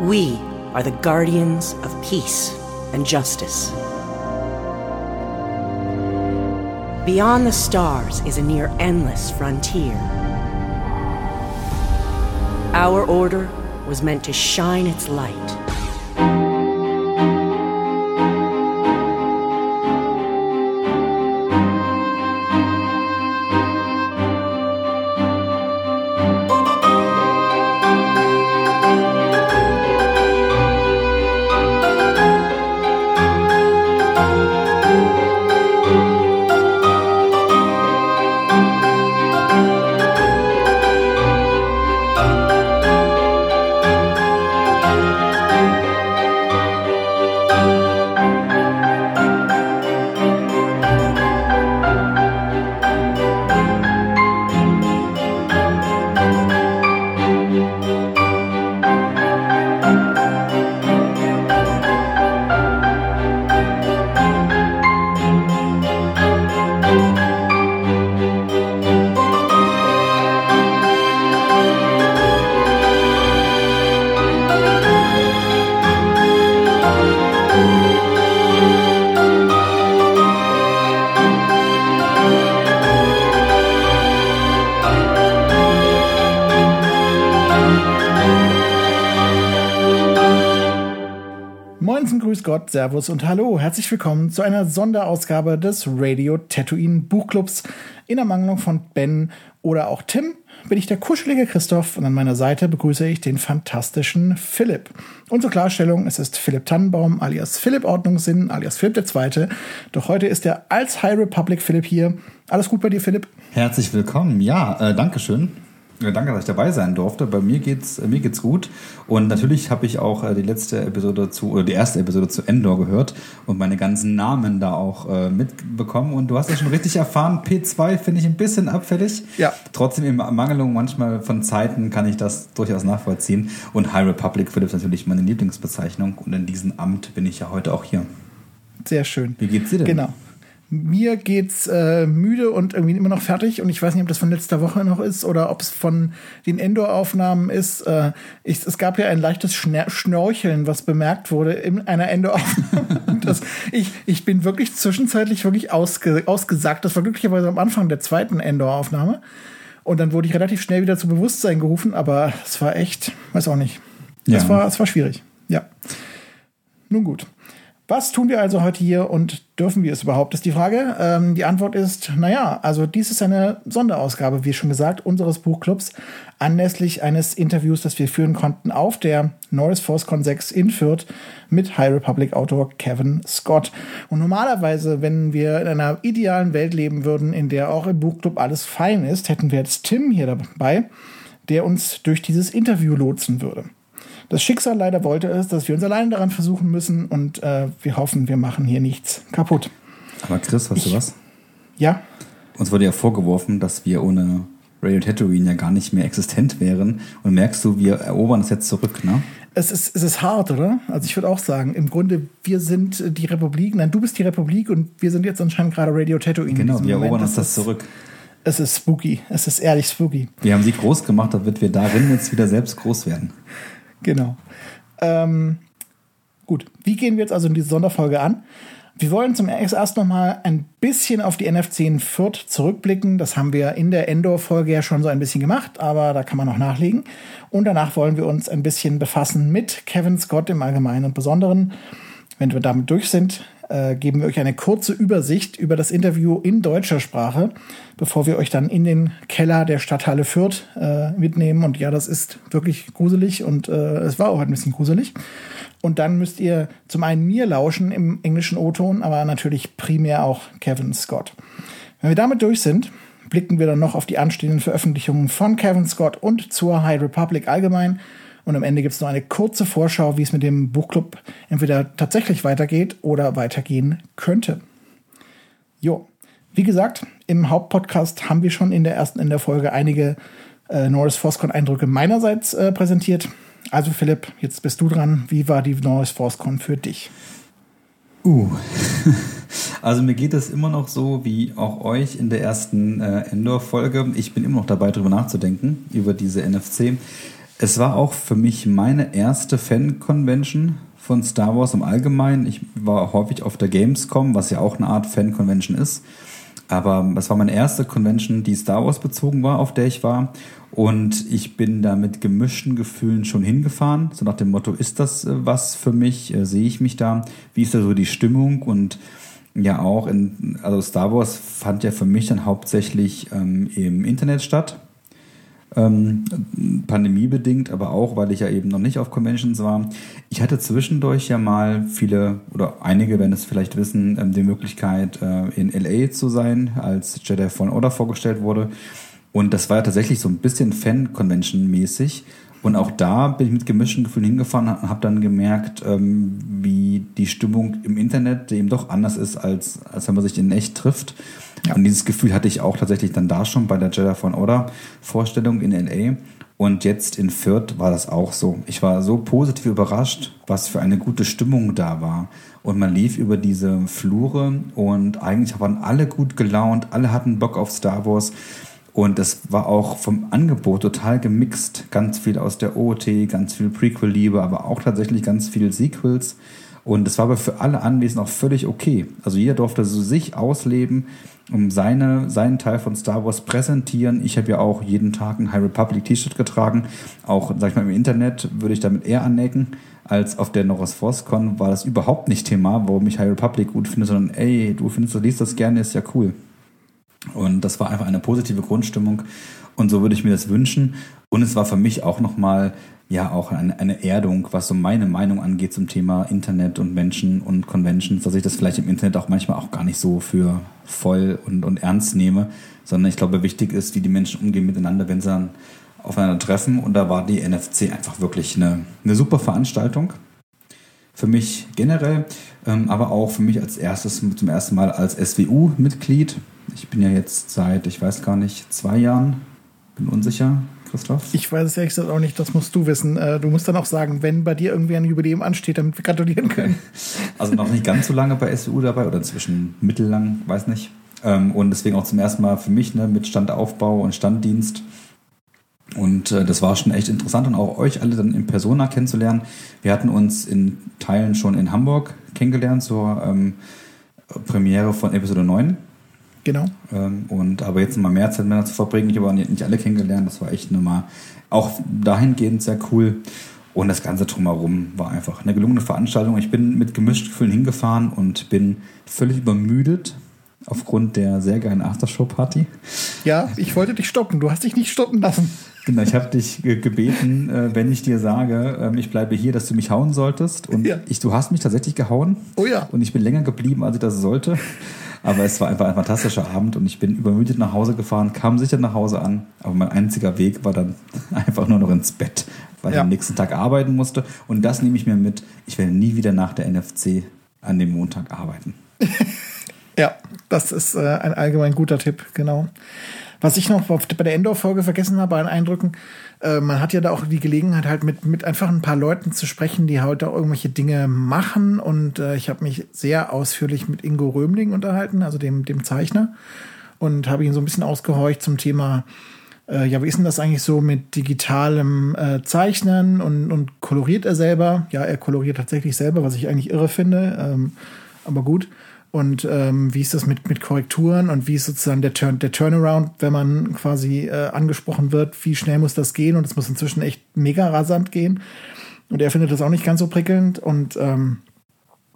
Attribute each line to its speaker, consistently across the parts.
Speaker 1: We are the guardians of peace and justice. Beyond the stars is a near endless frontier. Our order was meant to shine its light
Speaker 2: Gott, Servus und Hallo. Herzlich willkommen zu einer Sonderausgabe des Radio Tatooine Buchclubs. In Ermangelung von Ben oder auch Tim bin ich der kuschelige Christoph und an meiner Seite begrüße ich den fantastischen Philipp. Und zur Klarstellung, es ist Philipp Tannenbaum alias Philipp Ordnungssinn alias Philipp II. Doch heute ist der als High Republic Philipp hier. Alles gut bei dir, Philipp?
Speaker 3: Herzlich willkommen. Ja, äh, danke schön. Ja, danke, dass ich dabei sein durfte. Bei mir geht's, äh, mir geht's gut. Und natürlich habe ich auch äh, die letzte Episode zu, oder die erste Episode zu Endor gehört und meine ganzen Namen da auch äh, mitbekommen. Und du hast ja schon richtig erfahren, P2 finde ich ein bisschen abfällig.
Speaker 2: Ja.
Speaker 3: Trotzdem in Mangelung manchmal von Zeiten kann ich das durchaus nachvollziehen. Und High Republic Philipp ist natürlich meine Lieblingsbezeichnung. Und in diesem Amt bin ich ja heute auch hier.
Speaker 2: Sehr schön.
Speaker 3: Wie geht's dir denn?
Speaker 2: Genau. Mir geht's äh, müde und irgendwie immer noch fertig und ich weiß nicht, ob das von letzter Woche noch ist oder ob es von den Endor-Aufnahmen ist. Äh, ich, es gab ja ein leichtes Schner Schnorcheln, was bemerkt wurde in einer Endor-Aufnahme. ich, ich bin wirklich zwischenzeitlich wirklich ausge ausgesagt. Das war glücklicherweise am Anfang der zweiten Endor-Aufnahme. Und dann wurde ich relativ schnell wieder zu Bewusstsein gerufen, aber es war echt, weiß auch nicht. Es ja. war, es war schwierig. Ja. Nun gut. Was tun wir also heute hier und dürfen wir es überhaupt, ist die Frage. Ähm, die Antwort ist, naja, also dies ist eine Sonderausgabe, wie schon gesagt, unseres Buchclubs, anlässlich eines Interviews, das wir führen konnten auf der Norris Force Con 6 in Fürth mit High Republic Autor Kevin Scott. Und normalerweise, wenn wir in einer idealen Welt leben würden, in der auch im Buchclub alles fein ist, hätten wir jetzt Tim hier dabei, der uns durch dieses Interview lotsen würde. Das Schicksal leider wollte es, dass wir uns alleine daran versuchen müssen und äh, wir hoffen, wir machen hier nichts kaputt.
Speaker 3: Aber Chris, weißt ich, du was?
Speaker 2: Ja.
Speaker 3: Uns wurde ja vorgeworfen, dass wir ohne Radio Tatooine ja gar nicht mehr existent wären. Und merkst du, wir erobern das jetzt zurück, ne?
Speaker 2: Es ist, es ist hart, oder? Also ich würde auch sagen, im Grunde, wir sind die Republik, nein, du bist die Republik und wir sind jetzt anscheinend gerade Radio Tatooine.
Speaker 3: Genau, wir erobern uns das, das zurück.
Speaker 2: Es ist spooky, es ist ehrlich spooky.
Speaker 3: Wir haben sie groß gemacht, damit wir darin jetzt wieder selbst groß werden.
Speaker 2: Genau. Ähm, gut, wie gehen wir jetzt also in diese Sonderfolge an? Wir wollen zum erst noch mal ein bisschen auf die NFC10 Fürth zurückblicken. Das haben wir in der Endor-Folge ja schon so ein bisschen gemacht, aber da kann man noch nachlegen. Und danach wollen wir uns ein bisschen befassen mit Kevin Scott im Allgemeinen und Besonderen. Wenn wir damit durch sind, äh, geben wir euch eine kurze Übersicht über das Interview in deutscher Sprache, bevor wir euch dann in den Keller der Stadthalle Fürth äh, mitnehmen. Und ja, das ist wirklich gruselig und äh, es war auch ein bisschen gruselig. Und dann müsst ihr zum einen mir lauschen im englischen O-Ton, aber natürlich primär auch Kevin Scott. Wenn wir damit durch sind, blicken wir dann noch auf die anstehenden Veröffentlichungen von Kevin Scott und zur High Republic allgemein und am Ende gibt es noch eine kurze Vorschau, wie es mit dem Buchclub entweder tatsächlich weitergeht oder weitergehen könnte. Jo, wie gesagt, im Hauptpodcast haben wir schon in der ersten in der Folge einige äh, Norris Forscon Eindrücke meinerseits äh, präsentiert. Also Philipp, jetzt bist du dran. Wie war die Norris Forscon für dich?
Speaker 3: Uh, also mir geht es immer noch so wie auch euch in der ersten äh, Endor-Folge. Ich bin immer noch dabei, darüber nachzudenken, über diese NFC. Es war auch für mich meine erste Fan-Convention von Star Wars im Allgemeinen. Ich war häufig auf der Gamescom, was ja auch eine Art Fan-Convention ist. Aber es war meine erste Convention, die Star Wars bezogen war, auf der ich war. Und ich bin da mit gemischten Gefühlen schon hingefahren. So nach dem Motto, ist das äh, was für mich? Äh, sehe ich mich da? Wie ist da so die Stimmung? Und ja auch in, also Star Wars fand ja für mich dann hauptsächlich ähm, im Internet statt. Ähm, pandemiebedingt, aber auch, weil ich ja eben noch nicht auf Conventions war. Ich hatte zwischendurch ja mal viele, oder einige werden es vielleicht wissen, ähm, die Möglichkeit, äh, in LA zu sein, als Jedi Fallen Order vorgestellt wurde. Und das war ja tatsächlich so ein bisschen Fan-Convention-mäßig. Und auch da bin ich mit gemischten Gefühlen hingefahren und habe dann gemerkt, ähm, wie die Stimmung im Internet eben doch anders ist, als, als wenn man sich in echt trifft. Ja. Und dieses Gefühl hatte ich auch tatsächlich dann da schon bei der Jedi von Order Vorstellung in LA. Und jetzt in Fürth war das auch so. Ich war so positiv überrascht, was für eine gute Stimmung da war. Und man lief über diese Flure und eigentlich waren alle gut gelaunt, alle hatten Bock auf Star Wars. Und es war auch vom Angebot total gemixt. Ganz viel aus der OT, ganz viel Prequel-Liebe, aber auch tatsächlich ganz viel Sequels. Und es war aber für alle Anwesenden auch völlig okay. Also jeder durfte so sich ausleben, um seine, seinen Teil von Star Wars präsentieren. Ich habe ja auch jeden Tag ein High Republic T-Shirt getragen. Auch, sag ich mal, im Internet würde ich damit eher anecken als auf der Norris Force Con war das überhaupt nicht Thema, warum ich High Republic gut finde, sondern ey, du findest, du liest das gerne, ist ja cool. Und das war einfach eine positive Grundstimmung. Und so würde ich mir das wünschen. Und es war für mich auch nochmal, ja, auch eine, eine Erdung, was so meine Meinung angeht zum Thema Internet und Menschen und Conventions, dass ich das vielleicht im Internet auch manchmal auch gar nicht so für voll und, und ernst nehme, sondern ich glaube, wichtig ist, wie die Menschen umgehen miteinander, wenn sie dann aufeinander treffen. Und da war die NFC einfach wirklich eine, eine super Veranstaltung. Für mich generell, ähm, aber auch für mich als erstes, zum ersten Mal als SWU-Mitglied. Ich bin ja jetzt seit, ich weiß gar nicht, zwei Jahren, bin unsicher, Christoph.
Speaker 2: Ich weiß es ehrlich gesagt auch nicht, das musst du wissen. Äh, du musst dann auch sagen, wenn bei dir irgendwie ein Jubiläum ansteht, damit wir gratulieren können.
Speaker 3: Also noch nicht ganz so lange bei SWU dabei oder inzwischen mittellang, weiß nicht. Ähm, und deswegen auch zum ersten Mal für mich ne, mit Standaufbau und Standdienst. Und äh, das war schon echt interessant und auch euch alle dann in Persona kennenzulernen. Wir hatten uns in Teilen schon in Hamburg kennengelernt zur ähm, Premiere von Episode 9
Speaker 2: Genau.
Speaker 3: Ähm, und aber jetzt mal mehr Zeit miteinander zu verbringen. Ich habe nicht alle kennengelernt. Das war echt nochmal auch dahingehend sehr cool. Und das ganze drumherum war einfach eine gelungene Veranstaltung. Ich bin mit gemischten Gefühlen hingefahren und bin völlig übermüdet aufgrund der sehr geilen Aftershow-Party.
Speaker 2: Ja, ich wollte dich stoppen. Du hast dich nicht stoppen lassen.
Speaker 3: Genau, ich habe dich gebeten, äh, wenn ich dir sage, ähm, ich bleibe hier, dass du mich hauen solltest. Und ja. ich, du hast mich tatsächlich gehauen.
Speaker 2: Oh ja.
Speaker 3: Und ich bin länger geblieben, als ich das sollte. Aber es war einfach ein fantastischer Abend und ich bin übermüdet nach Hause gefahren, kam sicher nach Hause an. Aber mein einziger Weg war dann einfach nur noch ins Bett, weil ja. ich am nächsten Tag arbeiten musste. Und das nehme ich mir mit. Ich werde nie wieder nach der NFC an dem Montag arbeiten.
Speaker 2: ja, das ist äh, ein allgemein guter Tipp, genau. Was ich noch bei der Endor-Folge vergessen habe an Eindrücken, äh, man hat ja da auch die Gelegenheit, halt mit, mit einfach ein paar Leuten zu sprechen, die heute auch irgendwelche Dinge machen. Und äh, ich habe mich sehr ausführlich mit Ingo Römling unterhalten, also dem, dem Zeichner, und habe ihn so ein bisschen ausgehorcht zum Thema, äh, ja, wie ist denn das eigentlich so mit digitalem äh, Zeichnen und, und koloriert er selber? Ja, er koloriert tatsächlich selber, was ich eigentlich irre finde, ähm, aber gut. Und ähm, wie ist das mit, mit Korrekturen und wie ist sozusagen der, Turn, der Turnaround, wenn man quasi äh, angesprochen wird, wie schnell muss das gehen? Und es muss inzwischen echt mega rasant gehen. Und er findet das auch nicht ganz so prickelnd. Und ähm,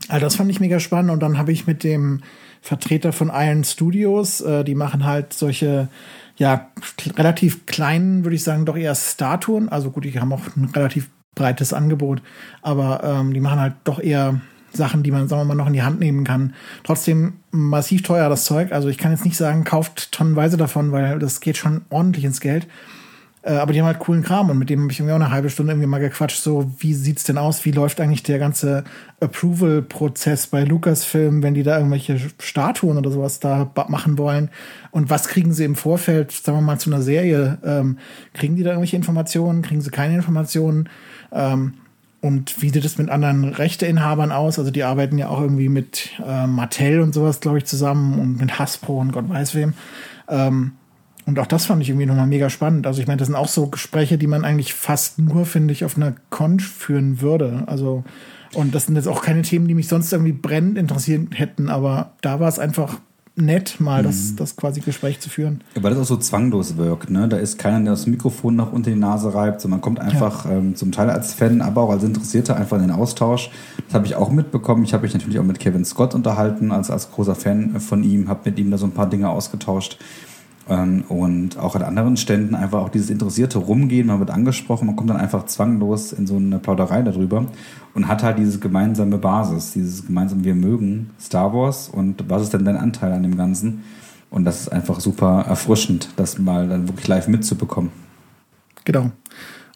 Speaker 2: all das fand ich mega spannend. Und dann habe ich mit dem Vertreter von Iron Studios, äh, die machen halt solche, ja, relativ kleinen, würde ich sagen, doch eher Statuen. Also gut, die haben auch ein relativ breites Angebot, aber ähm, die machen halt doch eher Sachen, die man, sagen wir mal, noch in die Hand nehmen kann. Trotzdem massiv teuer das Zeug. Also ich kann jetzt nicht sagen, kauft tonnenweise davon, weil das geht schon ordentlich ins Geld. Äh, aber die haben halt coolen Kram und mit dem habe ich irgendwie auch eine halbe Stunde irgendwie mal gequatscht. So, wie sieht's denn aus? Wie läuft eigentlich der ganze Approval-Prozess bei Lucasfilm, wenn die da irgendwelche Statuen oder sowas da machen wollen? Und was kriegen sie im Vorfeld, sagen wir mal, zu einer Serie? Ähm, kriegen die da irgendwelche Informationen? Kriegen sie keine Informationen? Ähm, und wie sieht es mit anderen Rechteinhabern aus? Also die arbeiten ja auch irgendwie mit äh, Mattel und sowas, glaube ich, zusammen und mit Hasbro und Gott weiß wem. Ähm, Und auch das fand ich irgendwie nochmal mega spannend. Also ich meine, das sind auch so Gespräche, die man eigentlich fast nur, finde ich, auf einer Conch führen würde. Also, und das sind jetzt auch keine Themen, die mich sonst irgendwie brennend interessiert hätten, aber da war es einfach nett, mal das, mhm. das quasi Gespräch zu führen.
Speaker 3: Weil das auch so zwanglos wirkt. Ne? Da ist keiner, der das Mikrofon noch unter die Nase reibt, sondern man kommt einfach ja. ähm, zum Teil als Fan, aber auch als Interessierter einfach in den Austausch. Das habe ich auch mitbekommen. Ich habe mich natürlich auch mit Kevin Scott unterhalten, als, als großer Fan von ihm, habe mit ihm da so ein paar Dinge ausgetauscht. Ähm, und auch an anderen Ständen einfach auch dieses interessierte Rumgehen, man wird angesprochen, man kommt dann einfach zwanglos in so eine Plauderei darüber und hat halt diese gemeinsame Basis, dieses gemeinsame Wir mögen Star Wars und was ist denn dein Anteil an dem Ganzen? Und das ist einfach super erfrischend, das mal dann wirklich live mitzubekommen.
Speaker 2: Genau.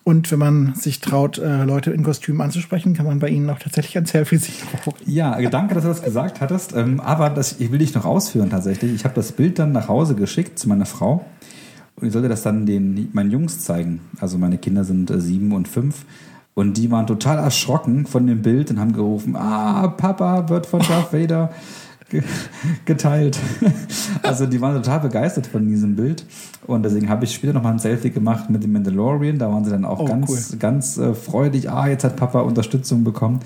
Speaker 2: Und wenn man sich traut, äh, Leute in Kostümen anzusprechen, kann man bei ihnen auch tatsächlich ein Selfie sich
Speaker 3: Ja, danke, dass du das gesagt hattest. Ähm, aber das, ich will dich noch ausführen tatsächlich. Ich habe das Bild dann nach Hause geschickt zu meiner Frau. Und ich sollte das dann den, meinen Jungs zeigen. Also meine Kinder sind äh, sieben und fünf. Und die waren total erschrocken von dem Bild und haben gerufen, ah, Papa wird von Darth Vader geteilt. Also die waren total begeistert von diesem Bild. Und deswegen habe ich später nochmal ein Selfie gemacht mit dem Mandalorian. Da waren sie dann auch oh, ganz, cool. ganz äh, freudig. Ah, jetzt hat Papa Unterstützung bekommen.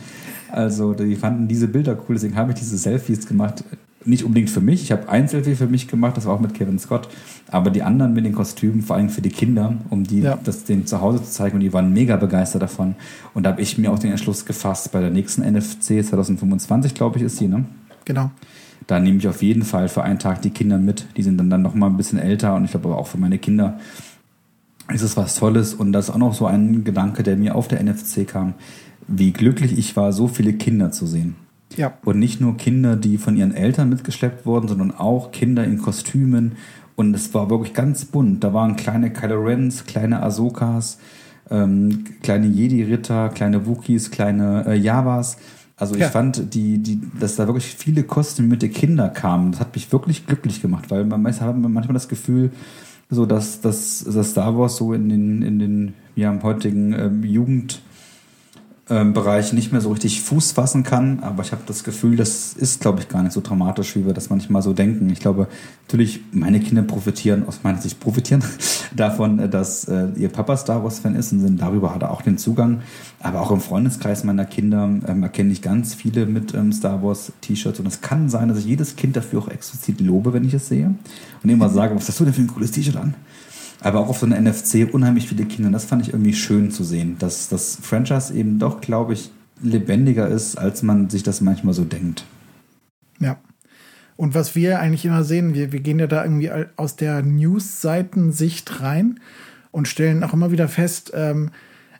Speaker 3: Also die fanden diese Bilder cool. Deswegen habe ich diese Selfies gemacht. Nicht unbedingt für mich. Ich habe ein Selfie für mich gemacht. Das war auch mit Kevin Scott. Aber die anderen mit den Kostümen, vor allem für die Kinder, um die ja. das denen zu Hause zu zeigen. Und die waren mega begeistert davon. Und da habe ich mir auch den Entschluss gefasst, bei der nächsten NFC 2025, glaube ich, ist die, ne?
Speaker 2: Genau
Speaker 3: da nehme ich auf jeden Fall für einen Tag die Kinder mit. Die sind dann, dann noch mal ein bisschen älter und ich glaube aber auch für meine Kinder ist es was Tolles. Und das ist auch noch so ein Gedanke, der mir auf der NFC kam, wie glücklich ich war, so viele Kinder zu sehen.
Speaker 2: Ja.
Speaker 3: Und nicht nur Kinder, die von ihren Eltern mitgeschleppt wurden, sondern auch Kinder in Kostümen. Und es war wirklich ganz bunt. Da waren kleine Kylo Rens, kleine Ahsokas, ähm, kleine Jedi-Ritter, kleine Wookies, kleine äh, Javas. Also ich ja. fand, die, die, dass da wirklich viele kostümierte Kinder kamen. Das hat mich wirklich glücklich gemacht, weil man hat manchmal das Gefühl, so dass, dass, dass Star Wars so in den, in den ja, im heutigen ähm, Jugend ähm, Bereich nicht mehr so richtig Fuß fassen kann. Aber ich habe das Gefühl, das ist, glaube ich, gar nicht so dramatisch, wie wir das manchmal so denken. Ich glaube, natürlich, meine Kinder profitieren, aus meiner Sicht profitieren davon, dass äh, ihr Papa Star Wars-Fan ist und sind darüber hat er auch den Zugang. Aber auch im Freundeskreis meiner Kinder ähm, erkenne ich ganz viele mit ähm, Star Wars-T-Shirts. Und es kann sein, dass ich jedes Kind dafür auch explizit lobe, wenn ich es sehe. Und immer sage, was hast du denn für ein cooles T-Shirt an? Aber auch auf so einer NFC unheimlich viele Kinder. Das fand ich irgendwie schön zu sehen, dass das Franchise eben doch, glaube ich, lebendiger ist, als man sich das manchmal so denkt.
Speaker 2: Ja. Und was wir eigentlich immer sehen, wir, wir gehen ja da irgendwie aus der News-Seiten-Sicht rein und stellen auch immer wieder fest, ähm,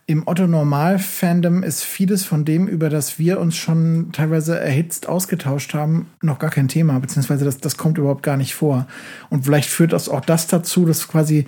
Speaker 2: im Otto-Normal-Fandom ist vieles von dem, über das wir uns schon teilweise erhitzt ausgetauscht haben, noch gar kein Thema, beziehungsweise das, das kommt überhaupt gar nicht vor. Und vielleicht führt das auch das dazu, dass quasi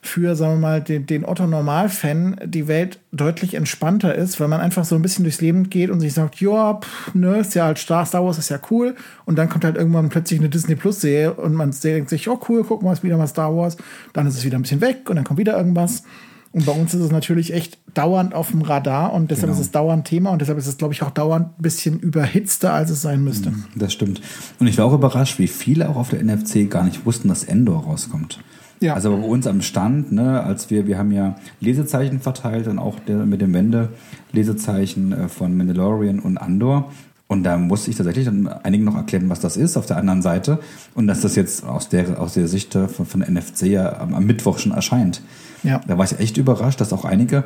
Speaker 2: für, sagen wir mal, den, den Otto-Normal-Fan die Welt deutlich entspannter ist, weil man einfach so ein bisschen durchs Leben geht und sich sagt, ja, ne, ist ja halt Star, Star Wars ist ja cool. Und dann kommt halt irgendwann plötzlich eine Disney Plus-Serie und man denkt sich, oh cool, gucken wir uns wieder mal Star Wars. Dann ist es wieder ein bisschen weg und dann kommt wieder irgendwas. Und bei uns ist es natürlich echt dauernd auf dem Radar und deshalb genau. ist es dauernd Thema und deshalb ist es, glaube ich, auch dauernd ein bisschen überhitzter, als es sein müsste. Mhm,
Speaker 3: das stimmt. Und ich war auch überrascht, wie viele auch auf der NFC gar nicht wussten, dass Endor rauskommt. Ja. Also bei uns am Stand, ne, als wir, wir haben ja Lesezeichen verteilt und auch der, mit dem Wende Lesezeichen äh, von Mandalorian und Andor. Und da muss ich tatsächlich dann einigen noch erklären, was das ist auf der anderen Seite. Und dass das jetzt aus der, aus der Sicht von, von NFC ja am, am Mittwoch schon erscheint. Ja. Da war ich echt überrascht, dass auch einige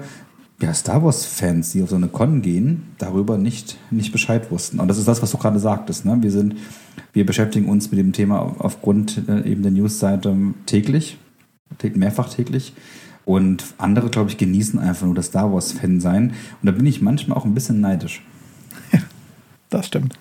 Speaker 3: ja, Star Wars-Fans, die auf so eine Con gehen, darüber nicht, nicht Bescheid wussten. Und das ist das, was du gerade sagtest. Ne? Wir, sind, wir beschäftigen uns mit dem Thema aufgrund äh, eben der Newsseite täglich, mehrfach täglich. Und andere, glaube ich, genießen einfach nur das Star Wars-Fan sein. Und da bin ich manchmal auch ein bisschen neidisch.
Speaker 2: Ja, das stimmt.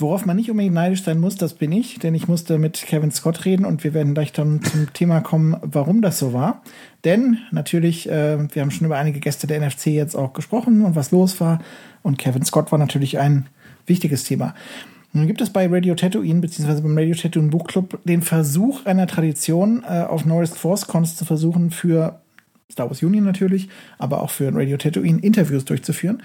Speaker 2: Worauf man nicht unbedingt neidisch sein muss, das bin ich, denn ich musste mit Kevin Scott reden und wir werden gleich dann zum Thema kommen, warum das so war. Denn natürlich, äh, wir haben schon über einige Gäste der NFC jetzt auch gesprochen und was los war. Und Kevin Scott war natürlich ein wichtiges Thema. Nun gibt es bei Radio Tatooine, beziehungsweise beim Radio Tatooine Book Club, den Versuch einer Tradition, äh, auf Norris Force Cons zu versuchen, für Star Wars Union natürlich, aber auch für Radio Tatooine Interviews durchzuführen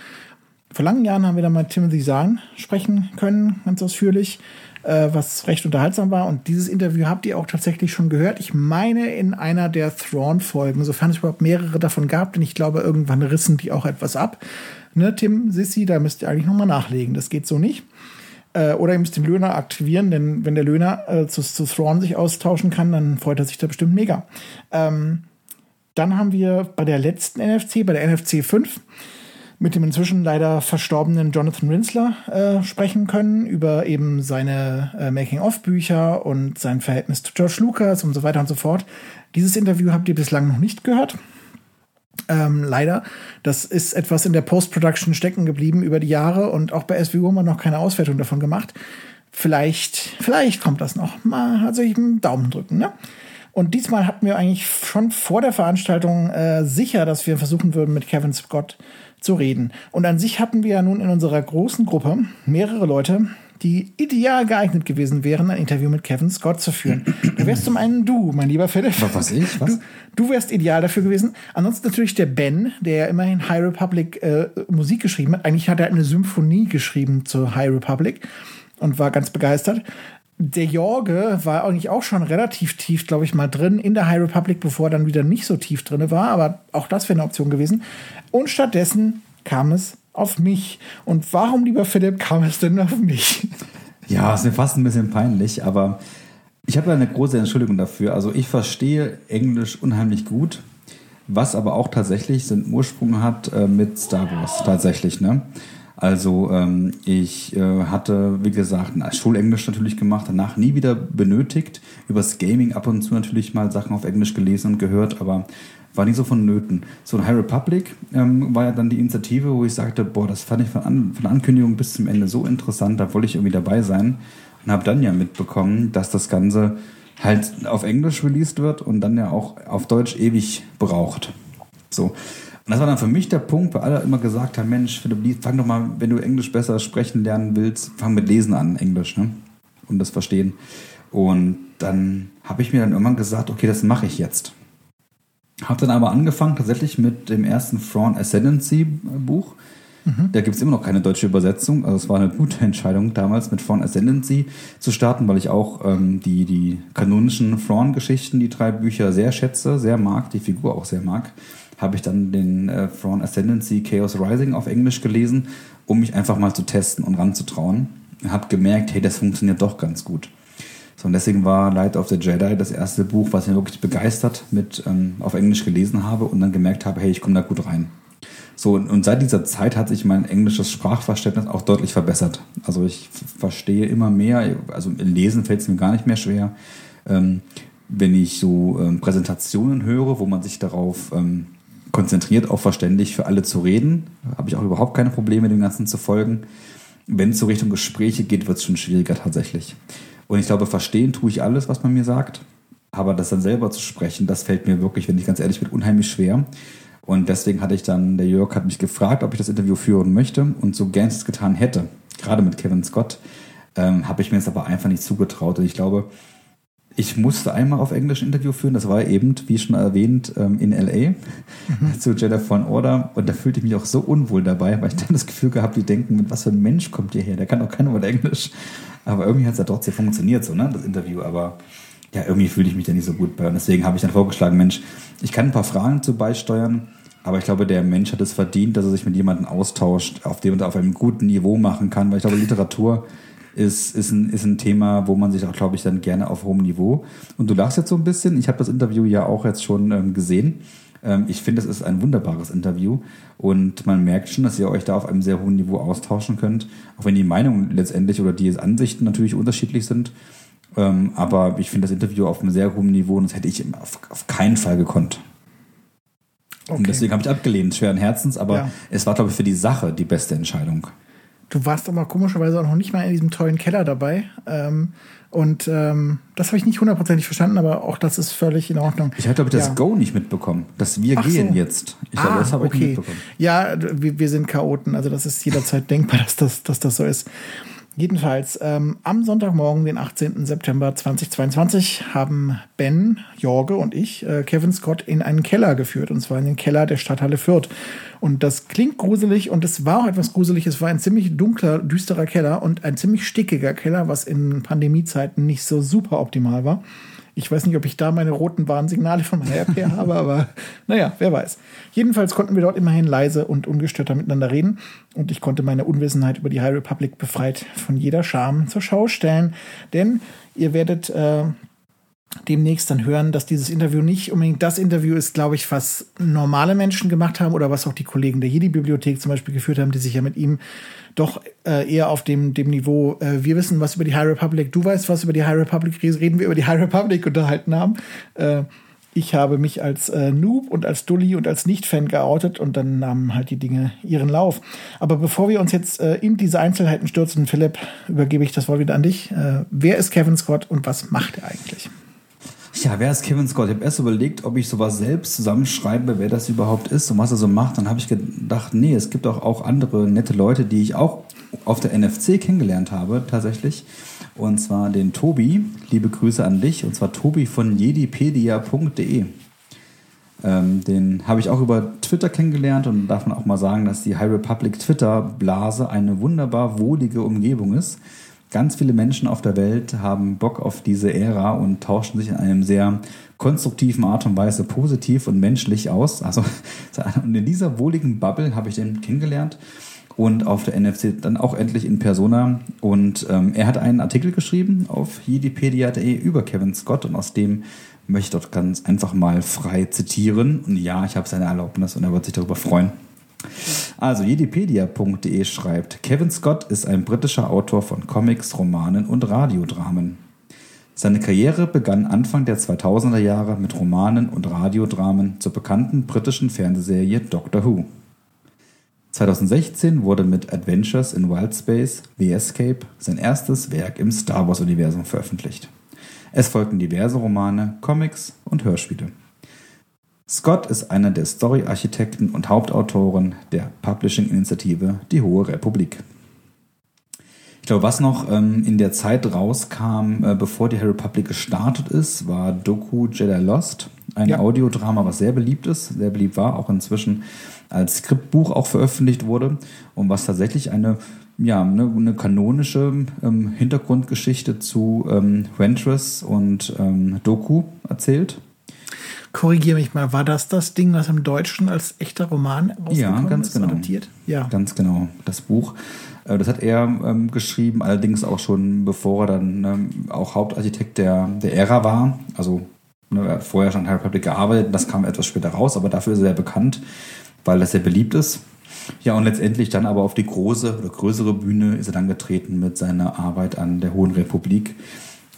Speaker 2: vor langen Jahren haben wir da mal Timothy Zahn sprechen können, ganz ausführlich, äh, was recht unterhaltsam war. Und dieses Interview habt ihr auch tatsächlich schon gehört. Ich meine in einer der Thrawn-Folgen, sofern es überhaupt mehrere davon gab, denn ich glaube, irgendwann rissen die auch etwas ab. Ne, Tim, Sissi, da müsst ihr eigentlich nochmal nachlegen. Das geht so nicht. Äh, oder ihr müsst den Löhner aktivieren, denn wenn der Löhner äh, zu, zu Thrawn sich austauschen kann, dann freut er sich da bestimmt mega. Ähm, dann haben wir bei der letzten NFC, bei der NFC 5, mit dem inzwischen leider verstorbenen Jonathan Rinsler äh, sprechen können über eben seine äh, Making-of-Bücher und sein Verhältnis zu George Lucas und so weiter und so fort. Dieses Interview habt ihr bislang noch nicht gehört. Ähm, leider. Das ist etwas in der Post-Production stecken geblieben über die Jahre und auch bei SWU haben wir noch keine Auswertung davon gemacht. Vielleicht, vielleicht kommt das noch. Mal also ich einen Daumen drücken, ne? Und diesmal hatten wir eigentlich schon vor der Veranstaltung äh, sicher, dass wir versuchen würden, mit Kevin Scott zu reden. Und an sich hatten wir ja nun in unserer großen Gruppe mehrere Leute, die ideal geeignet gewesen wären, ein Interview mit Kevin Scott zu führen. Da wärst zum einen du, mein lieber Philipp.
Speaker 3: Was ich? Was?
Speaker 2: Du, du wärst ideal dafür gewesen. Ansonsten natürlich der Ben, der ja immerhin High Republic äh, Musik geschrieben hat. Eigentlich hat er eine Symphonie geschrieben zur High Republic und war ganz begeistert. Der Jorge war eigentlich auch schon relativ tief, glaube ich, mal drin in der High Republic, bevor er dann wieder nicht so tief drin war. Aber auch das wäre eine Option gewesen. Und stattdessen kam es auf mich. Und warum, lieber Philipp, kam es denn auf mich?
Speaker 3: Ja, ist mir fast ein bisschen peinlich, aber ich habe eine große Entschuldigung dafür. Also ich verstehe Englisch unheimlich gut, was aber auch tatsächlich seinen Ursprung hat äh, mit Star Wars tatsächlich. Ne? Also ähm, ich äh, hatte, wie gesagt, Schulenglisch natürlich gemacht, danach nie wieder benötigt. Übers Gaming ab und zu natürlich mal Sachen auf Englisch gelesen und gehört, aber war nicht so vonnöten. So ein High Republic ähm, war ja dann die Initiative, wo ich sagte, boah, das fand ich von, An von Ankündigung bis zum Ende so interessant, da wollte ich irgendwie dabei sein und habe dann ja mitbekommen, dass das Ganze halt auf Englisch released wird und dann ja auch auf Deutsch ewig braucht. So. Und das war dann für mich der Punkt, weil alle immer gesagt haben, Mensch, fang doch mal, wenn du Englisch besser sprechen lernen willst, fang mit Lesen an, Englisch, ne? Und das Verstehen. Und dann habe ich mir dann irgendwann gesagt, okay, das mache ich jetzt. Habe dann aber angefangen tatsächlich mit dem ersten Thrawn Ascendancy Buch. Mhm. Da gibt es immer noch keine deutsche Übersetzung. Also es war eine gute Entscheidung damals mit Thrawn Ascendancy zu starten, weil ich auch ähm, die, die kanonischen Thrawn-Geschichten, die drei Bücher sehr schätze, sehr mag, die Figur auch sehr mag habe ich dann den äh, Thrawn Ascendancy Chaos Rising auf Englisch gelesen, um mich einfach mal zu testen und ranzutrauen. Habe gemerkt, hey, das funktioniert doch ganz gut. So, und deswegen war Light of the Jedi das erste Buch, was mir wirklich begeistert mit ähm, auf Englisch gelesen habe und dann gemerkt habe, hey, ich komme da gut rein. So, und, und seit dieser Zeit hat sich mein englisches Sprachverständnis auch deutlich verbessert. Also ich verstehe immer mehr, also im Lesen fällt es mir gar nicht mehr schwer. Ähm, wenn ich so ähm, Präsentationen höre, wo man sich darauf ähm, konzentriert, auch verständlich für alle zu reden. Habe ich auch überhaupt keine Probleme, dem Ganzen zu folgen. Wenn es so Richtung Gespräche geht, wird es schon schwieriger tatsächlich. Und ich glaube, verstehen tue ich alles, was man mir sagt. Aber das dann selber zu sprechen, das fällt mir wirklich, wenn ich ganz ehrlich bin, unheimlich schwer. Und deswegen hatte ich dann, der Jörg hat mich gefragt, ob ich das Interview führen möchte. Und so gern es getan hätte, gerade mit Kevin Scott, ähm, habe ich mir es aber einfach nicht zugetraut. Und ich glaube, ich musste einmal auf Englisch ein Interview führen, das war eben, wie schon erwähnt, ähm, in LA mhm. zu Jedi Fallen Order. Und da fühlte ich mich auch so unwohl dabei, weil ich dann das Gefühl gehabt, die denken, mit was für ein Mensch kommt ihr her, der kann auch kein Wort Englisch. Aber irgendwie hat es ja trotzdem funktioniert, so, ne, das Interview, aber ja, irgendwie fühle ich mich da nicht so gut bei. Und deswegen habe ich dann vorgeschlagen, Mensch, ich kann ein paar Fragen zu beisteuern, aber ich glaube, der Mensch hat es verdient, dass er sich mit jemandem austauscht, auf dem er auf einem guten Niveau machen kann, weil ich glaube, Literatur ist, ist, ein, ist ein Thema, wo man sich auch, glaube ich, dann gerne auf hohem Niveau. Und du lachst jetzt so ein bisschen. Ich habe das Interview ja auch jetzt schon ähm, gesehen. Ähm, ich finde, es ist ein wunderbares Interview und man merkt schon, dass ihr euch da auf einem sehr hohen Niveau austauschen könnt, auch wenn die Meinungen letztendlich oder die Ansichten natürlich unterschiedlich sind. Ähm, aber ich finde das Interview auf einem sehr hohen Niveau und das hätte ich auf, auf keinen Fall gekonnt. Okay. Und deswegen habe ich abgelehnt, schweren Herzens, aber ja. es war, glaube ich, für die Sache die beste Entscheidung.
Speaker 2: Du warst aber komischerweise auch noch nicht mal in diesem tollen Keller dabei. Ähm, und ähm, das habe ich nicht hundertprozentig verstanden, aber auch das ist völlig in Ordnung.
Speaker 3: Ich habe, glaube ich, das ja. Go nicht mitbekommen, dass wir Ach gehen so. jetzt.
Speaker 2: Ich glaube, ah, das habe okay. ich nicht mitbekommen. Ja, wir, wir sind Chaoten, also das ist jederzeit denkbar, dass das, dass das so ist. Jedenfalls, ähm, am Sonntagmorgen, den 18. September 2022, haben Ben, Jorge und ich äh, Kevin Scott in einen Keller geführt, und zwar in den Keller der Stadthalle Fürth. Und das klingt gruselig und es war auch etwas gruselig. Es war ein ziemlich dunkler, düsterer Keller und ein ziemlich stickiger Keller, was in Pandemiezeiten nicht so super optimal war. Ich weiß nicht, ob ich da meine roten Warnsignale von meiner RP habe, aber naja, wer weiß. Jedenfalls konnten wir dort immerhin leise und ungestörter miteinander reden und ich konnte meine Unwissenheit über die High Republic befreit von jeder Scham zur Schau stellen. Denn ihr werdet äh, demnächst dann hören, dass dieses Interview nicht unbedingt das Interview ist, glaube ich, was normale Menschen gemacht haben oder was auch die Kollegen der Jedi-Bibliothek zum Beispiel geführt haben, die sich ja mit ihm doch äh, eher auf dem, dem Niveau, äh, wir wissen was über die High Republic, du weißt was über die High Republic, reden wir über die High Republic unterhalten haben. Äh, ich habe mich als äh, Noob und als Dulli und als Nicht-Fan geoutet und dann nahmen halt die Dinge ihren Lauf. Aber bevor wir uns jetzt äh, in diese Einzelheiten stürzen, Philipp, übergebe ich das Wort wieder an dich. Äh, wer ist Kevin Scott und was macht er eigentlich?
Speaker 3: Ja, wer ist Kevin Scott? Ich habe erst überlegt, ob ich sowas selbst zusammenschreibe, wer das überhaupt ist und was er so macht. Dann habe ich gedacht, nee, es gibt auch, auch andere nette Leute, die ich auch auf der NFC kennengelernt habe, tatsächlich. Und zwar den Tobi. Liebe Grüße an dich. Und zwar Tobi von jedipedia.de. Ähm, den habe ich auch über Twitter kennengelernt und darf man auch mal sagen, dass die High Republic Twitter-Blase eine wunderbar wohlige Umgebung ist. Ganz viele Menschen auf der Welt haben Bock auf diese Ära und tauschen sich in einem sehr konstruktiven Art und Weise positiv und menschlich aus. Also in dieser wohligen Bubble habe ich den kennengelernt und auf der NFC dann auch endlich in Persona. Und ähm, er hat einen Artikel geschrieben auf jedipedia.de über Kevin Scott und aus dem möchte ich dort ganz einfach mal frei zitieren. Und ja, ich habe seine Erlaubnis und er wird sich darüber freuen. Also jedipedia.de schreibt, Kevin Scott ist ein britischer Autor von Comics, Romanen und Radiodramen. Seine Karriere begann Anfang der 2000er Jahre mit Romanen und Radiodramen zur bekannten britischen Fernsehserie Doctor Who. 2016 wurde mit Adventures in Wild Space The Escape sein erstes Werk im Star Wars-Universum veröffentlicht. Es folgten diverse Romane, Comics und Hörspiele. Scott ist einer der Story-Architekten und Hauptautoren der Publishing-Initiative Die Hohe Republik. Ich glaube, was noch ähm, in der Zeit rauskam, äh, bevor die Harry Republic gestartet ist, war Doku Jedi Lost, ein ja. Audiodrama, was sehr beliebt ist, sehr beliebt war, auch inzwischen als Skriptbuch auch veröffentlicht wurde und was tatsächlich eine ja, eine, eine kanonische ähm, Hintergrundgeschichte zu ähm, Ventress und ähm, Doku erzählt
Speaker 2: korrigiere mich mal, war das das Ding, was im Deutschen als echter Roman
Speaker 3: ja, ganz
Speaker 2: ist,
Speaker 3: genau.
Speaker 2: adaptiert?
Speaker 3: Ja, ganz genau. Das Buch, äh, das hat er ähm, geschrieben, allerdings auch schon bevor er dann ähm, auch Hauptarchitekt der, der Ära war. Also ne, er hat vorher schon in Harry Republic gearbeitet, das kam etwas später raus, aber dafür ist er sehr bekannt, weil das sehr beliebt ist. Ja, und letztendlich dann aber auf die große oder größere Bühne ist er dann getreten mit seiner Arbeit an der Hohen Republik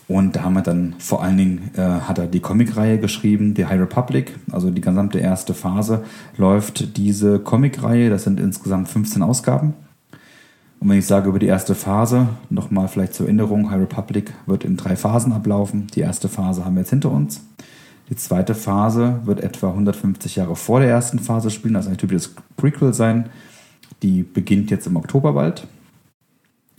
Speaker 3: und da haben wir dann vor allen Dingen, äh, hat er die Comicreihe geschrieben, die High Republic, also die gesamte erste Phase läuft diese Comicreihe, das sind insgesamt 15 Ausgaben. Und wenn ich sage über die erste Phase, nochmal vielleicht zur Erinnerung, High Republic wird in drei Phasen ablaufen. Die erste Phase haben wir jetzt hinter uns. Die zweite Phase wird etwa 150 Jahre vor der ersten Phase spielen, also ein typisches Prequel sein. Die beginnt jetzt im Oktober bald.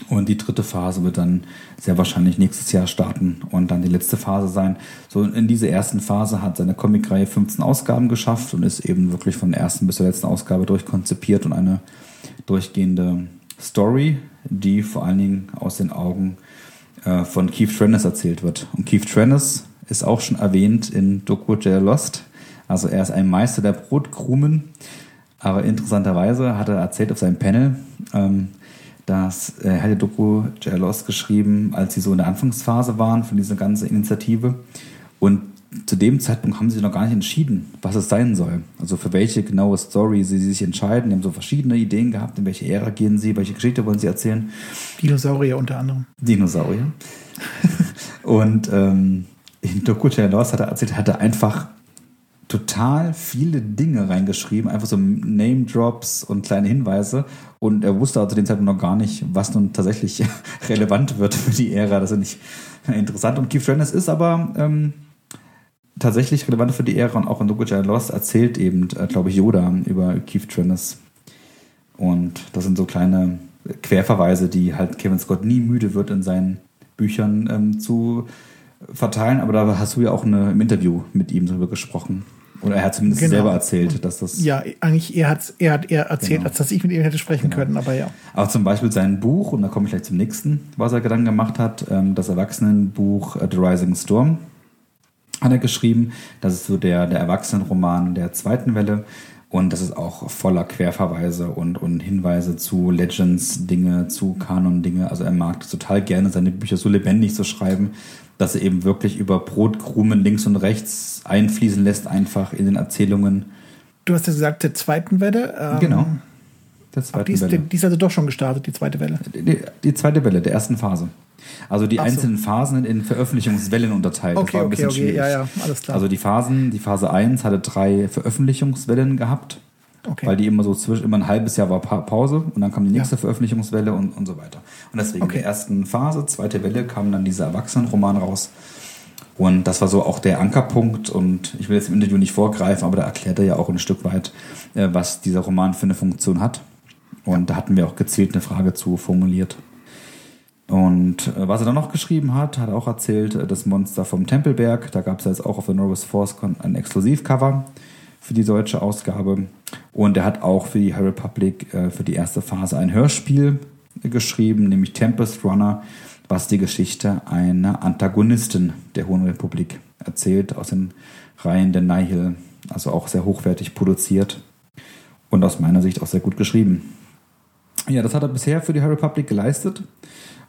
Speaker 3: Und die dritte Phase wird dann sehr wahrscheinlich nächstes Jahr starten und dann die letzte Phase sein. So in dieser ersten Phase hat seine Comicreihe 15 Ausgaben geschafft und ist eben wirklich von der ersten bis zur letzten Ausgabe durchkonzipiert und eine durchgehende Story, die vor allen Dingen aus den Augen äh, von Keith Trennis erzählt wird. Und Keith Trennis ist auch schon erwähnt in Doku J. Lost. Also er ist ein Meister der Brotkrumen. Aber interessanterweise hat er erzählt auf seinem Panel, ähm, dass äh, hat die Doku Jalos geschrieben, als sie so in der Anfangsphase waren von dieser ganzen Initiative. Und zu dem Zeitpunkt haben sie noch gar nicht entschieden, was es sein soll. Also für welche genaue Story sie sich entscheiden. Die haben so verschiedene Ideen gehabt, in welche Ära gehen sie, welche Geschichte wollen sie erzählen.
Speaker 2: Dinosaurier unter anderem.
Speaker 3: Dinosaurier. und ähm, in Doku Jalos hat er erzählt, hat er einfach total viele Dinge reingeschrieben, einfach so Name-Drops und kleine Hinweise. Und er wusste also zu dem Zeitpunkt noch gar nicht, was nun tatsächlich relevant wird für die Ära. Das ist nicht interessant. Und Keith Rennes ist aber ähm, tatsächlich relevant für die Ära und auch in Dokuja Lost erzählt eben, äh, glaube ich, Yoda über Keith Trennis. Und das sind so kleine Querverweise, die halt Kevin Scott nie müde wird in seinen Büchern ähm, zu verteilen. Aber da hast du ja auch eine, im Interview mit ihm darüber gesprochen. Oder er hat zumindest genau. selber erzählt, dass das.
Speaker 2: Ja, eigentlich er, hat's, er hat eher erzählt, genau. als dass ich mit ihm hätte sprechen genau. können, aber ja.
Speaker 3: Aber zum Beispiel sein Buch, und da komme ich gleich zum nächsten, was er Gedanken gemacht hat, ähm, das Erwachsenenbuch äh, The Rising Storm hat er geschrieben. Das ist so der, der Erwachsenenroman der zweiten Welle. Und das ist auch voller Querverweise und, und Hinweise zu Legends-Dinge, zu Kanon-Dinge. Also er mag total gerne seine Bücher so lebendig zu schreiben, dass er eben wirklich über Brotkrumen links und rechts einfließen lässt, einfach in den Erzählungen.
Speaker 2: Du hast ja gesagt, der zweiten Welle.
Speaker 3: Ähm, genau.
Speaker 2: Der zweiten die, ist, Welle. die ist also doch schon gestartet, die zweite Welle.
Speaker 3: Die, die zweite Welle, der ersten Phase. Also die Ach einzelnen so. Phasen in Veröffentlichungswellen unterteilt.
Speaker 2: Okay, okay, okay, ja, ja, alles klar.
Speaker 3: Also die Phasen, die Phase 1 hatte drei Veröffentlichungswellen gehabt. Okay. Weil die immer so zwischen, immer ein halbes Jahr war Pause und dann kam die nächste ja. Veröffentlichungswelle und, und so weiter. Und deswegen okay. in der ersten Phase, zweite Welle, kam dann dieser Erwachsenenroman raus. Und das war so auch der Ankerpunkt. Und ich will jetzt im Interview nicht vorgreifen, aber da erklärt er ja auch ein Stück weit, äh, was dieser Roman für eine Funktion hat. Und da hatten wir auch gezielt eine Frage zu formuliert. Und äh, was er dann noch geschrieben hat, hat er auch erzählt, äh, das Monster vom Tempelberg. Da gab es jetzt auch auf der Norris Force ein Exklusivcover für die deutsche Ausgabe. Und er hat auch für die High Republic äh, für die erste Phase ein Hörspiel geschrieben, nämlich Tempest Runner, was die Geschichte einer Antagonistin der Hohen Republik erzählt, aus den Reihen der Nihil. Also auch sehr hochwertig produziert und aus meiner Sicht auch sehr gut geschrieben. Ja, das hat er bisher für die High Republic geleistet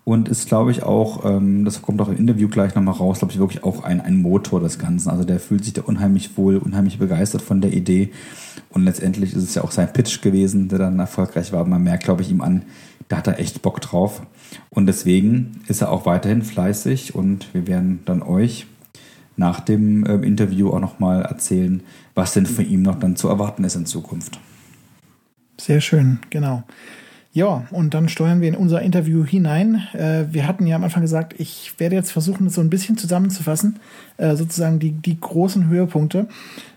Speaker 3: und ist, glaube ich, auch, ähm, das kommt auch im Interview gleich nochmal raus, glaube ich, wirklich auch ein, ein Motor des Ganzen. Also der fühlt sich da unheimlich wohl, unheimlich begeistert von der Idee. Und letztendlich ist es ja auch sein Pitch gewesen, der dann erfolgreich war. Man merkt, glaube ich, ihm an, da hat er echt Bock drauf. Und deswegen ist er auch weiterhin fleißig und wir werden dann euch nach dem äh, Interview auch nochmal erzählen, was denn von ihm noch dann zu erwarten ist in Zukunft.
Speaker 2: Sehr schön, genau. Ja, und dann steuern wir in unser Interview hinein. Äh, wir hatten ja am Anfang gesagt, ich werde jetzt versuchen, das so ein bisschen zusammenzufassen, äh, sozusagen die, die großen Höhepunkte,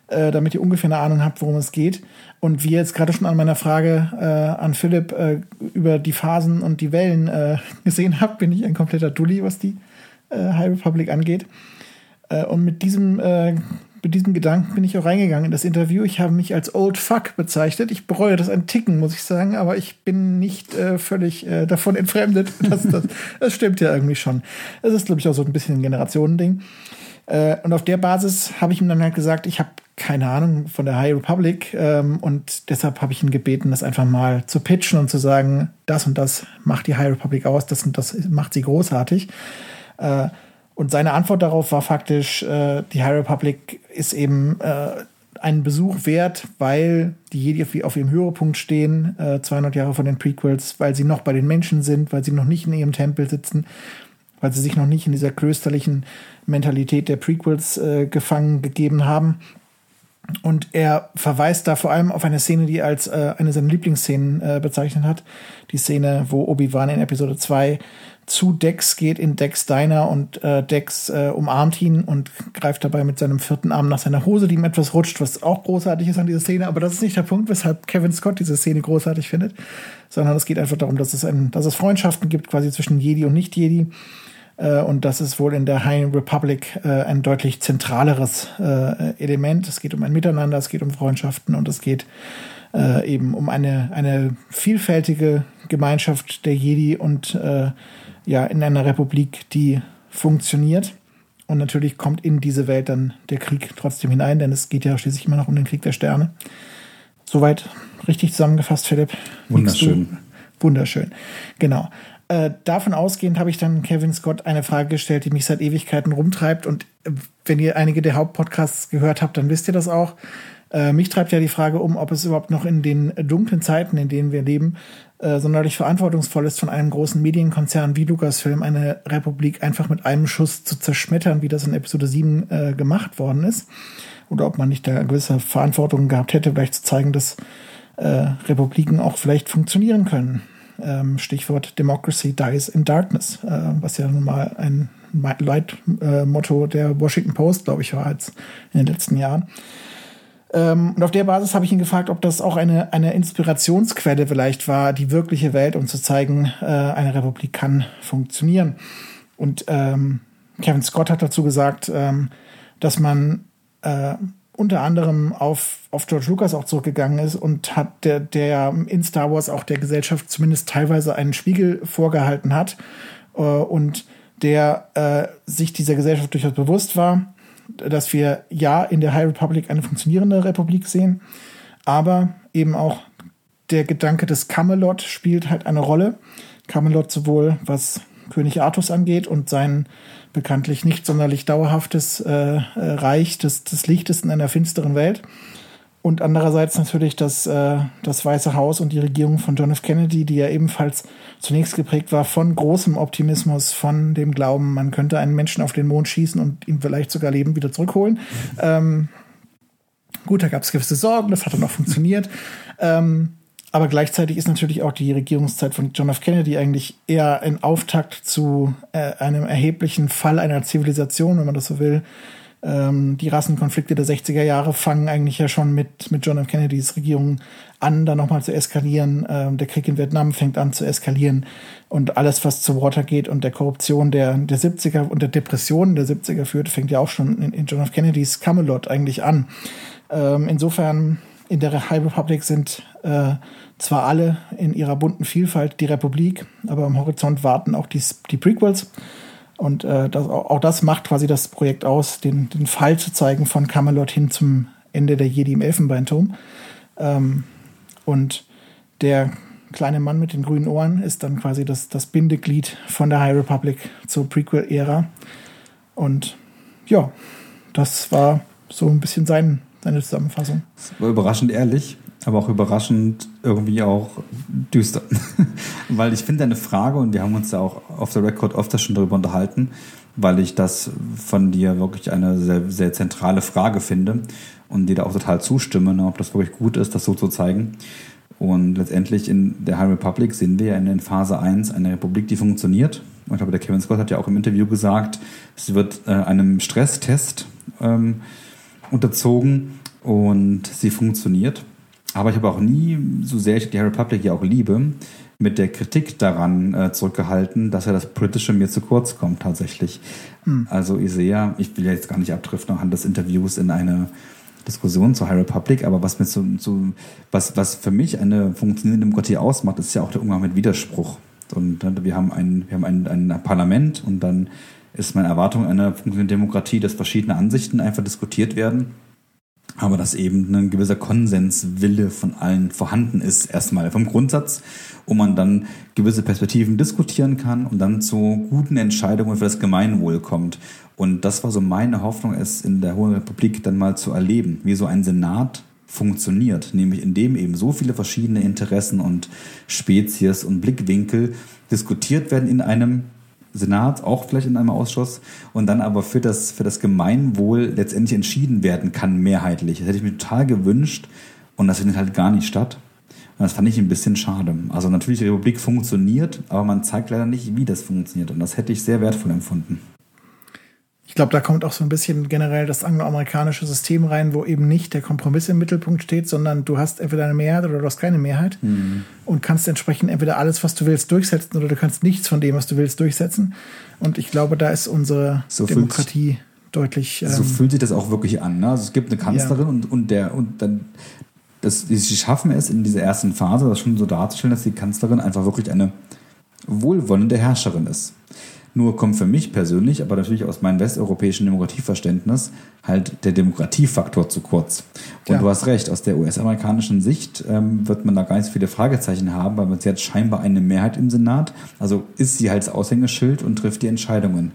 Speaker 2: äh, damit ihr ungefähr eine Ahnung habt, worum es geht. Und wie jetzt gerade schon an meiner Frage äh, an Philipp äh, über die Phasen und die Wellen äh, gesehen habt, bin ich ein kompletter Dulli, was die High Republic angeht. und mit diesem mit diesem Gedanken bin ich auch reingegangen in das Interview. Ich habe mich als Old Fuck bezeichnet. Ich bereue das ein Ticken, muss ich sagen, aber ich bin nicht äh, völlig äh, davon entfremdet. Das, das, das stimmt ja irgendwie schon. Es ist, glaube ich, auch so ein bisschen ein Generationending. Äh, und auf der Basis habe ich ihm dann halt gesagt, ich habe keine Ahnung von der High Republic ähm, und deshalb habe ich ihn gebeten, das einfach mal zu pitchen und zu sagen, das und das macht die High Republic aus, das und das macht sie großartig. Äh, und seine Antwort darauf war faktisch, äh, die High Republic ist eben äh, einen Besuch wert, weil die Jedi auf ihrem Höhepunkt stehen, äh, 200 Jahre von den Prequels, weil sie noch bei den Menschen sind, weil sie noch nicht in ihrem Tempel sitzen, weil sie sich noch nicht in dieser klösterlichen Mentalität der Prequels äh, gefangen gegeben haben. Und er verweist da vor allem auf eine Szene, die er als äh, eine seiner Lieblingsszenen äh, bezeichnet hat. Die Szene, wo Obi-Wan in Episode 2 zu Dex geht in Dex Diner und äh, Dex äh, umarmt ihn und greift dabei mit seinem vierten Arm nach seiner Hose, die ihm etwas rutscht, was auch großartig ist an dieser Szene. Aber das ist nicht der Punkt, weshalb Kevin Scott diese Szene großartig findet, sondern es geht einfach darum, dass es, ein, dass es Freundschaften gibt quasi zwischen Jedi und Nicht-Jedi. Äh, und das ist wohl in der High Republic äh, ein deutlich zentraleres äh, Element. Es geht um ein Miteinander, es geht um Freundschaften und es geht äh, eben um eine, eine vielfältige Gemeinschaft der Jedi und äh, ja, in einer Republik, die funktioniert. Und natürlich kommt in diese Welt dann der Krieg trotzdem hinein, denn es geht ja schließlich immer noch um den Krieg der Sterne. Soweit richtig zusammengefasst, Philipp.
Speaker 3: Wunderschön.
Speaker 2: Wunderschön. Genau. Äh, davon ausgehend habe ich dann Kevin Scott eine Frage gestellt, die mich seit Ewigkeiten rumtreibt. Und äh, wenn ihr einige der Hauptpodcasts gehört habt, dann wisst ihr das auch. Äh, mich treibt ja die Frage um, ob es überhaupt noch in den dunklen Zeiten, in denen wir leben, äh, sonderlich verantwortungsvoll ist, von einem großen Medienkonzern wie Lucasfilm eine Republik einfach mit einem Schuss zu zerschmettern, wie das in Episode 7 äh, gemacht worden ist. Oder ob man nicht da gewisse Verantwortung gehabt hätte, vielleicht zu zeigen, dass äh, Republiken auch vielleicht funktionieren können. Ähm, Stichwort Democracy dies in darkness, äh, was ja nun mal ein Leitmotto der Washington Post, glaube ich, war jetzt in den letzten Jahren. Ähm, und auf der Basis habe ich ihn gefragt, ob das auch eine, eine Inspirationsquelle vielleicht war, die wirkliche Welt, um zu zeigen, äh, eine Republik kann funktionieren. Und ähm, Kevin Scott hat dazu gesagt, ähm, dass man äh, unter anderem auf, auf George Lucas auch zurückgegangen ist und hat der, der in Star Wars auch der Gesellschaft zumindest teilweise einen Spiegel vorgehalten hat äh, und der äh, sich dieser Gesellschaft durchaus bewusst war, dass wir ja in der High Republic eine funktionierende Republik sehen, aber eben auch der Gedanke des Camelot spielt halt eine Rolle. Camelot sowohl was König Artus angeht und sein bekanntlich nicht sonderlich dauerhaftes äh, äh, Reich des, des Lichtes in einer finsteren Welt. Und andererseits natürlich das, äh, das Weiße Haus und die Regierung von John F. Kennedy, die ja ebenfalls zunächst geprägt war von großem Optimismus, von dem Glauben, man könnte einen Menschen auf den Mond schießen und ihn vielleicht sogar lebend wieder zurückholen. Ähm, gut, da gab es gewisse Sorgen, das hat dann auch funktioniert. Ähm, aber gleichzeitig ist natürlich auch die Regierungszeit von John F. Kennedy eigentlich eher ein Auftakt zu äh, einem erheblichen Fall einer Zivilisation, wenn man das so will. Ähm, die Rassenkonflikte der 60er Jahre fangen eigentlich ja schon mit, mit John F. Kennedys Regierung an, dann nochmal zu eskalieren. Ähm, der Krieg in Vietnam fängt an zu eskalieren. Und alles, was zu Watergate und der Korruption der, der 70er und der Depression der 70er führt, fängt ja auch schon in, in John F. Kennedys Camelot eigentlich an. Ähm, insofern in der High Republic sind äh, zwar alle in ihrer bunten Vielfalt die Republik, aber am Horizont warten auch die, die Prequels. Und äh, das, auch das macht quasi das Projekt aus, den, den Fall zu zeigen von Camelot hin zum Ende der Jedi im Elfenbeinturm. Ähm, und der kleine Mann mit den grünen Ohren ist dann quasi das, das Bindeglied von der High Republic zur Prequel-Ära. Und ja, das war so ein bisschen sein, seine Zusammenfassung.
Speaker 3: Das war überraschend ehrlich aber auch überraschend irgendwie auch düster. weil ich finde eine Frage, und wir haben uns ja auch auf der Record öfter schon darüber unterhalten, weil ich das von dir wirklich eine sehr, sehr zentrale Frage finde und dir da auch total zustimme, ne, ob das wirklich gut ist, das so zu zeigen. Und letztendlich in der High Republic sehen wir ja in Phase 1 eine Republik, die funktioniert. Und ich glaube, der Kevin Scott hat ja auch im Interview gesagt, sie wird äh, einem Stresstest ähm, unterzogen und sie funktioniert. Aber ich habe auch nie, so sehr ich die Republic ja auch liebe, mit der Kritik daran äh, zurückgehalten, dass ja das Politische mir zu kurz kommt tatsächlich. Mhm. Also ich sehe ja, ich will ja jetzt gar nicht abdriften anhand des Interviews in eine Diskussion zur High Republic, aber was mir so, so was, was für mich eine funktionierende Demokratie ausmacht, ist ja auch der Umgang mit Widerspruch. Und äh, wir haben ein, wir haben ein, ein Parlament und dann ist meine Erwartung einer funktionierenden Demokratie, dass verschiedene Ansichten einfach diskutiert werden aber dass eben ein gewisser Konsenswille von allen vorhanden ist, erstmal vom Grundsatz, wo man dann gewisse Perspektiven diskutieren kann und dann zu guten Entscheidungen für das Gemeinwohl kommt. Und das war so meine Hoffnung, es in der Hohen Republik dann mal zu erleben, wie so ein Senat funktioniert, nämlich indem eben so viele verschiedene Interessen und Spezies und Blickwinkel diskutiert werden in einem Senat, auch vielleicht in einem Ausschuss, und dann aber für das, für das Gemeinwohl letztendlich entschieden werden kann, mehrheitlich. Das hätte ich mir total gewünscht und das findet halt gar nicht statt. Und das fand ich ein bisschen schade. Also natürlich, die Republik funktioniert, aber man zeigt leider nicht, wie das funktioniert. Und das hätte ich sehr wertvoll empfunden.
Speaker 2: Ich glaube, da kommt auch so ein bisschen generell das angloamerikanische System rein, wo eben nicht der Kompromiss im Mittelpunkt steht, sondern du hast entweder eine Mehrheit oder du hast keine Mehrheit mhm. und kannst entsprechend entweder alles, was du willst, durchsetzen oder du kannst nichts von dem, was du willst, durchsetzen. Und ich glaube, da ist unsere so Demokratie deutlich.
Speaker 3: Ähm, so fühlt sich das auch wirklich an. Ne? Also es gibt eine Kanzlerin ja. und, und der und dann das, sie schaffen es in dieser ersten Phase, das schon so darzustellen, dass die Kanzlerin einfach wirklich eine wohlwollende Herrscherin ist. Nur kommt für mich persönlich, aber natürlich aus meinem westeuropäischen Demokratieverständnis, halt der Demokratiefaktor zu kurz. Und ja. du hast recht, aus der US-amerikanischen Sicht ähm, wird man da gar nicht so viele Fragezeichen haben, weil sie hat scheinbar eine Mehrheit im Senat. Also ist sie halt das Aushängeschild und trifft die Entscheidungen.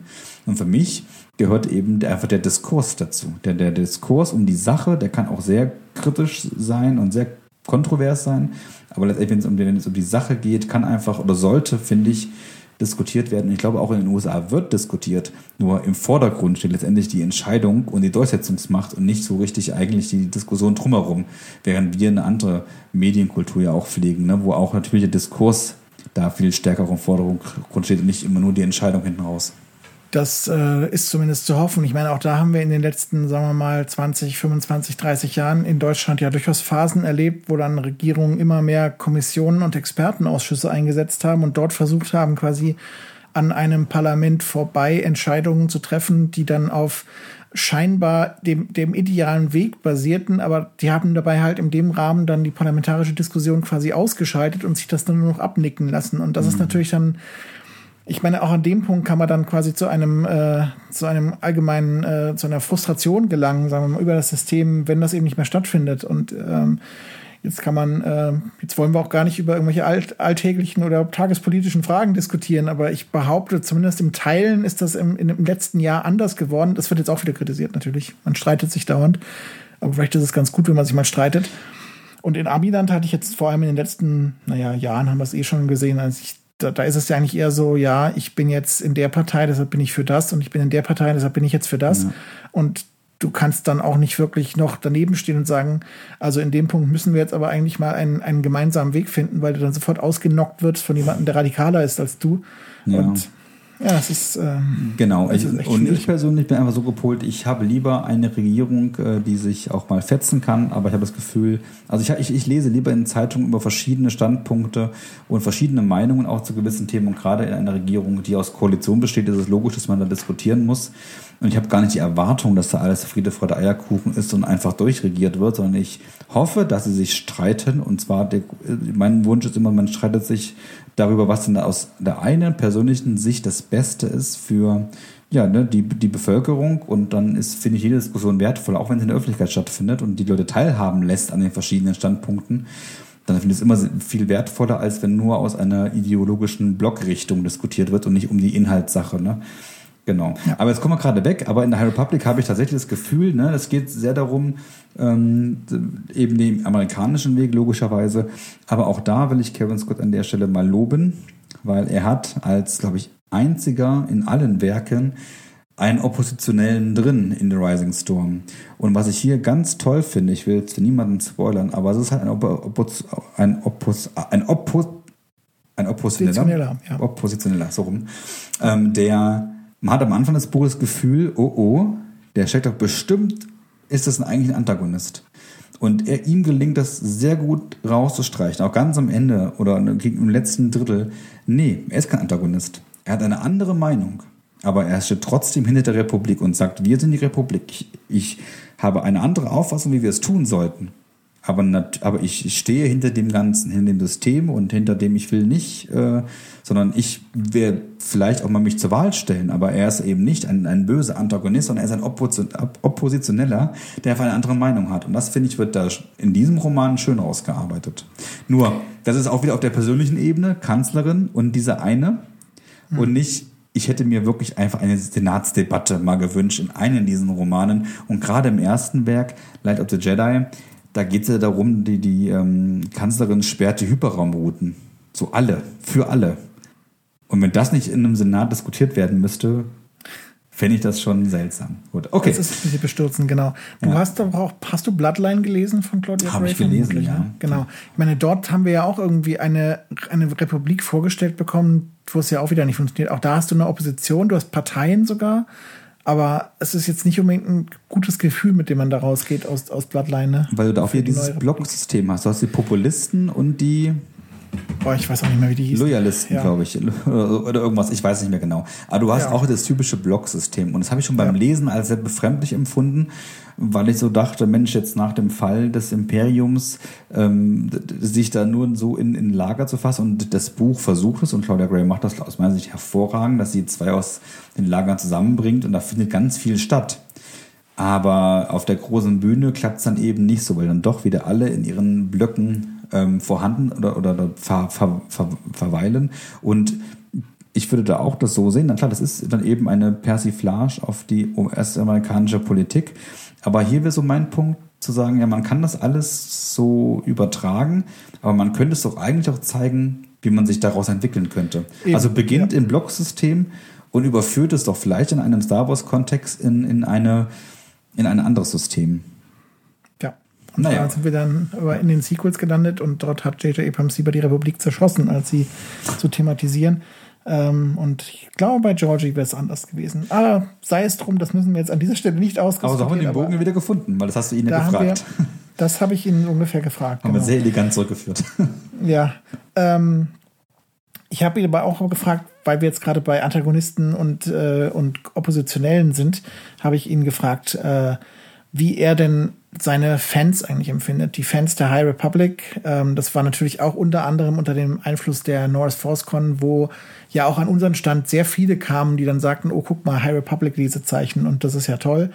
Speaker 3: Und für mich gehört eben einfach der Diskurs dazu. Der, der Diskurs um die Sache, der kann auch sehr kritisch sein und sehr kontrovers sein. Aber letztendlich, wenn es um, wenn es um die Sache geht, kann einfach oder sollte, finde ich, diskutiert werden. Ich glaube, auch in den USA wird diskutiert. Nur im Vordergrund steht letztendlich die Entscheidung und die Durchsetzungsmacht und nicht so richtig eigentlich die Diskussion drumherum. Während wir eine andere Medienkultur ja auch pflegen, ne? wo auch natürlich der Diskurs da viel stärker im Vordergrund steht und nicht immer nur die Entscheidung hinten raus.
Speaker 2: Das äh, ist zumindest zu hoffen. Ich meine, auch da haben wir in den letzten, sagen wir mal, 20, 25, 30 Jahren in Deutschland ja durchaus Phasen erlebt, wo dann Regierungen immer mehr Kommissionen und Expertenausschüsse eingesetzt haben und dort versucht haben, quasi an einem Parlament vorbei Entscheidungen zu treffen, die dann auf scheinbar dem, dem idealen Weg basierten, aber die haben dabei halt in dem Rahmen dann die parlamentarische Diskussion quasi ausgeschaltet und sich das dann nur noch abnicken lassen. Und das mhm. ist natürlich dann ich meine, auch an dem Punkt kann man dann quasi zu einem, äh, zu einem allgemeinen, äh, zu einer Frustration gelangen, sagen wir mal, über das System, wenn das eben nicht mehr stattfindet. Und ähm, jetzt kann man, äh, jetzt wollen wir auch gar nicht über irgendwelche alt, alltäglichen oder tagespolitischen Fragen diskutieren, aber ich behaupte, zumindest im Teilen ist das im, im letzten Jahr anders geworden. Das wird jetzt auch wieder kritisiert, natürlich. Man streitet sich dauernd. Aber vielleicht ist es ganz gut, wenn man sich mal streitet. Und in Amiland hatte ich jetzt vor allem in den letzten, naja, Jahren haben wir es eh schon gesehen, als ich da, da ist es ja eigentlich eher so, ja, ich bin jetzt in der Partei, deshalb bin ich für das und ich bin in der Partei, deshalb bin ich jetzt für das. Ja. Und du kannst dann auch nicht wirklich noch daneben stehen und sagen, also in dem Punkt müssen wir jetzt aber eigentlich mal einen, einen gemeinsamen Weg finden, weil du dann sofort ausgenockt wirst von jemandem, der radikaler ist als du. Ja. Und ja, es ist. Ähm,
Speaker 3: genau, ich, ist und ich persönlich bin einfach so gepolt, ich habe lieber eine Regierung, äh, die sich auch mal fetzen kann, aber ich habe das Gefühl, also ich, ich, ich lese lieber in Zeitungen über verschiedene Standpunkte und verschiedene Meinungen auch zu gewissen Themen. Und gerade in einer Regierung, die aus Koalition besteht, ist es logisch, dass man da diskutieren muss. Und ich habe gar nicht die Erwartung, dass da alles Friede, Freude, Eierkuchen ist und einfach durchregiert wird, sondern ich hoffe, dass sie sich streiten. Und zwar, der, mein Wunsch ist immer, man streitet sich darüber, was denn aus der einen persönlichen Sicht das Beste ist für ja, ne, die, die Bevölkerung. Und dann ist, finde ich, jede Diskussion wertvoll, auch wenn sie in der Öffentlichkeit stattfindet und die Leute teilhaben lässt an den verschiedenen Standpunkten dann finde ich es immer viel wertvoller, als wenn nur aus einer ideologischen Blockrichtung diskutiert wird und nicht um die Inhaltssache. Ne? Genau. Ja. Aber jetzt kommen wir gerade weg. Aber in der High Republic habe ich tatsächlich das Gefühl, ne, es geht sehr darum, ähm, eben den amerikanischen Weg logischerweise. Aber auch da will ich Kevin Scott an der Stelle mal loben, weil er hat als, glaube ich, einziger in allen Werken einen Oppositionellen drin in The Rising Storm. Und was ich hier ganz toll finde, ich will jetzt für niemanden spoilern, aber es ist halt ein Oppos, ein Oppos, ein Oppos, ein Oppositioneller, ja. Oppositioneller, so rum, ähm, der man hat am Anfang des Buches das Gefühl, oh oh, der steckt doch bestimmt, ist das eigentlich ein Antagonist. Und er, ihm gelingt das sehr gut rauszustreichen, auch ganz am Ende oder im letzten Drittel. Nee, er ist kein Antagonist. Er hat eine andere Meinung. Aber er steht trotzdem hinter der Republik und sagt, wir sind die Republik. Ich, ich habe eine andere Auffassung, wie wir es tun sollten. Aber, aber ich stehe hinter dem Ganzen, hinter dem System und hinter dem ich will nicht, äh, sondern ich werde vielleicht auch mal mich zur Wahl stellen, aber er ist eben nicht ein, ein böser Antagonist, sondern er ist ein Oppositioneller, der einfach eine andere Meinung hat. Und das, finde ich, wird da in diesem Roman schön rausgearbeitet. Nur, das ist auch wieder auf der persönlichen Ebene, Kanzlerin und diese eine hm. und nicht ich hätte mir wirklich einfach eine Senatsdebatte mal gewünscht in einem diesen Romanen. Und gerade im ersten Werk, Light of the Jedi, da geht es ja darum, die, die ähm, Kanzlerin sperrt die Hyperraumrouten. So alle, für alle. Und wenn das nicht in einem Senat diskutiert werden müsste, fände ich das schon seltsam. Gut, okay.
Speaker 2: Das ist ein bisschen bestürzend, genau. Du ja. hast doch auch, hast du Bloodline gelesen von Claudia
Speaker 3: Habe ich gelesen, ja. Ne?
Speaker 2: Genau. Ich meine, dort haben wir ja auch irgendwie eine, eine Republik vorgestellt bekommen, wo es ja auch wieder nicht funktioniert. Auch da hast du eine Opposition, du hast Parteien sogar. Aber es ist jetzt nicht unbedingt ein gutes Gefühl, mit dem man da rausgeht aus, aus Bloodline. Ne?
Speaker 3: Weil du da auch wieder dieses Blocksystem hast. Du hast die Populisten und die
Speaker 2: Boah, ich weiß auch nicht mehr, wie die hieß.
Speaker 3: Loyalisten, ja. glaube ich. Oder irgendwas, ich weiß nicht mehr genau. Aber du hast ja. auch das typische Blocksystem. Und das habe ich schon beim ja. Lesen als sehr befremdlich empfunden, weil ich so dachte, Mensch, jetzt nach dem Fall des Imperiums ähm, sich da nur so in, in Lager zu fassen. Und das Buch versucht es, und Claudia Gray macht das aus meiner Sicht hervorragend, dass sie zwei aus den Lagern zusammenbringt und da findet ganz viel statt. Aber auf der großen Bühne klappt es dann eben nicht so, weil dann doch wieder alle in ihren Blöcken ähm, vorhanden oder, oder ver, ver, ver, verweilen. Und ich würde da auch das so sehen. Na klar, das ist dann eben eine Persiflage auf die US-amerikanische Politik. Aber hier wäre so mein Punkt zu sagen, ja, man kann das alles so übertragen, aber man könnte es doch eigentlich auch zeigen, wie man sich daraus entwickeln könnte. Eben, also beginnt ja. im Blocksystem und überführt es doch vielleicht in einem Star Wars-Kontext in, in, eine, in ein anderes System.
Speaker 2: Und naja. da sind wir dann aber in den Sequels gelandet und dort hat J.J. Abrams lieber die Republik zerschossen, als sie zu thematisieren. Ähm, und ich glaube, bei Georgie wäre es anders gewesen. Aber sei es drum, das müssen wir jetzt an dieser Stelle nicht ausdiskutieren.
Speaker 3: Aber so haben wir den Bogen wieder gefunden, weil das hast du ihn ja gefragt.
Speaker 2: Wir, das habe ich ihn ungefähr gefragt.
Speaker 3: Haben genau. wir sehr elegant zurückgeführt.
Speaker 2: Ja. Ähm, ich habe ihn aber auch gefragt, weil wir jetzt gerade bei Antagonisten und, äh, und Oppositionellen sind, habe ich ihn gefragt, äh, wie er denn seine Fans eigentlich empfindet. Die Fans der High Republic, ähm, das war natürlich auch unter anderem unter dem Einfluss der Norris ForceCon, wo ja auch an unseren Stand sehr viele kamen, die dann sagten, oh, guck mal, High Republic diese Zeichen und das ist ja toll.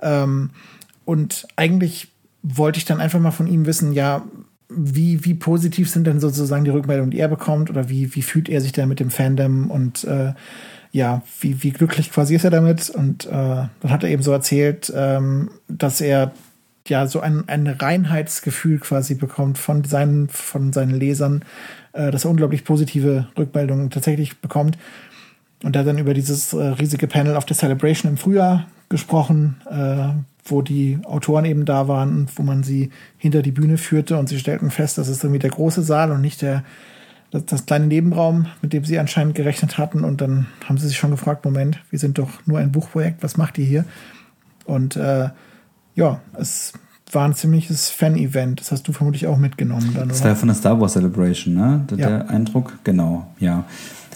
Speaker 2: Ähm, und eigentlich wollte ich dann einfach mal von ihm wissen, ja, wie, wie positiv sind denn sozusagen die Rückmeldungen, die er bekommt oder wie, wie fühlt er sich da mit dem Fandom und äh, ja, wie, wie glücklich quasi ist er damit? Und äh, dann hat er eben so erzählt, ähm, dass er ja so ein, ein Reinheitsgefühl quasi bekommt von seinen, von seinen Lesern, äh, dass er unglaublich positive Rückmeldungen tatsächlich bekommt. Und er hat dann über dieses äh, riesige Panel auf der Celebration im Frühjahr gesprochen, äh, wo die Autoren eben da waren und wo man sie hinter die Bühne führte und sie stellten fest, das ist irgendwie der große Saal und nicht der das, das kleine Nebenraum, mit dem sie anscheinend gerechnet hatten. Und dann haben sie sich schon gefragt, Moment, wir sind doch nur ein Buchprojekt, was macht ihr hier? Und äh, ja, es war ein ziemliches Fan-Event. Das hast du vermutlich auch mitgenommen. Dann,
Speaker 3: das war ja von der Star Wars Celebration, ne? Der, ja. der Eindruck? Genau, ja.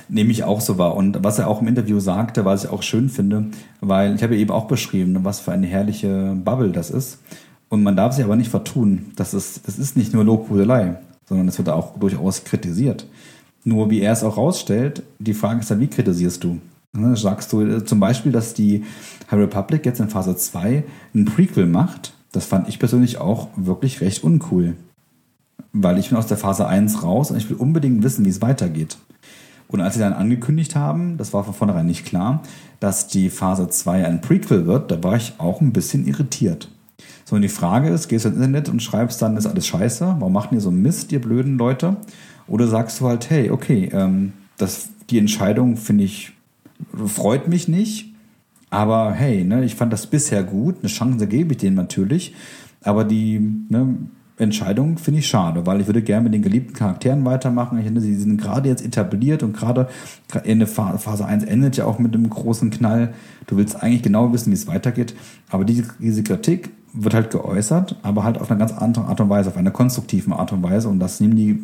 Speaker 3: Nehme ich auch so wahr. Und was er auch im Interview sagte, was ich auch schön finde, weil ich habe ja eben auch beschrieben, was für eine herrliche Bubble das ist. Und man darf sich aber nicht vertun. Das ist, das ist nicht nur Lobhudelei sondern es wird auch durchaus kritisiert. Nur wie er es auch rausstellt, die Frage ist dann, wie kritisierst du? Ne, sagst du äh, zum Beispiel, dass die High Republic jetzt in Phase 2 ein Prequel macht? Das fand ich persönlich auch wirklich recht uncool. Weil ich bin aus der Phase 1 raus und ich will unbedingt wissen, wie es weitergeht. Und als sie dann angekündigt haben, das war von vornherein nicht klar, dass die Phase 2 ein Prequel wird, da war ich auch ein bisschen irritiert. Sondern die Frage ist, gehst du ins Internet und schreibst dann, ist alles scheiße, warum macht ihr so Mist, ihr blöden Leute? Oder sagst du halt, hey, okay, ähm, das, die Entscheidung finde ich, freut mich nicht, aber hey, ne, ich fand das bisher gut, eine Chance gebe ich denen natürlich, aber die ne, Entscheidung finde ich schade, weil ich würde gerne mit den geliebten Charakteren weitermachen. Ich finde, sie sind gerade jetzt etabliert und gerade in Phase 1 endet ja auch mit einem großen Knall. Du willst eigentlich genau wissen, wie es weitergeht, aber diese, diese Kritik wird halt geäußert, aber halt auf eine ganz andere Art und Weise, auf eine konstruktive Art und Weise. Und das nehmen die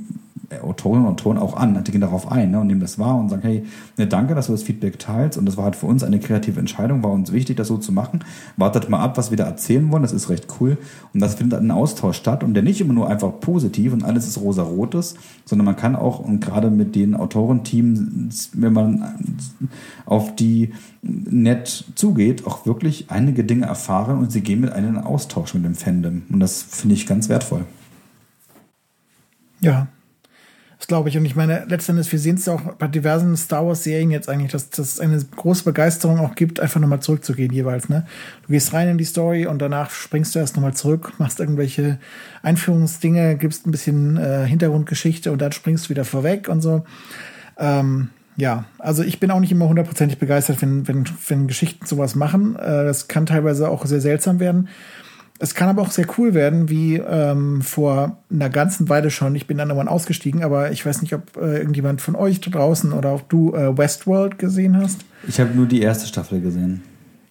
Speaker 3: Autorinnen und Autoren auch an, die gehen darauf ein ne, und nehmen das wahr und sagen, hey, ne, danke, dass du das Feedback teilst. Und das war halt für uns eine kreative Entscheidung, war uns wichtig, das so zu machen. Wartet mal ab, was wir da erzählen wollen, das ist recht cool. Und das findet ein Austausch statt und der nicht immer nur einfach positiv und alles ist rosa-rotes, sondern man kann auch, und gerade mit den Autorenteams, wenn man auf die nett zugeht, auch wirklich einige Dinge erfahren und sie gehen mit einem Austausch mit dem Fandom. Und das finde ich ganz wertvoll.
Speaker 2: Ja, das glaube ich. Und ich meine, letztendlich, wir sehen es auch bei diversen Star Wars-Serien jetzt eigentlich, dass, dass es eine große Begeisterung auch gibt, einfach nochmal zurückzugehen jeweils. Ne? Du gehst rein in die Story und danach springst du erst nochmal zurück, machst irgendwelche Einführungsdinge, gibst ein bisschen äh, Hintergrundgeschichte und dann springst du wieder vorweg und so. Ähm, ja, also ich bin auch nicht immer hundertprozentig begeistert, wenn, wenn, wenn Geschichten sowas machen. Äh, das kann teilweise auch sehr seltsam werden. Es kann aber auch sehr cool werden, wie ähm, vor einer ganzen Weile schon. Ich bin dann irgendwann ausgestiegen, aber ich weiß nicht, ob äh, irgendjemand von euch da draußen oder ob du äh, Westworld gesehen hast.
Speaker 3: Ich habe nur die erste Staffel gesehen.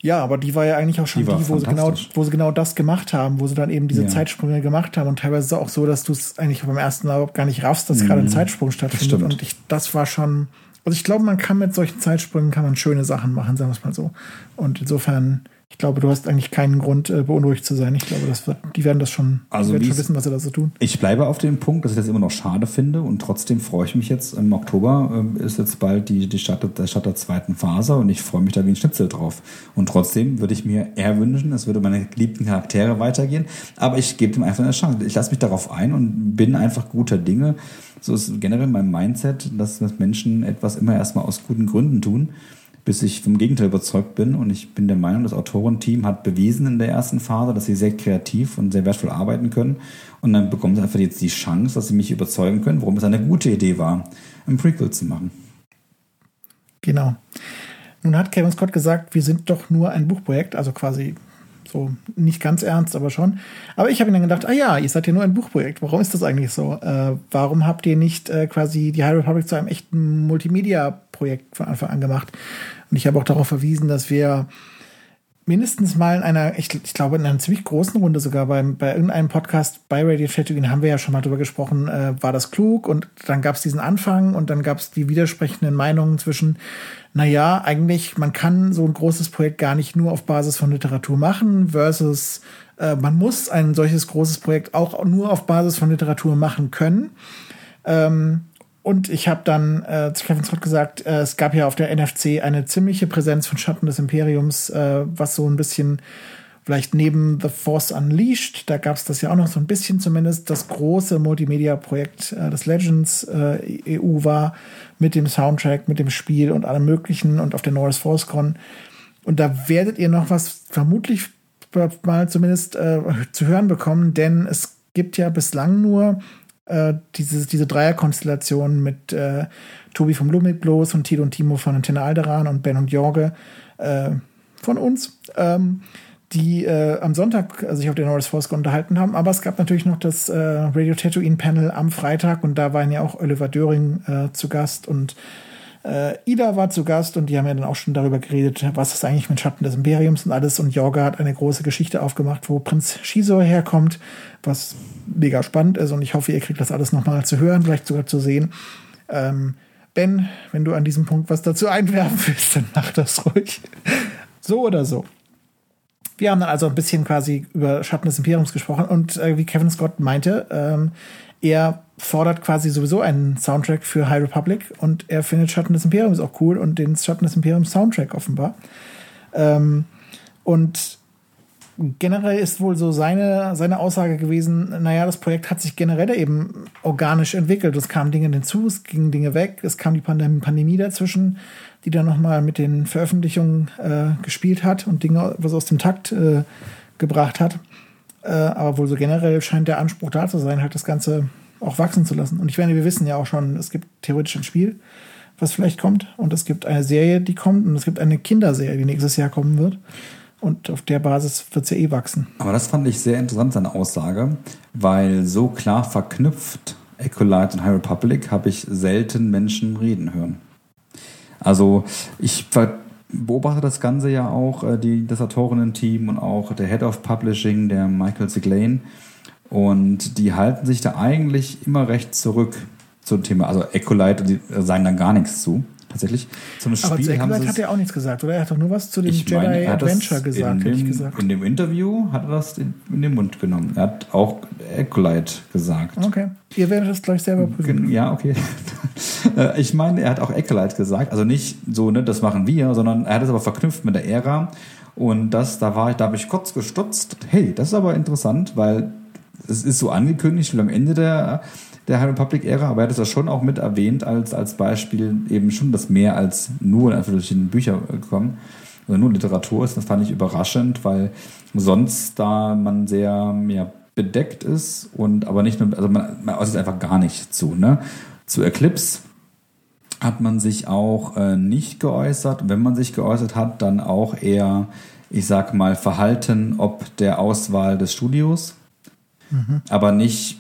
Speaker 2: Ja, aber die war ja eigentlich auch schon die, die wo, sie genau, wo sie genau das gemacht haben, wo sie dann eben diese ja. Zeitsprünge gemacht haben und teilweise auch so, dass du es eigentlich beim ersten Mal überhaupt gar nicht raffst, dass mhm. gerade ein Zeitsprung stattfindet. Und ich, das war schon, also ich glaube, man kann mit solchen Zeitsprüngen kann man schöne Sachen machen, sagen wir es mal so. Und insofern ich glaube, du hast eigentlich keinen Grund, äh, beunruhigt zu sein. Ich glaube, das wird, die werden das schon,
Speaker 3: also
Speaker 2: werden schon wissen, was sie da so tun.
Speaker 3: Ich bleibe auf dem Punkt, dass ich das immer noch schade finde und trotzdem freue ich mich jetzt. Im Oktober äh, ist jetzt bald die, die Stadt, der Stadt der zweiten Phase und ich freue mich da wie ein Schnitzel drauf. Und trotzdem würde ich mir eher wünschen, es würde meine geliebten Charaktere weitergehen. Aber ich gebe dem einfach eine Chance. Ich lasse mich darauf ein und bin einfach guter Dinge. So ist generell mein Mindset, dass Menschen etwas immer erstmal aus guten Gründen tun bis ich vom Gegenteil überzeugt bin. Und ich bin der Meinung, das Autorenteam hat bewiesen in der ersten Phase, dass sie sehr kreativ und sehr wertvoll arbeiten können. Und dann bekommen sie einfach jetzt die Chance, dass sie mich überzeugen können, warum es eine gute Idee war, ein Prequel zu machen.
Speaker 2: Genau. Nun hat Kevin Scott gesagt, wir sind doch nur ein Buchprojekt, also quasi so nicht ganz ernst, aber schon. Aber ich habe mir dann gedacht, ah ja, ihr seid ja nur ein Buchprojekt. Warum ist das eigentlich so? Äh, warum habt ihr nicht äh, quasi die High Republic zu einem echten Multimedia Projekt von Anfang an gemacht. Und ich habe auch darauf verwiesen, dass wir mindestens mal in einer, ich, ich, glaube, in einer ziemlich großen Runde sogar beim, bei irgendeinem Podcast bei Radio Chatterton haben wir ja schon mal drüber gesprochen, äh, war das klug und dann gab es diesen Anfang und dann gab es die widersprechenden Meinungen zwischen, naja, eigentlich, man kann so ein großes Projekt gar nicht nur auf Basis von Literatur machen versus äh, man muss ein solches großes Projekt auch nur auf Basis von Literatur machen können. Ähm, und ich habe dann äh, zu Kevin Scott gesagt, äh, es gab ja auf der NFC eine ziemliche Präsenz von Schatten des Imperiums, äh, was so ein bisschen vielleicht neben The Force Unleashed, da gab es das ja auch noch so ein bisschen zumindest, das große Multimedia-Projekt äh, des Legends äh, EU war, mit dem Soundtrack, mit dem Spiel und allem möglichen und auf der Norris Force Con. Und da werdet ihr noch was vermutlich mal zumindest äh, zu hören bekommen, denn es gibt ja bislang nur äh, diese, diese Dreierkonstellation mit äh, Tobi vom Lumik bloß und Tito und Timo von Antenne Alderan und Ben und Jorge äh, von uns, ähm, die äh, am Sonntag sich auf der Norris Force unterhalten haben. Aber es gab natürlich noch das äh, Radio Tatooine Panel am Freitag und da waren ja auch Oliver Döring äh, zu Gast und äh, Ida war zu Gast und die haben ja dann auch schon darüber geredet, was ist eigentlich mit Schatten des Imperiums und alles. Und Jorga hat eine große Geschichte aufgemacht, wo Prinz Shizo herkommt, was mega spannend ist. Und ich hoffe, ihr kriegt das alles nochmal zu hören, vielleicht sogar zu sehen. Ähm, ben, wenn du an diesem Punkt was dazu einwerfen willst, dann mach das ruhig. so oder so. Wir haben dann also ein bisschen quasi über Schatten des Imperiums gesprochen und äh, wie Kevin Scott meinte, ähm, er fordert quasi sowieso einen Soundtrack für High Republic und er findet Schatten des Imperiums auch cool und den Schatten des Imperiums Soundtrack offenbar. Ähm, und generell ist wohl so seine, seine Aussage gewesen, naja, das Projekt hat sich generell eben organisch entwickelt. Es kamen Dinge hinzu, es gingen Dinge weg, es kam die Pandem Pandemie dazwischen, die dann nochmal mit den Veröffentlichungen äh, gespielt hat und Dinge, was aus dem Takt äh, gebracht hat. Äh, aber wohl so generell scheint der Anspruch da zu sein, halt das Ganze auch wachsen zu lassen. Und ich meine, wir wissen ja auch schon, es gibt theoretisch ein Spiel, was vielleicht kommt. Und es gibt eine Serie, die kommt. Und es gibt eine Kinderserie, die nächstes Jahr kommen wird. Und auf der Basis wird es ja eh wachsen.
Speaker 3: Aber das fand ich sehr interessant, seine Aussage, weil so klar verknüpft Ecolite und High Republic habe ich selten Menschen reden hören. Also ich beobachte das Ganze ja auch, äh, die, das Autorinnen-Team und auch der Head of Publishing, der Michael Siglane. Und die halten sich da eigentlich immer recht zurück zum Thema. Also Ecolite, die sagen dann gar nichts zu. Tatsächlich.
Speaker 2: Zum Spiel Aber zu Ecolite hat er auch nichts gesagt, oder? Er hat doch nur was zu dem Jedi meine, Adventure gesagt,
Speaker 3: hätte ich gesagt. In dem Interview hat er das in, in, den Mund genommen. Er hat auch Ecolite gesagt.
Speaker 2: Okay. Ihr werdet das gleich selber prüfen.
Speaker 3: Ja, okay. Äh, ich meine, er hat auch Ecolite gesagt. Also nicht so, ne, das machen wir, sondern er hat es aber verknüpft mit der Ära. Und das, da war ich, da habe ich kurz gestutzt. Hey, das ist aber interessant, weil es ist so angekündigt, wie am Ende der, der High Republic-Ära, aber er hat es ja schon auch mit erwähnt als, als Beispiel eben schon, dass mehr als nur in Anführungsstrichen Bücher kommen oder nur Literatur ist. Das fand ich überraschend, weil sonst da man sehr ja, bedeckt ist und aber nicht nur, also man, man äußert einfach gar nicht zu. Ne? Zu Eclipse hat man sich auch äh, nicht geäußert. Wenn man sich geäußert hat, dann auch eher, ich sag mal, Verhalten ob der Auswahl des Studios mhm. aber nicht,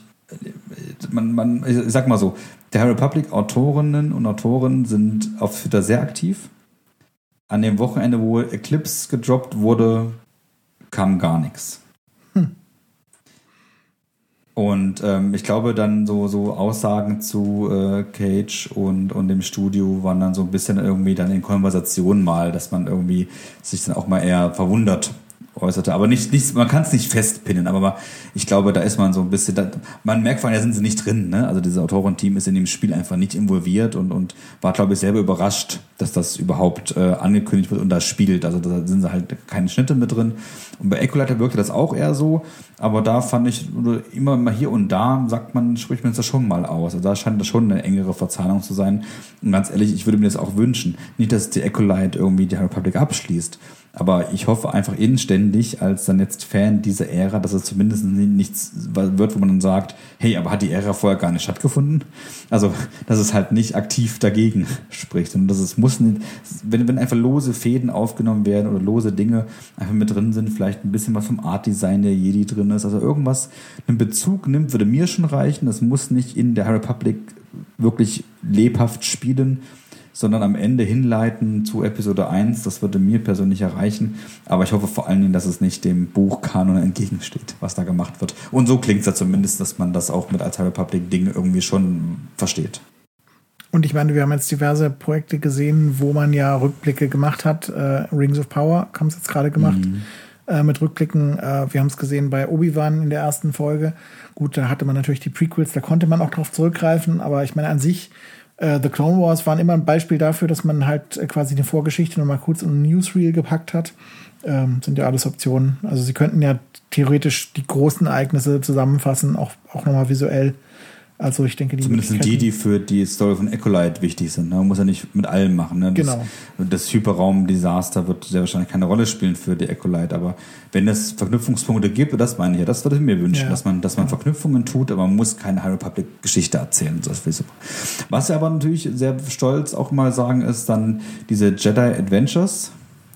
Speaker 3: man, man, ich sag mal so, der High Republic Autorinnen und Autoren sind auf Twitter sehr aktiv. An dem Wochenende, wo Eclipse gedroppt wurde, kam gar nichts. Hm. Und ähm, ich glaube dann so, so Aussagen zu äh, Cage und, und dem Studio waren dann so ein bisschen irgendwie dann in Konversation mal, dass man irgendwie sich dann auch mal eher verwundert äußerte. Aber nicht, nicht man kann es nicht festpinnen, aber ich glaube, da ist man so ein bisschen, da, man merkt vor allem, da sind sie nicht drin. Ne? Also dieses Autorenteam ist in dem Spiel einfach nicht involviert und, und war, glaube ich, selber überrascht, dass das überhaupt äh, angekündigt wird und da spielt. Also da sind sie halt keine Schnitte mit drin. Und bei Ecolighter wirkte das auch eher so, aber da fand ich immer mal hier und da sagt man, spricht man das schon mal aus. Also da scheint das schon eine engere Verzahnung zu sein. Und ganz ehrlich, ich würde mir das auch wünschen. Nicht, dass die Ecolight irgendwie die Republic abschließt. Aber ich hoffe einfach inständig als dann jetzt Fan dieser Ära, dass es zumindest nichts wird, wo man dann sagt, hey, aber hat die Ära vorher gar nicht stattgefunden? Also, dass es halt nicht aktiv dagegen spricht. Und dass es muss nicht, wenn, wenn einfach lose Fäden aufgenommen werden oder lose Dinge einfach mit drin sind, vielleicht ein bisschen was vom Art Design der Jedi drin ist, also irgendwas einen Bezug nimmt, würde mir schon reichen. Das muss nicht in der Republic wirklich lebhaft spielen sondern am Ende hinleiten zu Episode 1. Das würde mir persönlich erreichen. Aber ich hoffe vor allen Dingen, dass es nicht dem Buchkanon entgegensteht, was da gemacht wird. Und so klingt es ja zumindest, dass man das auch mit Alter Republic Dinge irgendwie schon versteht.
Speaker 2: Und ich meine, wir haben jetzt diverse Projekte gesehen, wo man ja Rückblicke gemacht hat. Äh, Rings of Power haben es jetzt gerade gemacht. Mhm. Äh, mit Rückblicken. Äh, wir haben es gesehen bei Obi-Wan in der ersten Folge. Gut, da hatte man natürlich die Prequels, da konnte man auch drauf zurückgreifen. Aber ich meine, an sich äh, The Clone Wars waren immer ein Beispiel dafür, dass man halt äh, quasi die Vorgeschichte nochmal kurz in ein Newsreel gepackt hat. Ähm, sind ja alles Optionen. Also sie könnten ja theoretisch die großen Ereignisse zusammenfassen, auch, auch nochmal visuell. Also ich denke,
Speaker 3: die Zumindest sind die, die für die Story von Ecolite wichtig sind. Ne? Man muss ja nicht mit allem machen. Ne? Das,
Speaker 2: genau.
Speaker 3: Das Hyperraum-Desaster wird sehr wahrscheinlich keine Rolle spielen für die Ecolite. Aber wenn es Verknüpfungspunkte gibt, das meine ich ja, das würde ich mir wünschen, ja. dass man, dass man ja. Verknüpfungen tut, aber man muss keine High Republic-Geschichte erzählen. Das super. Was ja aber natürlich sehr stolz auch mal sagen ist, dann diese Jedi Adventures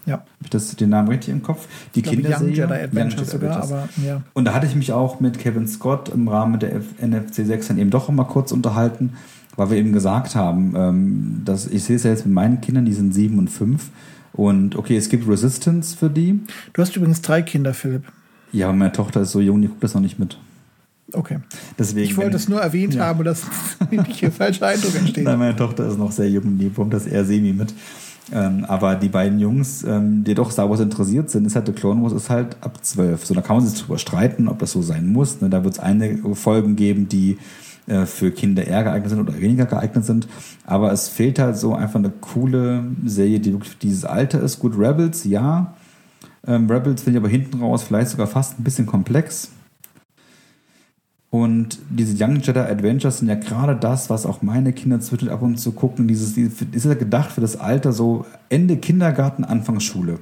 Speaker 2: ja.
Speaker 3: Habe ich das, den Namen richtig im Kopf? Die Kinderserie.
Speaker 2: Young Jedi Adventures Young sogar, aber ja.
Speaker 3: Und da hatte ich mich auch mit Kevin Scott im Rahmen der NFC 6 dann eben doch mal kurz unterhalten, weil wir eben gesagt haben, ähm, dass ich sehe es ja jetzt mit meinen Kindern, die sind sieben und fünf. Und okay, es gibt Resistance für die.
Speaker 2: Du hast übrigens drei Kinder, Philipp.
Speaker 3: Ja, aber meine Tochter ist so jung, die guckt das noch nicht mit.
Speaker 2: Okay.
Speaker 3: Deswegen,
Speaker 2: ich wollte es nur erwähnt ja. haben, dass nicht hier falscher Eindruck entsteht.
Speaker 3: Nein, meine Tochter ist noch sehr jung, die bekommt das eher semi mit. Ähm, aber die beiden Jungs, ähm, die doch Star Wars interessiert sind, ist halt The Clone Wars ist halt ab zwölf. So, da kann man sich drüber streiten, ob das so sein muss. Ne? Da wird es einige Folgen geben, die äh, für Kinder eher geeignet sind oder weniger geeignet sind. Aber es fehlt halt so einfach eine coole Serie, die wirklich dieses Alter ist. Gut, Rebels, ja. Ähm, Rebels finde ich aber hinten raus vielleicht sogar fast ein bisschen komplex. Und diese Young Jedi Adventures sind ja gerade das, was auch meine Kinder zwischen ab und zu gucken. Dieses, ist ja gedacht für das Alter so Ende Kindergarten, Anfang Schule.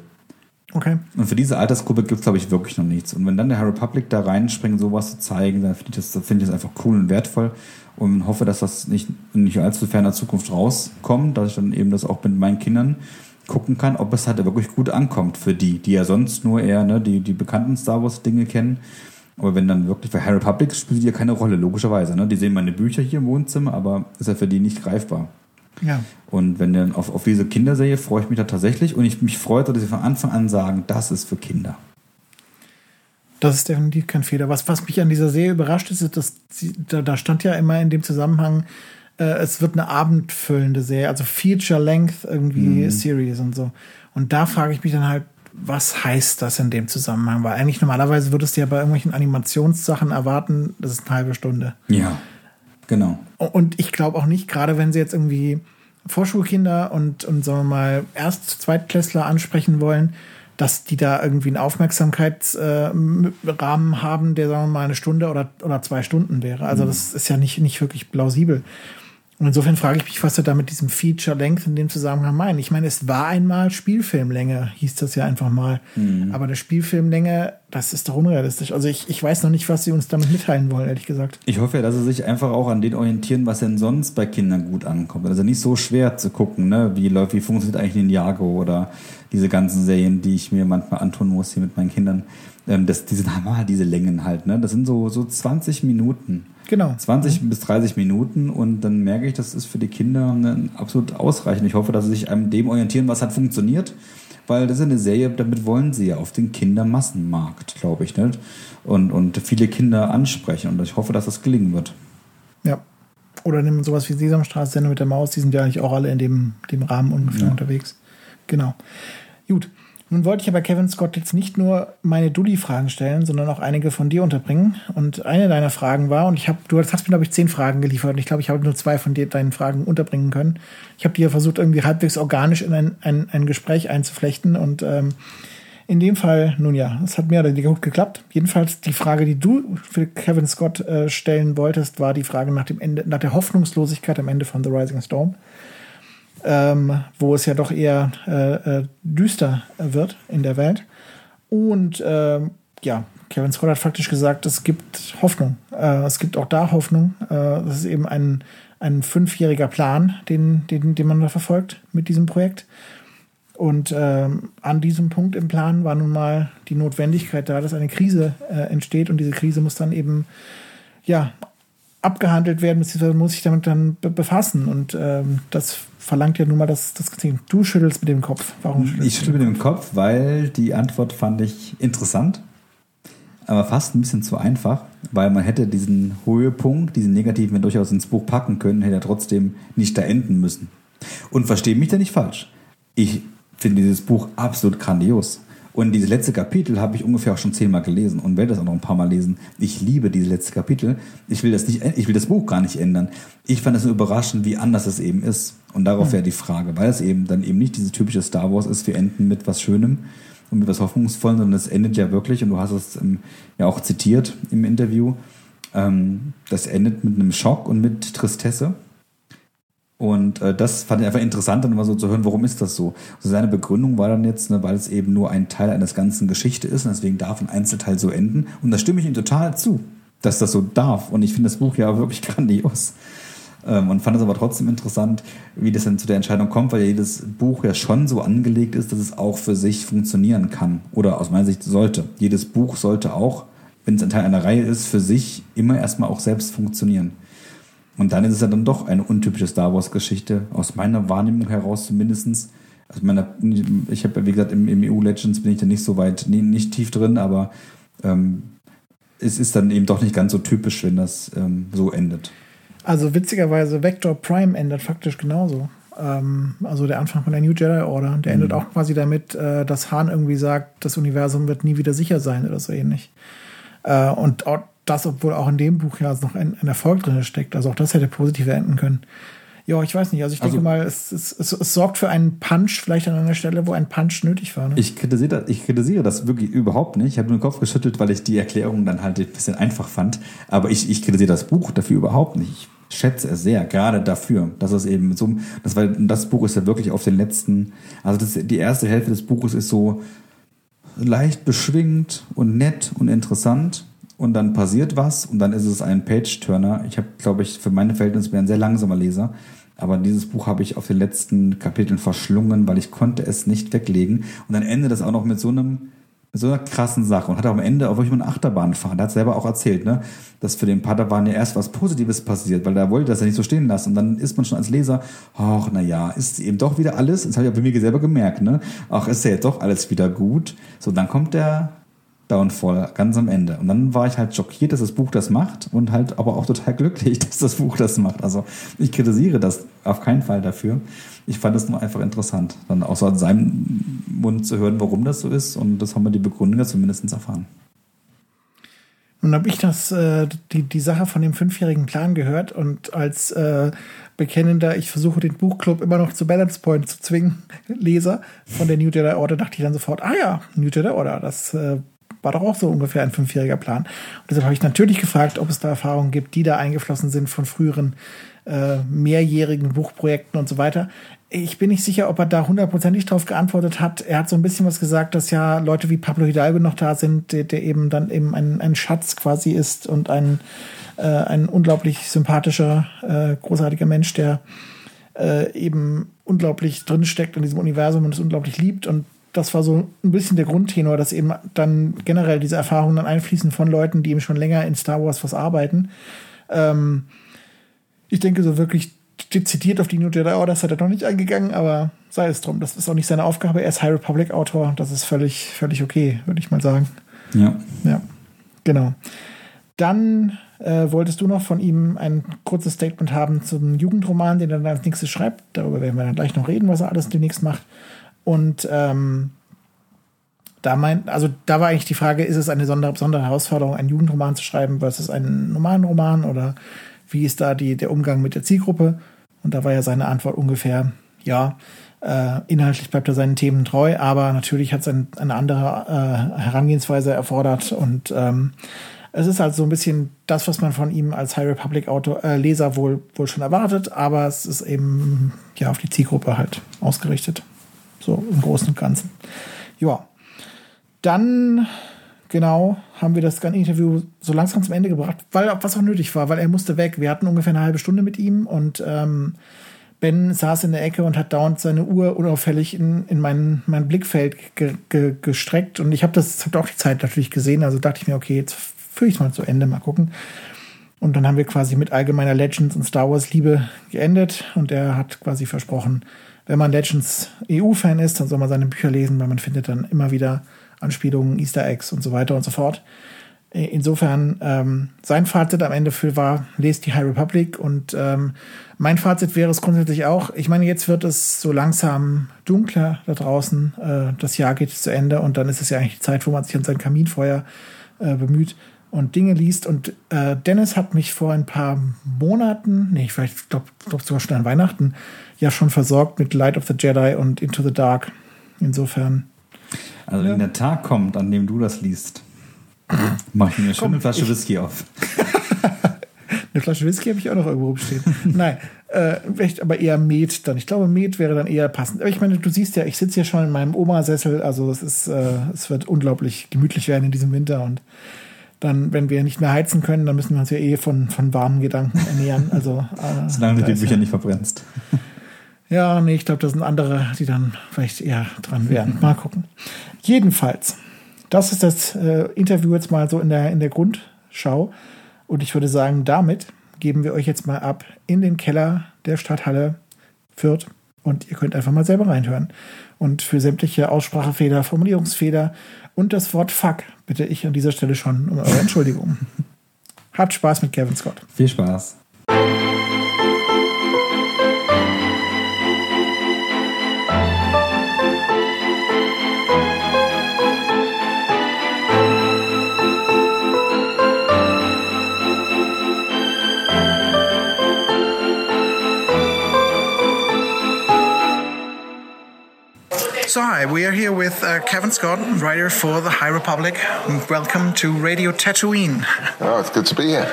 Speaker 2: Okay.
Speaker 3: Und für diese Altersgruppe gibt es, glaube ich, wirklich noch nichts. Und wenn dann der Harry Republic da reinspringt, sowas zu zeigen, dann finde ich, das, find ich das einfach cool und wertvoll und hoffe, dass das nicht, nicht allzu ferner Zukunft rauskommt, dass ich dann eben das auch mit meinen Kindern gucken kann, ob es halt wirklich gut ankommt für die, die ja sonst nur eher ne, die, die bekannten Star Wars Dinge kennen aber wenn dann wirklich, weil Harry Republic spielt ja keine Rolle, logischerweise. Ne? Die sehen meine Bücher hier im Wohnzimmer, aber ist ja für die nicht greifbar.
Speaker 2: Ja.
Speaker 3: Und wenn dann auf, auf diese Kinderserie freue ich mich da tatsächlich und ich mich freue, dass sie von Anfang an sagen, das ist für Kinder.
Speaker 2: Das ist definitiv kein Fehler. Was, was mich an dieser Serie überrascht ist, dass sie, da, da stand ja immer in dem Zusammenhang, äh, es wird eine abendfüllende Serie, also Feature-Length irgendwie mhm. Series und so. Und da frage ich mich dann halt, was heißt das in dem Zusammenhang? Weil eigentlich normalerweise würdest du ja bei irgendwelchen Animationssachen erwarten, das ist eine halbe Stunde.
Speaker 3: Ja, genau.
Speaker 2: Und ich glaube auch nicht, gerade wenn sie jetzt irgendwie Vorschulkinder und, und sagen wir mal Erst-, Zweitklässler ansprechen wollen, dass die da irgendwie einen Aufmerksamkeitsrahmen äh, haben, der sagen wir mal eine Stunde oder, oder zwei Stunden wäre. Also mhm. das ist ja nicht, nicht wirklich plausibel. Und insofern frage ich mich, was er da mit diesem Feature Length in dem Zusammenhang meint. Ich meine, es war einmal Spielfilmlänge, hieß das ja einfach mal. Mhm. Aber eine Spielfilmlänge, das ist doch unrealistisch. Also ich, ich weiß noch nicht, was sie uns damit mitteilen wollen, ehrlich gesagt.
Speaker 3: Ich hoffe ja, dass sie sich einfach auch an den orientieren, was denn sonst bei Kindern gut ankommt. Also nicht so schwer zu gucken, ne? wie läuft, wie funktioniert eigentlich ein Jago oder diese ganzen Serien, die ich mir manchmal antun muss hier mit meinen Kindern. Ähm, das, diese, diese Längen halt, ne? Das sind so, so 20 Minuten.
Speaker 2: Genau.
Speaker 3: 20 mhm. bis 30 Minuten und dann merke ich, das ist für die Kinder ne, absolut ausreichend. Ich hoffe, dass sie sich an dem orientieren, was hat funktioniert, weil das ist eine Serie, damit wollen sie ja auf den Kindermassenmarkt, glaube ich, nicht? Und, und viele Kinder ansprechen und ich hoffe, dass das gelingen wird.
Speaker 2: Ja. Oder nehmen sowas wie Sesamstraße, Sendung mit der Maus, die sind ja eigentlich auch alle in dem, dem Rahmen ungefähr ja. unterwegs. Genau. Gut. Nun wollte ich aber Kevin Scott jetzt nicht nur meine Dulli-Fragen stellen, sondern auch einige von dir unterbringen. Und eine deiner Fragen war, und ich habe, du hast mir, glaube ich, zehn Fragen geliefert und ich glaube, ich habe nur zwei von dir deinen Fragen unterbringen können. Ich habe dir versucht, irgendwie halbwegs organisch in ein, ein, ein Gespräch einzuflechten und ähm, in dem Fall, nun ja, es hat mehr oder weniger gut geklappt. Jedenfalls die Frage, die du für Kevin Scott äh, stellen wolltest, war die Frage nach dem Ende, nach der Hoffnungslosigkeit am Ende von The Rising Storm ähm, wo es ja doch eher äh, äh, düster wird in der Welt. Und äh, ja, Kevin Scott hat faktisch gesagt, es gibt Hoffnung. Äh, es gibt auch da Hoffnung. Äh, das ist eben ein, ein fünfjähriger Plan, den, den, den man da verfolgt mit diesem Projekt. Und äh, an diesem Punkt im Plan war nun mal die Notwendigkeit da, dass eine Krise äh, entsteht und diese Krise muss dann eben ja abgehandelt werden, beziehungsweise muss sich damit dann befassen. Und ähm, das verlangt ja nun mal das, das Du schüttelst mit dem Kopf.
Speaker 3: Warum schüttelst Ich schüttel mit dem Kopf, weil die Antwort fand ich interessant, aber fast ein bisschen zu einfach, weil man hätte diesen Höhepunkt, diesen negativen durchaus ins Buch packen können, hätte er trotzdem nicht da enden müssen. Und verstehe mich da nicht falsch. Ich finde dieses Buch absolut grandios. Und dieses letzte Kapitel habe ich ungefähr auch schon zehnmal gelesen und werde das auch noch ein paar Mal lesen. Ich liebe dieses letzte Kapitel. Ich will das nicht, ich will das Buch gar nicht ändern. Ich fand es nur überraschend, wie anders es eben ist. Und darauf hm. wäre die Frage, weil es eben dann eben nicht diese typische Star Wars ist, wir enden mit was Schönem und mit was Hoffnungsvollem, sondern es endet ja wirklich, und du hast es ähm, ja auch zitiert im Interview, ähm, das endet mit einem Schock und mit Tristesse. Und äh, das fand ich einfach interessant, dann mal so zu hören, warum ist das so? Also seine Begründung war dann jetzt, ne, weil es eben nur ein Teil eines ganzen Geschichte ist und deswegen darf ein Einzelteil so enden. Und da stimme ich ihm total zu, dass das so darf. Und ich finde das Buch ja wirklich grandios. Ähm, und fand es aber trotzdem interessant, wie das dann zu der Entscheidung kommt, weil ja jedes Buch ja schon so angelegt ist, dass es auch für sich funktionieren kann. Oder aus meiner Sicht sollte. Jedes Buch sollte auch, wenn es ein Teil einer Reihe ist, für sich immer erstmal auch selbst funktionieren. Und dann ist es ja dann doch eine untypische Star Wars-Geschichte, aus meiner Wahrnehmung heraus zumindest. Also meine, ich habe wie gesagt, im, im, EU Legends bin ich da nicht so weit, nie, nicht tief drin, aber ähm, es ist dann eben doch nicht ganz so typisch, wenn das ähm, so endet.
Speaker 2: Also witzigerweise, Vector Prime endet faktisch genauso. Ähm, also der Anfang von der New Jedi Order, der mhm. endet auch quasi damit, äh, dass Han irgendwie sagt, das Universum wird nie wieder sicher sein oder so ähnlich. Äh, und auch das, obwohl auch in dem Buch ja noch ein, ein Erfolg drin steckt. Also auch das hätte positiv enden können. Ja, ich weiß nicht. Also ich also, denke mal, es, es, es, es, sorgt für einen Punch vielleicht an einer Stelle, wo ein Punch nötig war. Ne?
Speaker 3: Ich, kritisiere das, ich kritisiere das wirklich überhaupt nicht. Ich habe nur den Kopf geschüttelt, weil ich die Erklärung dann halt ein bisschen einfach fand. Aber ich, ich kritisiere das Buch dafür überhaupt nicht. Schätze es sehr, gerade dafür, dass es eben so, das, weil das Buch ist ja wirklich auf den letzten, also das, die erste Hälfte des Buches ist so leicht beschwingt und nett und interessant und dann passiert was und dann ist es ein Page-Turner. Ich habe, glaube ich, für meine Verhältnisse bin ein sehr langsamer Leser, aber dieses Buch habe ich auf den letzten Kapiteln verschlungen, weil ich konnte es nicht weglegen. Und dann endet es auch noch mit so einem so einer krassen Sache und hat auch am Ende auch wirklich mal eine Achterbahn fahren. Der hat selber auch erzählt, ne, dass für den Padawan ja erst was Positives passiert, weil er wollte das ja nicht so stehen lassen. Und dann ist man schon als Leser, ach, na ja, ist eben doch wieder alles, das habe ich auch bei mir selber gemerkt, ne, ach, ist ja jetzt doch alles wieder gut. So, dann kommt der Downfall ganz am Ende. Und dann war ich halt schockiert, dass das Buch das macht und halt aber auch total glücklich, dass das Buch das macht. Also ich kritisiere das auf keinen Fall dafür. Ich fand es nur einfach interessant, dann auch so an seinem Mund zu hören, warum das so ist. Und das haben wir die Begründung ja zumindest erfahren.
Speaker 2: Nun habe ich das, äh, die, die Sache von dem fünfjährigen Plan gehört und als äh, bekennender, ich versuche den Buchclub immer noch zu Balance Point zu zwingen, Leser von der New Jedi Order, dachte ich dann sofort, ah ja, New Jedi Order, das äh, war doch auch so ungefähr ein fünfjähriger Plan. Und deshalb habe ich natürlich gefragt, ob es da Erfahrungen gibt, die da eingeflossen sind von früheren äh, mehrjährigen Buchprojekten und so weiter. Ich bin nicht sicher, ob er da hundertprozentig drauf geantwortet hat. Er hat so ein bisschen was gesagt, dass ja Leute wie Pablo Hidalgo noch da sind, der, der eben dann eben ein, ein Schatz quasi ist und ein, äh, ein unglaublich sympathischer, äh, großartiger Mensch, der äh, eben unglaublich drinsteckt in diesem Universum und es unglaublich liebt und das war so ein bisschen der Grundtenor, dass eben dann generell diese Erfahrungen dann einfließen von Leuten, die eben schon länger in Star Wars was arbeiten. Ähm, ich denke, so wirklich dezidiert auf die New Jedi Order ist er noch nicht eingegangen, aber sei es drum. Das ist auch nicht seine Aufgabe. Er ist High Republic Autor. Das ist völlig, völlig okay, würde ich mal sagen.
Speaker 3: Ja.
Speaker 2: Ja, genau. Dann äh, wolltest du noch von ihm ein kurzes Statement haben zum Jugendroman, den er dann als nächstes schreibt. Darüber werden wir dann gleich noch reden, was er alles demnächst macht. Und ähm, da meint, also da war eigentlich die Frage, ist es eine besondere Herausforderung, einen Jugendroman zu schreiben versus einen normalen Roman oder wie ist da die, der Umgang mit der Zielgruppe? Und da war ja seine Antwort ungefähr, ja, äh, inhaltlich bleibt er seinen Themen treu, aber natürlich hat es ein, eine andere äh, Herangehensweise erfordert und ähm, es ist halt so ein bisschen das, was man von ihm als High Republic Autor, äh, Leser wohl, wohl schon erwartet, aber es ist eben ja auf die Zielgruppe halt ausgerichtet. So im Großen und Ganzen. Ja. Dann, genau, haben wir das ganze Interview so langsam zum Ende gebracht, weil was auch nötig war, weil er musste weg. Wir hatten ungefähr eine halbe Stunde mit ihm und ähm, Ben saß in der Ecke und hat dauernd seine Uhr unauffällig in, in mein, mein Blickfeld ge, ge, gestreckt. Und ich habe das hab auch die Zeit natürlich gesehen. Also dachte ich mir, okay, jetzt führe ich es mal zu Ende, mal gucken. Und dann haben wir quasi mit allgemeiner Legends und Star Wars Liebe geendet. Und er hat quasi versprochen, wenn man Legends EU-Fan ist, dann soll man seine Bücher lesen, weil man findet dann immer wieder Anspielungen, Easter Eggs und so weiter und so fort. Insofern, ähm, sein Fazit am Ende für war, lest die High Republic und ähm, mein Fazit wäre es grundsätzlich auch, ich meine, jetzt wird es so langsam dunkler da draußen, äh, das Jahr geht zu Ende und dann ist es ja eigentlich die Zeit, wo man sich an sein Kaminfeuer äh, bemüht und Dinge liest und äh, Dennis hat mich vor ein paar Monaten, nee, vielleicht glaube glaub sogar schon an Weihnachten, ja schon versorgt mit Light of the Jedi und Into the Dark. Insofern.
Speaker 3: Also ja. wenn der Tag kommt, an dem du das liest, Mach ich mir schon eine Flasche Whisky auf.
Speaker 2: eine Flasche Whisky habe ich auch noch irgendwo rumstehen. Nein, äh, vielleicht aber eher Met dann. Ich glaube, Met wäre dann eher passend. Aber ich meine, du siehst ja, ich sitze hier schon in meinem Oma-Sessel. Also es ist, äh, es wird unglaublich gemütlich werden in diesem Winter und dann, wenn wir nicht mehr heizen können, dann müssen wir uns ja eh von, von warmen Gedanken ernähren. Also,
Speaker 3: äh, Solange du die Bücher ja, nicht verbrennst.
Speaker 2: Ja, nee, ich glaube, das sind andere, die dann vielleicht eher dran wären. Mal gucken. Jedenfalls, das ist das äh, Interview jetzt mal so in der, in der Grundschau. Und ich würde sagen, damit geben wir euch jetzt mal ab in den Keller der Stadthalle Fürth. Und ihr könnt einfach mal selber reinhören. Und für sämtliche Aussprachefehler, Formulierungsfehler und das Wort Fuck bitte ich an dieser Stelle schon um eure Entschuldigung. Habt Spaß mit Kevin Scott.
Speaker 3: Viel Spaß.
Speaker 2: Hi, we are here with uh, Kevin Scott, writer for The High Republic. Welcome to Radio Tatooine.
Speaker 4: Oh, it's good to be here.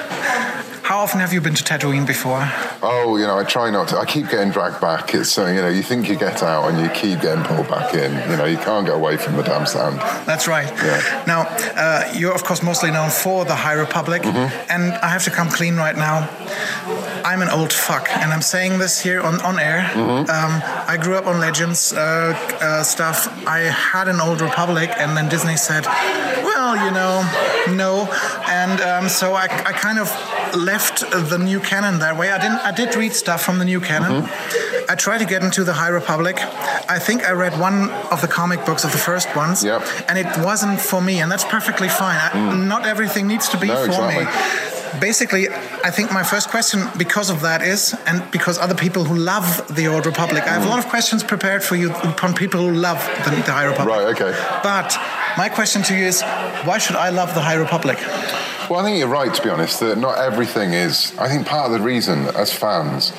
Speaker 2: How often have you been to Tatooine before?
Speaker 4: Oh, you know, I try not to. I keep getting dragged back. It's uh, you know, you think you get out and you keep getting pulled back in. You know, you can't get away from the damn sand.
Speaker 2: That's right.
Speaker 4: Yeah.
Speaker 2: Now, uh, you're of course mostly known for the High Republic, mm-hmm. and I have to come clean right now. I'm an old fuck, and I'm saying this here on, on air. Mm-hmm. Um, I grew up on Legends uh, uh, stuff. I had an old Republic, and then Disney said, well, you know, no. And um, so I, I kind of left the new canon that way. I didn't. I did read stuff from the new canon. Mm-hmm. I tried to get into the High Republic. I think I read one of the comic books of the first ones,
Speaker 4: yep.
Speaker 2: and it wasn't for me, and that's perfectly fine. Mm. not everything needs to be
Speaker 4: no,
Speaker 2: for
Speaker 4: exactly.
Speaker 2: me basically, I think my first question, because of that, is, and because other people who love the Old Republic, I have a lot of questions prepared for you upon people who love the, the High Republic.
Speaker 4: Right, okay.
Speaker 2: But my question to you is, why should I love the High Republic?
Speaker 4: Well, I think you're right, to be honest, that not everything is. I think part of the reason, as fans,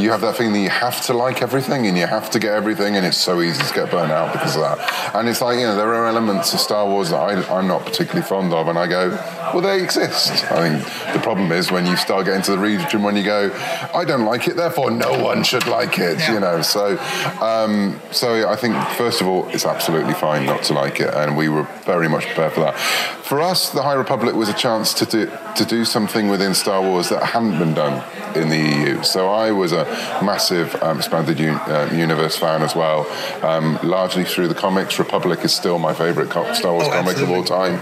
Speaker 4: you have that thing that you have to like everything and you have to get everything, and it's so easy to get burnt out because of that. And it's like, you know, there are elements of Star Wars that I, I'm not particularly fond of, and I go, well, they exist. I mean, the problem is when you start getting to the region when you go, I don't like it, therefore no one should like it, yeah. you know. So, um, so I think, first of all, it's absolutely fine not to like it, and we were very much prepared for that. For us, the High Republic was a chance to do, to do something within Star Wars that hadn't been done in the EU. So I was a massive um, expanded un- uh, universe fan as well, um, largely through the comics. Republic is still my favourite co- Star Wars oh, comic of all time.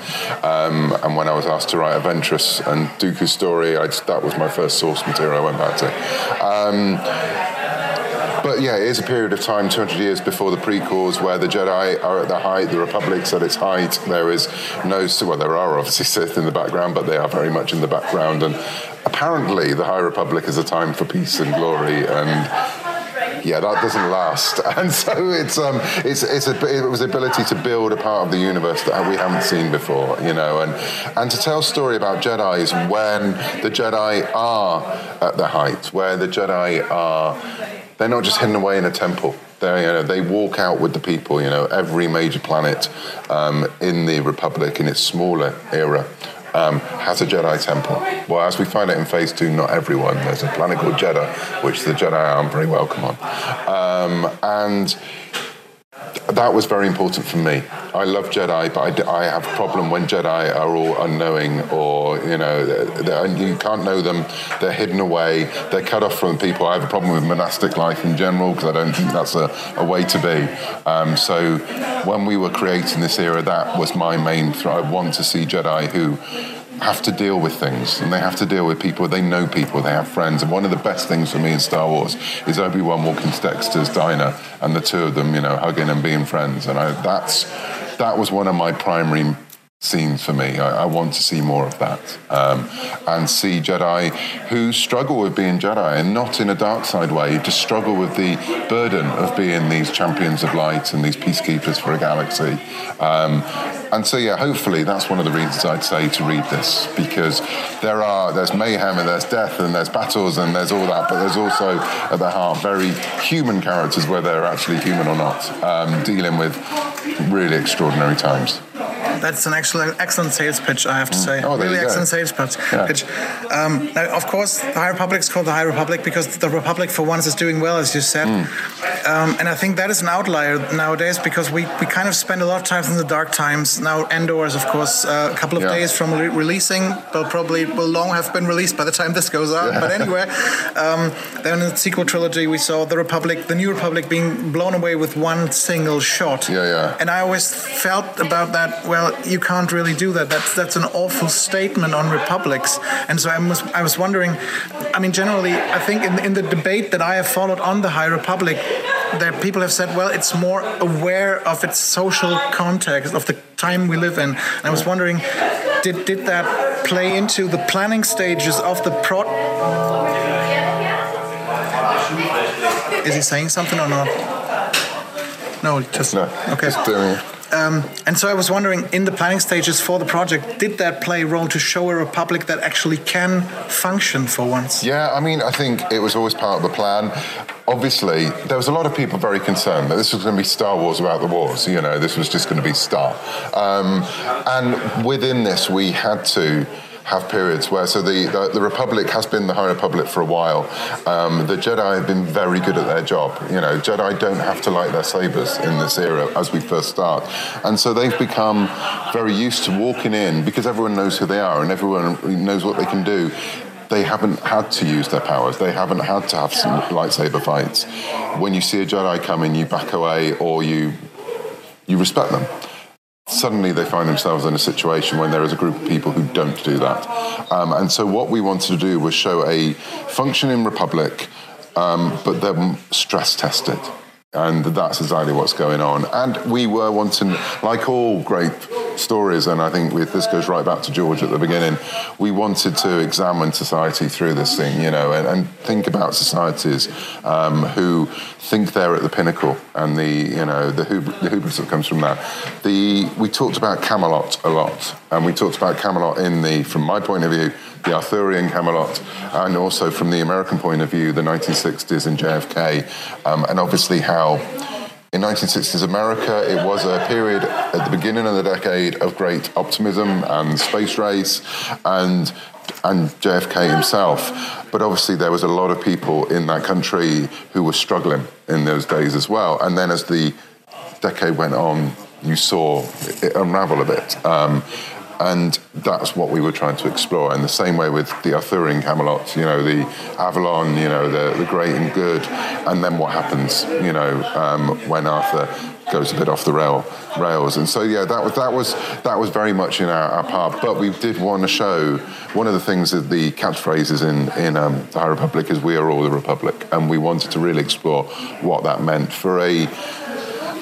Speaker 4: Um, and when I was asked to write Aventress and Dooku's story, just, that was my first source material I went back to. Um, but yeah, it is a period of time, 200 years before the prequels, where the Jedi are at their height, the Republic's at its height. There is no, well, there are obviously Sith in the background, but they are very much in the background. And apparently, the High Republic is a time for peace and glory and yeah, that doesn't last. And so it's um, it's it's a, it was the ability to build a part of the universe that we haven't seen before, you know, and and to tell a story about Jedi's when the Jedi are at their height, where the Jedi are, they're not just hidden away in a temple. They, you know, they walk out with the people. You know, every major planet um, in the Republic in its smaller era um, has a Jedi temple. Well, as we find out in Phase 2, not everyone. There's a planet called Jeddah, which the Jedi aren't very welcome on. Um, and that was very important for me. I love Jedi, but I, I, have a problem when Jedi are all unknowing or, you know, you can't know them. They're hidden away. They're cut off from people. I have a problem with monastic life in general because I don't think that's a, a way to be. Um, so when we were creating this era, that was my main thrive. I want to see Jedi who have to deal with things and they have to deal with people. They know people, they have friends. And one of the best things for me in Star Wars is Obi Wan walking to Dexter's diner and the two of them, you know, hugging and being friends. And I, that's that was one of my primary scenes for me. I, I, want to see more of that um, and see Jedi who struggle with being Jedi and not in a dark side way, just struggle with the burden of being these champions of light and these peacekeepers for a galaxy. Um, and so yeah, hopefully that's one of the reasons I'd say to read this because there are there's mayhem and there's death and there's battles and there's all that, but there's also at the heart very human characters, whether they're actually human or not, um, dealing with really extraordinary times
Speaker 2: that's an excellent, excellent sales pitch, I have to mm. say.
Speaker 4: Oh,
Speaker 2: really excellent sales pitch. Yeah. pitch. Um, now, of course, the High Republic is called the High Republic because the Republic, for once, is doing well, as you said. Mm. Um, and I think that is an outlier nowadays because we, we kind of spend a lot of time in the dark times. Now, Endor is, of course, uh, a couple of yeah. days from re- releasing, but probably will long have been released by the time this goes out. Yeah. But anyway, um, then in the sequel trilogy, we saw the Republic, the New Republic, being blown away with one single shot.
Speaker 4: Yeah, yeah.
Speaker 2: And I always felt about that. Well, you can't really do that. That's that's an awful statement on republics. And so I was I was wondering. I mean, generally, I think in in the debate that I have followed on the High Republic, that people have said, well, it's more aware of its social context of the time we live in. And I was wondering, did did that play into the planning stages of the pro? Is he saying something or not? No, just
Speaker 4: no,
Speaker 2: okay.
Speaker 4: Just
Speaker 2: um, and so I was wondering, in the planning stages for the project, did that play a role to show a republic that actually can function for once?
Speaker 4: Yeah, I mean, I think it was always part of the plan. Obviously, there was a lot of people very concerned that this was going to be Star Wars about the wars. You know, this was just going to be Star. Um, and within this, we had to have periods where so the, the, the Republic has been the High Republic for a while. Um, the Jedi have been very good at their job. You know, Jedi don't have to light their sabers in this era as we first start, and so they've become very used to walking in because everyone knows who they are and everyone knows what they can do they haven't had to use their powers. They haven't had to have some lightsaber fights. When you see a Jedi coming, you back away or you you respect them suddenly they find themselves in a situation when there is a group of people who don't do that. Um, and so what we wanted to do was show a functioning republic, um, but then stress test it. And that's exactly what's going on. And we were wanting, like all great stories, and I think with, this goes right back to George at the beginning, we wanted to examine society through this thing, you know, and, and think about societies um, who think they're at the pinnacle and the, you know, the, hub- the hubris that comes from that. The, we talked about Camelot a lot, and we talked about Camelot in the, from my point of view, the Arthurian Camelot, and also from the American point of view, the 1960s and JFK, um, and obviously how in 1960s America, it was a period at the beginning of the decade of great optimism and space race and and JFK himself. But obviously, there was a lot of people in that country who were struggling in those days as well. And then as the decade went on, you saw it unravel a bit. Um, and that's what we were trying to explore. And the same way with the Arthurian Camelot, you know, the Avalon, you know, the, the great and good, and then what happens, you know, um, when Arthur goes a bit off the rail rails. And so yeah, that was that was that was very much in our, our part. But we did want to show one of the things that the catchphrases in in um, the High Republic is "We are all the Republic," and we wanted to really explore what that meant for a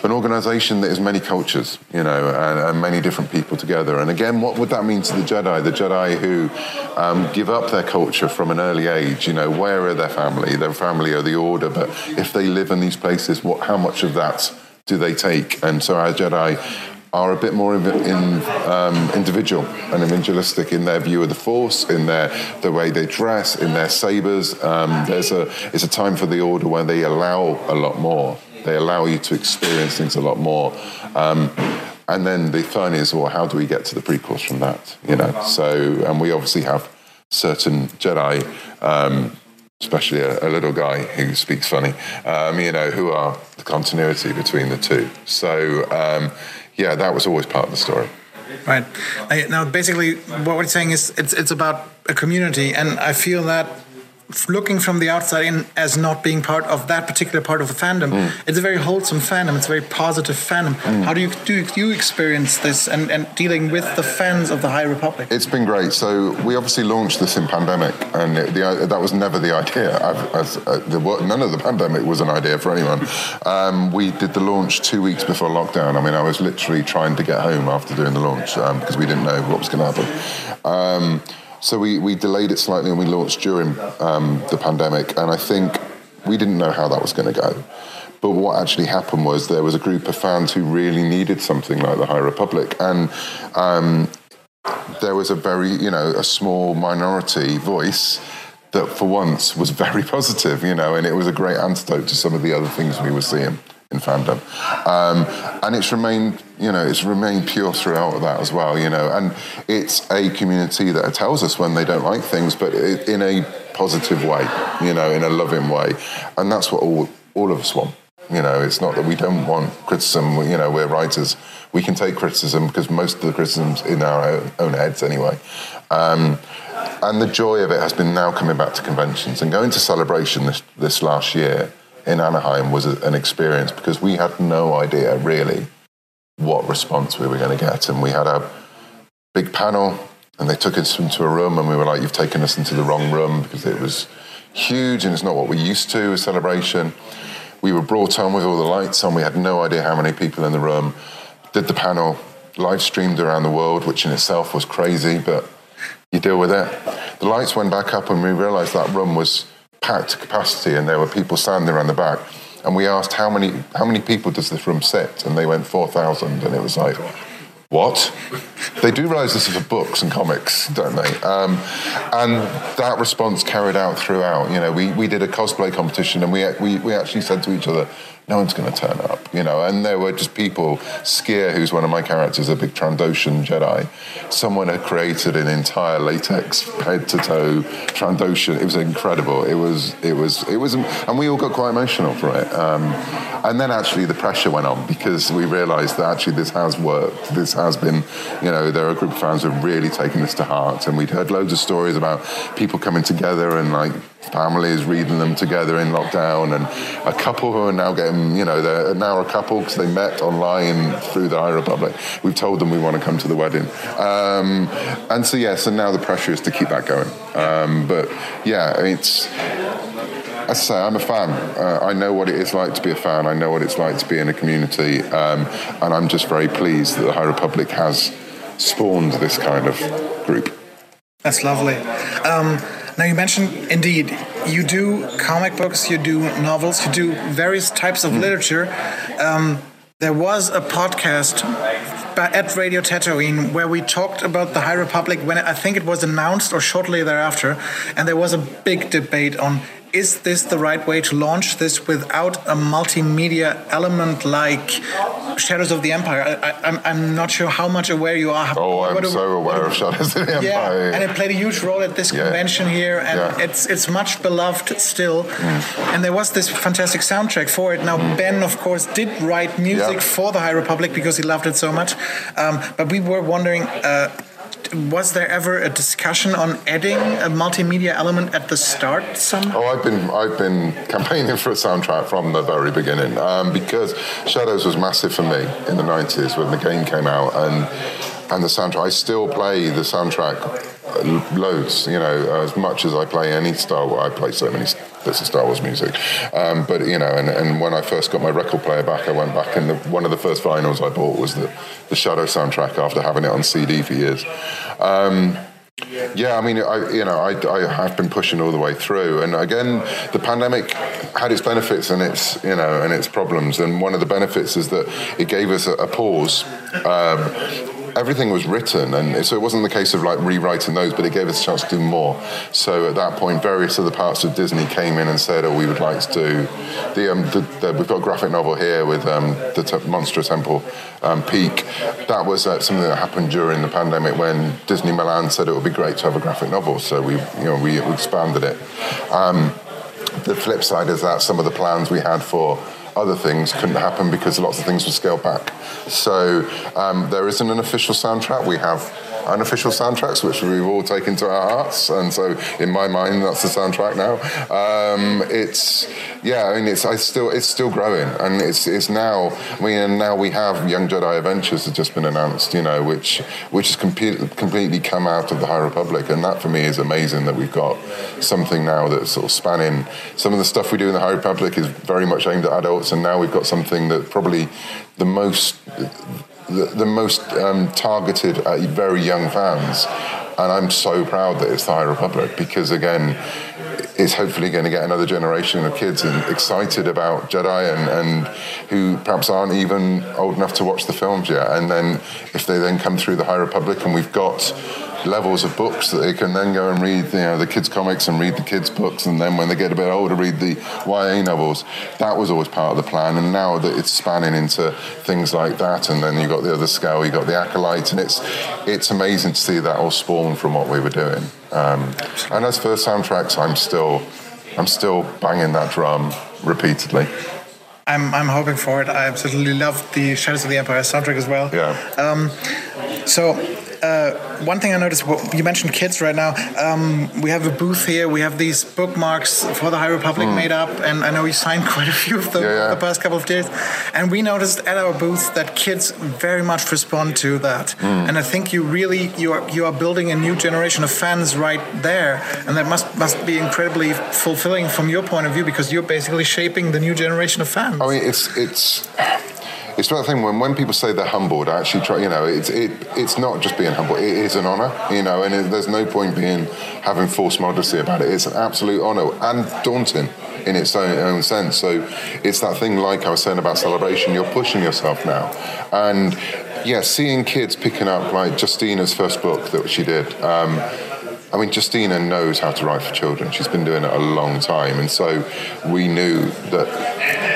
Speaker 4: an organization that is many cultures, you know, and, and, many different people together. And again, what would that mean to the Jedi? The Jedi who um, give up their culture from an early age, you know, where are their family? Their family are the order, but if they live in these places, what, how much of that do they take? And so our Jedi are a bit more in, in, um, individual and individualistic in their view of the force, in their the way they dress, in their sabers. Um, there's a it's a time for the order where they allow a lot more. They allow you to experience things a lot more. Um, and then the fun is, well, how do we get to the prequels from that? You know, so and we obviously have certain Jedi, um, especially a, a, little guy who speaks funny, um, you know, who are the continuity between the two. So um, yeah, that was always part of the story.
Speaker 2: Right. Now, basically, what we're saying is it's it's about a community, and I feel that looking from the outside in as not being part of that particular part of the fandom, mm. it's a very wholesome fandom. It's a very positive fandom. Mm. How do you do you experience this and, and dealing with the fans of the High Republic?
Speaker 4: It's been great. So we obviously launched this in pandemic, and it, the, that was never the idea. As, uh, the, none of the pandemic was an idea for anyone. Um, we did the launch two weeks before lockdown. I mean, I was literally trying to get home after doing the launch um, because we didn't know what was going to happen. Um, so we, we delayed it slightly and we launched during um, the pandemic. And I think we didn't know how that was going to go. But what actually happened was there was a group of fans who really needed something like the High Republic. And um, there was a very, you know, a small minority voice that for once was very positive, you know, and it was a great antidote to some of the other things we were seeing in fandom. Um, and it's remained, you know, it's remained pure throughout that as well, you know. And it's a community that tells us when they don't like things, but in a positive way, you know, in a loving way. And that's what all, all of us want. You know, it's not that we don't want criticism, you know, we're writers. We can take criticism because most of the criticism's in our own heads anyway. Um, and the joy of it has been now coming back to conventions and going to celebration this, this last year in Anaheim was an experience because we had no idea really what response we were going to get. And we had a big panel and they took us into a room and we were like, you've taken us into the wrong room because it was huge and it's not what we're used to, a celebration. We were brought on with all the lights on. We had no idea how many people in the room. Did the panel, live streamed around the world, which in itself was crazy, but you deal with it. The lights went back up and we realized that room was packed to capacity, and there were people standing around the back. And we asked how many how many people does this room sit, and they went four thousand, and it was like. What? They do realise this is for books and comics, don't they? Um, and that response carried out throughout. You know, we, we did a cosplay competition and we, we, we actually said to each other, no one's going to turn up, you know. And there were just people. Skier, who's one of my characters, a big Trandoshan Jedi. Someone had created an entire latex head to toe Trandoshan. It was incredible. It was, it was, it was, and we all got quite emotional for it. Um, and then actually the pressure went on because we realised that actually this has worked. This has been, you know, there are a group of fans who have really taken this to heart, and we'd heard loads of stories about people coming together and like families reading them together in lockdown, and a couple who are now getting, you know, they're now a couple because they met online through the High Republic. We've told them we want to come to the wedding, um, and so yes, and now the pressure is to keep that going. Um, but yeah, it's. As I say, I'm a fan. Uh, I know what it is like to be a fan. I know what it's like to be in a community, um, and I'm just very pleased that the High Republic has spawned this kind of group.
Speaker 2: That's lovely. Um, now, you mentioned indeed you do comic books, you do novels, you do various types of mm. literature. Um, there was a podcast at Radio Tatooine where we talked about the High Republic when I think it was announced or shortly thereafter, and there was a big debate on is this the right way to launch this without a multimedia element like Shadows of the Empire? I, am not sure how much aware you are.
Speaker 4: Oh, I'm what, so aware what, of Shadows of the
Speaker 2: Empire. yeah, and it played a huge role at this yeah. convention here, and yeah. it's it's much beloved still. Mm. And there was this fantastic soundtrack for it. Now mm. Ben, of course, did write music yeah. for the High Republic because he loved it so much. Um, but we were wondering. Uh, was there ever a discussion on adding a multimedia element at the start somehow?
Speaker 4: Oh, I've been I've been campaigning for a soundtrack from the very beginning um, because Shadows was massive for me in the '90s when the game came out and and the soundtrack. I still play the soundtrack loads, you know, as much as I play any Star Wars. I play so many bits of Star Wars music. Um, but, you know, and, and when I first got my record player back, I went back and the, one of the first vinyls I bought was the, the Shadow soundtrack after having it on CD for years. Um, yeah, I mean, I, you know, I, I have been pushing all the way through, and again, the pandemic had its benefits and its, you know, and its problems. And one of the benefits is that it gave us a, a pause um, everything was written, and so it wasn't the case of like rewriting those, but it gave us a chance to do more. So at that point, various other parts of Disney came in and said, "Oh, we would like to do the, um, the, the we've got a graphic novel here with um, the te- Monster Temple um, Peak." That was uh, something that happened during the pandemic when Disney Milan said it would be great to have a graphic novel. So we, you know, we expanded it. Um, the flip side is that some of the plans we had for other things couldn't happen because lots of things were scaled back. So um, there isn't an official soundtrack. We have unofficial soundtracks, which we've all taken to our hearts. And so, in my mind, that's the soundtrack now. Um, it's yeah, I mean, it's I still it's still growing, and it's it's now. I mean, and now we have Young Jedi Adventures has just been announced, you know, which which has completely completely come out of the High Republic, and that for me is amazing that we've got something now that's sort of spanning some of the stuff we do in the High Republic is very much aimed at adults, and now we've got something that probably the most the, the most um, targeted at very young fans. And I'm so proud that it's the High Republic because, again, it's hopefully going to get another generation of kids and excited about Jedi and, and who perhaps aren't even old enough to watch the films yet. And then if they then come through the High Republic and we've got levels of books that they can then go and read, you know, the kids' comics and read the kids' books, and then when they get a bit older, read the YA novels. That was always part of the plan, and now that it's spanning into things like that, and then you've got the other scale, you've got the acolyte, and it's it's amazing to see that all spawn from what we were doing. Um, and as for soundtracks, I'm still I'm still banging that drum repeatedly.
Speaker 2: I'm, I'm hoping for it. I absolutely love the Shadows of the Empire soundtrack as well.
Speaker 4: Yeah.
Speaker 2: Um, so uh, one thing I noticed, well, you mentioned kids right now. Um, we have a booth here. We have these bookmarks for the High Republic mm. made up, and I know you signed quite a few of them yeah, yeah. the past couple of days. And we noticed at our booth that kids very much respond to that. Mm. And I think you really you are you are building a new generation of fans right there, and that must must be incredibly fulfilling from your point of view because you're basically shaping the new generation of fans.
Speaker 4: I mean, it's it's it's that thing when when people say they're humbled, I actually try. You know, it's it it's not just being humble; it is an honour. You know, and it, there's no point being having false modesty about it. It's an absolute honour and daunting in its own, own sense. So it's that thing, like I was saying about celebration. You're pushing yourself now, and yeah, seeing kids picking up like Justina's first book that she did. Um, I mean, Justina knows how to write for children. She's been doing it a long time, and so we knew that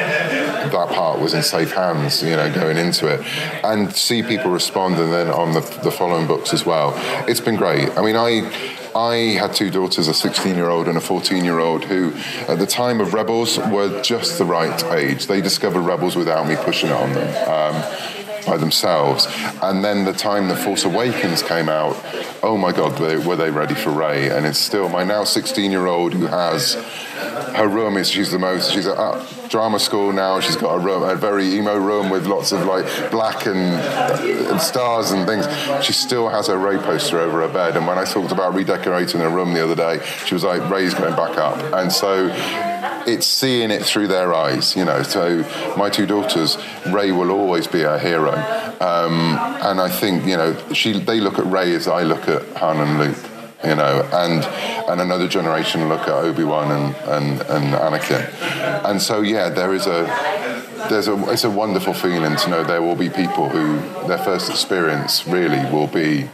Speaker 4: that part was in safe hands, you know, going into it, and see people respond, and then on the, the following books as well. It's been great. I mean, I I had two daughters, a 16 year old and a 14 year old, who at the time of Rebels were just the right age. They discovered Rebels without me pushing it on them. Um, by themselves. And then the time The Force Awakens came out, oh my God, they, were they ready for Rey? And it's still my now 16 year old who has her room is she's the most she's at drama school now. She's got a room, a very emo room with lots of like black and, and stars and things. She still has her Rey poster over her bed. And when I talked about redecorating her room the other day, she was like, ray's going back up." And so it's seeing it through their eyes, you know. So my two daughters, Ray will always be our hero, um, and I think you know she they look at Ray as I look at Han and Luke, you know, and and another generation look at Obi Wan and, and and Anakin, and so yeah, there is a there's a it's a wonderful feeling to know there will be people who their first experience really will be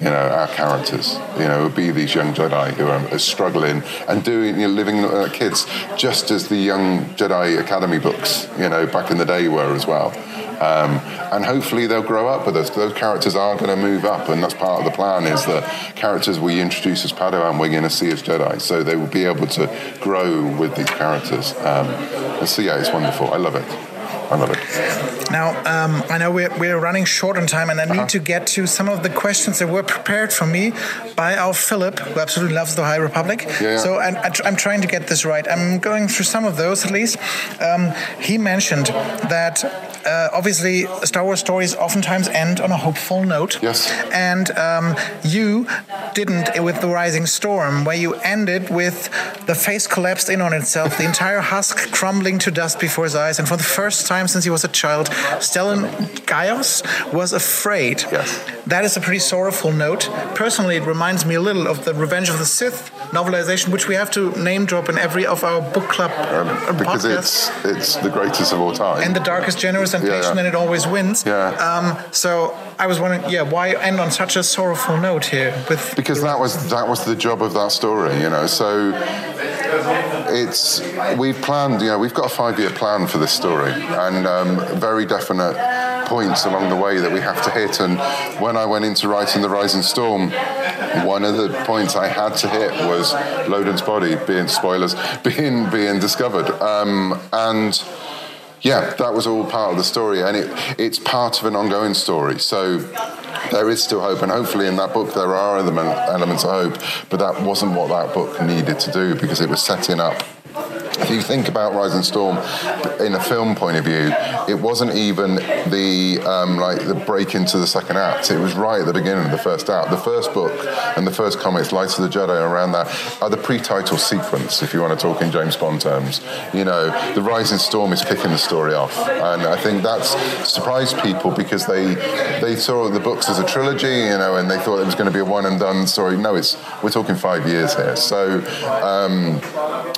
Speaker 4: you know, our characters, you know, be these young Jedi who are struggling and doing, you know, living like kids, just as the young Jedi Academy books, you know, back in the day were as well. Um, and hopefully they'll grow up with us. Those characters are going to move up, and that's part of the plan. Is that characters we introduce as Padawan, we're going to see as Jedi, so they will be able to grow with these characters. Um, and so yeah, it's wonderful. I love it. I love it.
Speaker 2: Now, um, I know we're, we're running short on time, and I need uh-huh. to get to some of the questions that were prepared for me by our Philip, who absolutely loves the High Republic. Yeah, yeah. So I'm, I'm trying to get this right. I'm going through some of those at least. Um, he mentioned that uh, obviously Star Wars stories oftentimes end on a hopeful note.
Speaker 4: Yes.
Speaker 2: And um, you didn't with the Rising Storm, where you ended with the face collapsed in on itself, the entire husk crumbling to dust before his eyes, and for the first time since he was a child, Stellan Gaios was afraid.
Speaker 4: Yes.
Speaker 2: That is a pretty sorrowful note. Personally, it reminds me a little of the Revenge of the Sith novelization, which we have to name drop in every of our book club um,
Speaker 4: because
Speaker 2: podcasts.
Speaker 4: it's it's the greatest of all time
Speaker 2: and the darkest, generous, and yeah, yeah. and it always wins.
Speaker 4: Yeah.
Speaker 2: Um, so I was wondering, yeah, why end on such a sorrowful note here? With
Speaker 4: because that was that was the job of that story, you know. So it's we've planned, you know, we've got a five-year plan for this story, and um, very definite points along the way that we have to hit. And when I went into writing The Rising Storm, one of the points I had to hit was Loden's body being spoilers, being being discovered, um, and yeah, that was all part of the story, and it, it's part of an ongoing story. So there is still hope, and hopefully in that book there are elements of hope. But that wasn't what that book needed to do because it was setting up if you think about Rising Storm in a film point of view, it wasn't even the um, like the break into the second act. It was right at the beginning of the first act. The first book and the first comics, Lights of the Jedi, around that are the pre-title sequence. If you want to talk in James Bond terms, you know, the Rising Storm is kicking the story off, and I think that's surprised people because they they saw the books as a trilogy, you know, and they thought it was going to be a one and done story. No, it's we're talking five years here. So um,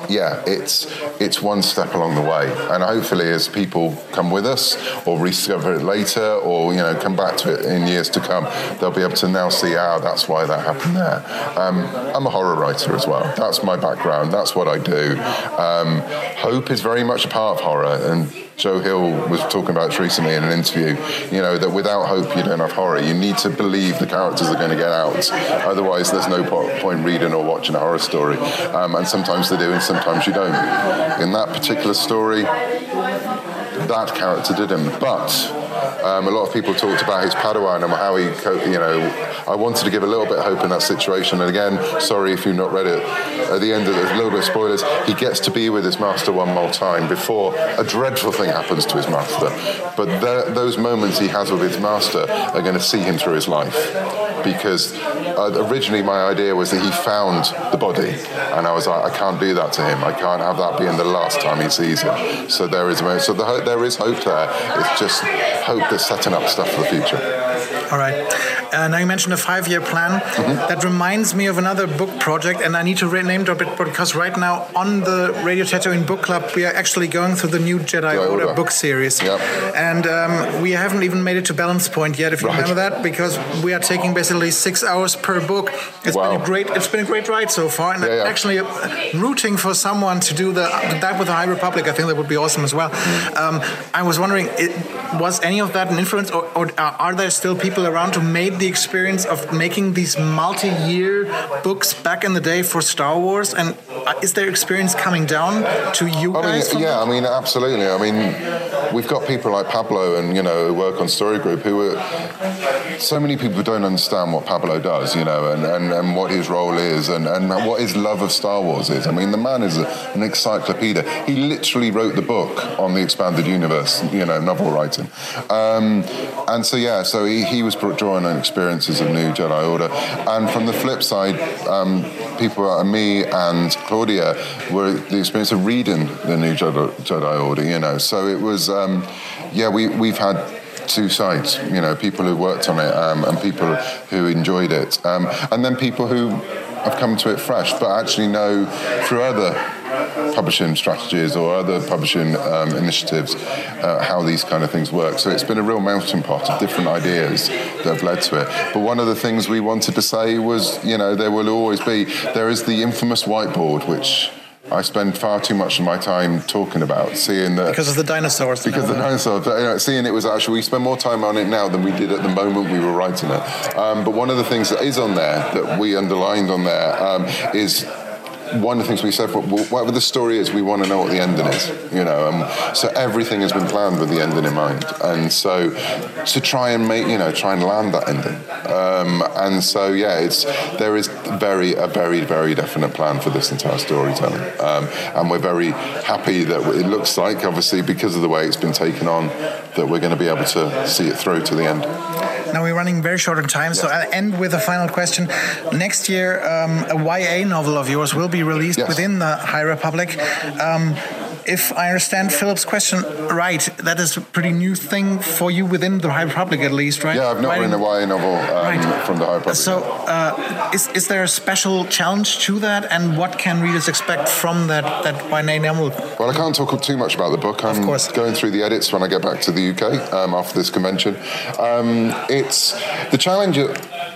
Speaker 4: yeah, it's it's one step along the way. And hopefully, as people come with us or rediscover it later or, you know, come back to it in years to come, they'll be able to now see, ah, that's why that happened there. Um, I'm a horror writer as well. That's my background. That's what I do. Um, hope is very much a part of horror. And Joe Hill was talking about recently in an interview, you know, that without hope you don't have horror. You need to believe the characters are going to get out. Otherwise, there's no point reading or watching a horror story. Um, and sometimes they do and sometimes you don't. In that particular story, that character didn't. But um, a lot of people talked about his Padawan and how he, you know, I wanted to give a little bit of hope in that situation. And again, sorry if you've not read it. At the end of there's a little bit of spoilers. He gets to be with his master one more time before a dreadful thing happens to his master. But the, those moments he has with his master are going to see him through his life. Because uh, originally my idea was that he found the body, and I was like, I can't do that to him. I can't have that being the last time he sees him. So there is so the, there is hope there. It's just hope that's setting up stuff for the future.
Speaker 2: All right. Uh, now you mentioned a five-year plan. Mm-hmm. That reminds me of another book project, and I need to rename drop it because right now on the Radio Tatooine Book Club we are actually going through the new Jedi yeah, Order book series,
Speaker 4: yep.
Speaker 2: and um, we haven't even made it to Balance Point yet. If you right. remember that, because we are taking basically six hours per book. It's wow. been a great. It's been a great ride so far, and yeah, yeah. actually uh, rooting for someone to do the that with the High Republic. I think that would be awesome as well. Mm. Um, I was wondering, it, was any of that an influence, or, or are there still people people around who made the experience of making these multi-year books back in the day for Star Wars? And uh, is their experience coming down to you
Speaker 4: I
Speaker 2: guys?
Speaker 4: Mean, yeah, I mean, absolutely. I mean, we've got people like Pablo and you know who work on Story Group who are so many people don't understand what Pablo does, you know, and, and, and what his role is and, and what his love of Star Wars is. I mean, the man is a, an encyclopedia. He literally wrote the book on the expanded universe, you know, novel writing. Um, and so yeah, so he, he was drawing on experiences of New Jedi Order. And from the flip side, um, people like me and Claudia were the experience of reading the New Jedi, Order, you know. So it was, um, yeah, we, we've had two sides, you know, people who worked on it um, and people who enjoyed it. Um, and then people who have come to it fresh, but actually know through other publishing strategies or other publishing um, initiatives uh, how these kind of things work. So it's been a real melting pot of different ideas that have led to it. But one of the things we wanted to say was, you know, there will always be, there is the infamous whiteboard, which I spend far too much of my time talking about, seeing that
Speaker 2: because of the dinosaurs.
Speaker 4: Because the dinosaurs, you know, seeing it was actually we spend more time on it now than we did at the moment we were writing it. Um, but one of the things that is on there that we underlined on there um, is one of the things we said, whatever the story is, we want to know what the ending is, you know. Um, so everything has been planned with the ending in mind, and so to try and make, you know, try and land that ending. Um, and so yeah, it's there is very a very very definite plan for this entire storytelling, um, and we're very happy that it looks like, obviously, because of the way it's been taken on, that we're going to be able to see it through to the end.
Speaker 2: Now we're running very short on time, yes. so I'll end with a final question. Next year, um, a YA novel of yours will be released yes. within the High Republic. Um, if I understand Philip's question right, that is a pretty new thing for you within the High Republic, at least, right?
Speaker 4: Yeah, I've not Writing... written a YA novel um, right. from the High Republic.
Speaker 2: So, uh, is, is there a special challenge to that, and what can readers expect from that that YA novel?
Speaker 4: Well, I can't talk too much about the book. I'm
Speaker 2: of course.
Speaker 4: going through the edits when I get back to the UK um, after this convention. Um, it's the challenge.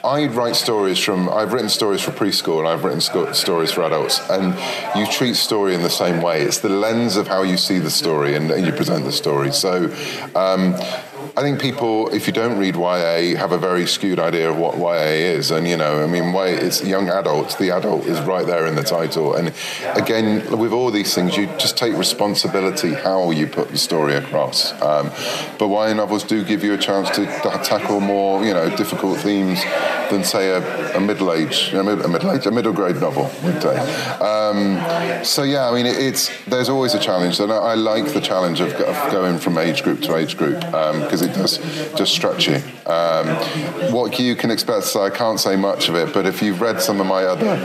Speaker 4: I write stories from. I've written stories for preschool. I've written stories for adults, and you treat story in the same way. It's the lens of how you see the story and, and you present the story. So. Um, I think people, if you don't read YA, have a very skewed idea of what YA is. And, you know, I mean, YA, it's young adults. The adult is right there in the title. And again, with all these things, you just take responsibility how you put the story across. Um, but YA novels do give you a chance to tackle more, you know, difficult themes than, say, a, a middle age, a middle age, a middle grade novel would say. Um, so, yeah, I mean, it, it's there's always a challenge. And I, I like the challenge of, of, going from age group to age group because um, it does just stretch you. Um, what you can expect, so I can't say much of it, but if you've read some of my other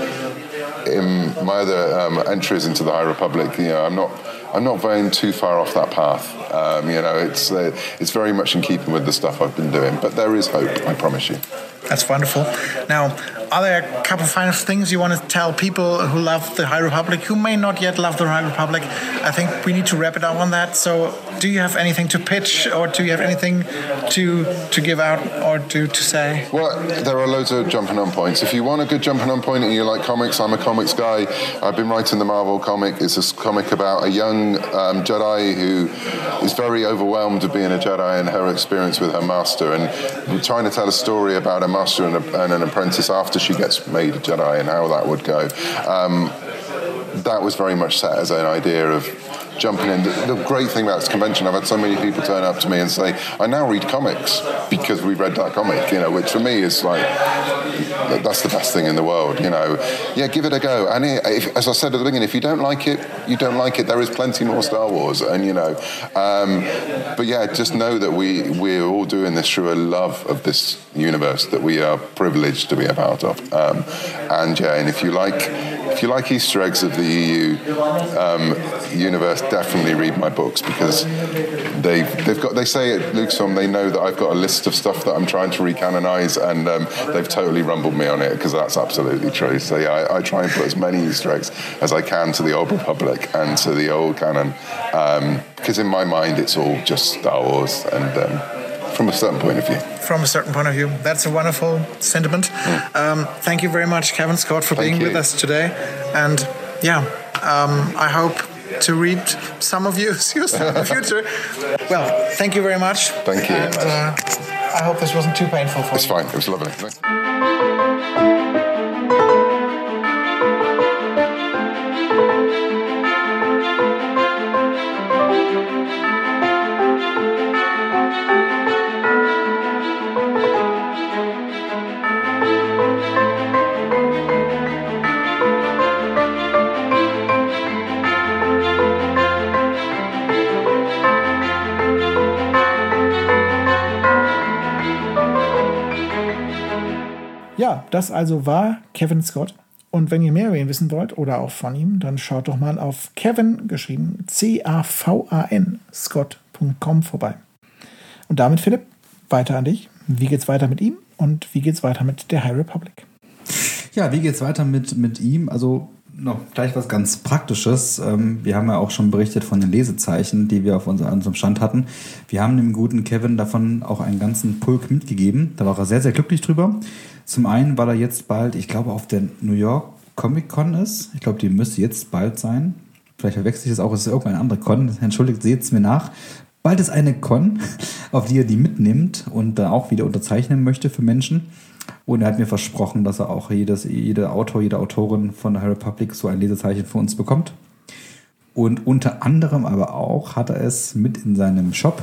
Speaker 4: in my other um, entries into the High Republic, you know, I'm not I'm not veering too far off that path. Um, you know, it's uh, it's very much in keeping with the stuff I've been doing, but there is hope. I promise you.
Speaker 2: That's wonderful. Now, are there a couple of final things you want to tell people who love the High Republic, who may not yet love the High Republic? I think we need to wrap it up on that. So, do you have anything to pitch, or do you have anything to to give out or to, to say?
Speaker 4: Well, there are loads of jumping on points. If you want a good jumping on point and you like comics, I'm a comics guy. I've been writing the Marvel comic. It's a comic about a young um, Jedi who is very overwhelmed of being a Jedi and her experience with her master, and trying to tell a story about a master and, a, and an apprentice after she gets made a Jedi and how that would go. Um, that was very much set as an idea of jumping in. The, the, great thing about this convention, I've had so many people turn up to me and say, I now read comics because we read that comic, you know, which for me is like, that's the best thing in the world, you know. Yeah, give it a go. And if, as I said at the beginning, if you don't like it, you don't like it. There is plenty more Star Wars, and you know. Um, but yeah, just know that we we're all doing this through a love of this universe that we are privileged to be a part of. Um, and yeah, and if you like if you like Easter eggs of the EU um, universe, definitely read my books because they've they've got they say at Lucasfilm they know that I've got a list of stuff that I'm trying to recanonize, and um, they've totally rumbled me on it because that's absolutely true. So yeah, I, I, try and put as many Easter eggs as I can to the Old Republic and to the old canon because um, in my mind it's all just Star Wars and um, from a certain point of view.
Speaker 2: From a certain point of view, that's a wonderful sentiment. Mm. Um, thank you very much, Kevin Scott, for thank being you. with us today. And yeah, um, I hope to read some of you in the future. well, thank you very much.
Speaker 4: Thank you.
Speaker 2: And uh, I hope this wasn't too painful for
Speaker 4: it's
Speaker 2: you.
Speaker 4: It's fine. It was lovely. Thanks.
Speaker 2: das also war Kevin Scott. Und wenn ihr mehr über ihn wissen wollt oder auch von ihm, dann schaut doch mal auf Kevin, geschrieben C-A-V-A-N, Scott.com vorbei. Und damit, Philipp, weiter an dich. Wie geht's weiter mit ihm und wie geht's weiter mit der High Republic?
Speaker 3: Ja, wie geht's weiter mit, mit ihm? Also noch gleich was ganz Praktisches. Ähm, wir haben ja auch schon berichtet von den Lesezeichen, die wir auf unserem Stand hatten. Wir haben dem guten Kevin davon auch einen ganzen Pulk mitgegeben. Da war er sehr, sehr glücklich drüber. Zum einen, weil er jetzt bald, ich glaube, auf der New York Comic Con ist. Ich glaube, die müsste jetzt bald sein. Vielleicht verwechsel ich das auch, es ist irgendeine andere Con. Entschuldigt, seht es mir nach. Bald ist eine Con, auf die er die mitnimmt und da auch wieder unterzeichnen möchte für Menschen. Und er hat mir versprochen, dass er auch jedes, jeder Autor, jede Autorin von der High Republic so ein Lesezeichen für uns bekommt. Und unter anderem aber auch hat er es mit in seinem Shop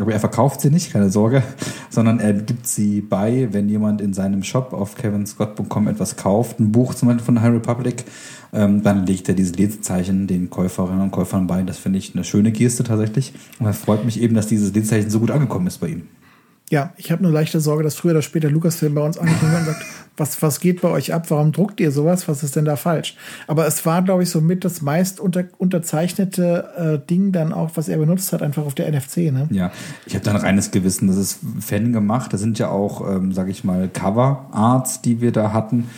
Speaker 3: aber er verkauft sie nicht, keine Sorge, sondern er gibt sie bei, wenn jemand in seinem Shop auf kevinscott.com etwas kauft, ein Buch zum Beispiel von High Republic, ähm, dann legt er diese Lesezeichen den Käuferinnen und Käufern bei. Das finde ich eine schöne Geste tatsächlich. Und es freut mich eben, dass dieses Lesezeichen so gut angekommen ist bei ihm.
Speaker 2: Ja, ich habe nur leichte Sorge, dass früher oder später Lucasfilm bei uns ankommt und sagt, was, was geht bei euch ab? Warum druckt ihr sowas? Was ist denn da falsch? Aber es war, glaube ich, somit das meist unter, unterzeichnete äh, Ding dann auch, was er benutzt hat, einfach auf der NFC. Ne?
Speaker 3: Ja, ich habe da ein reines Gewissen. Das ist Fan gemacht. Das sind ja auch, ähm, sage ich mal, Cover-Arts, die wir da hatten.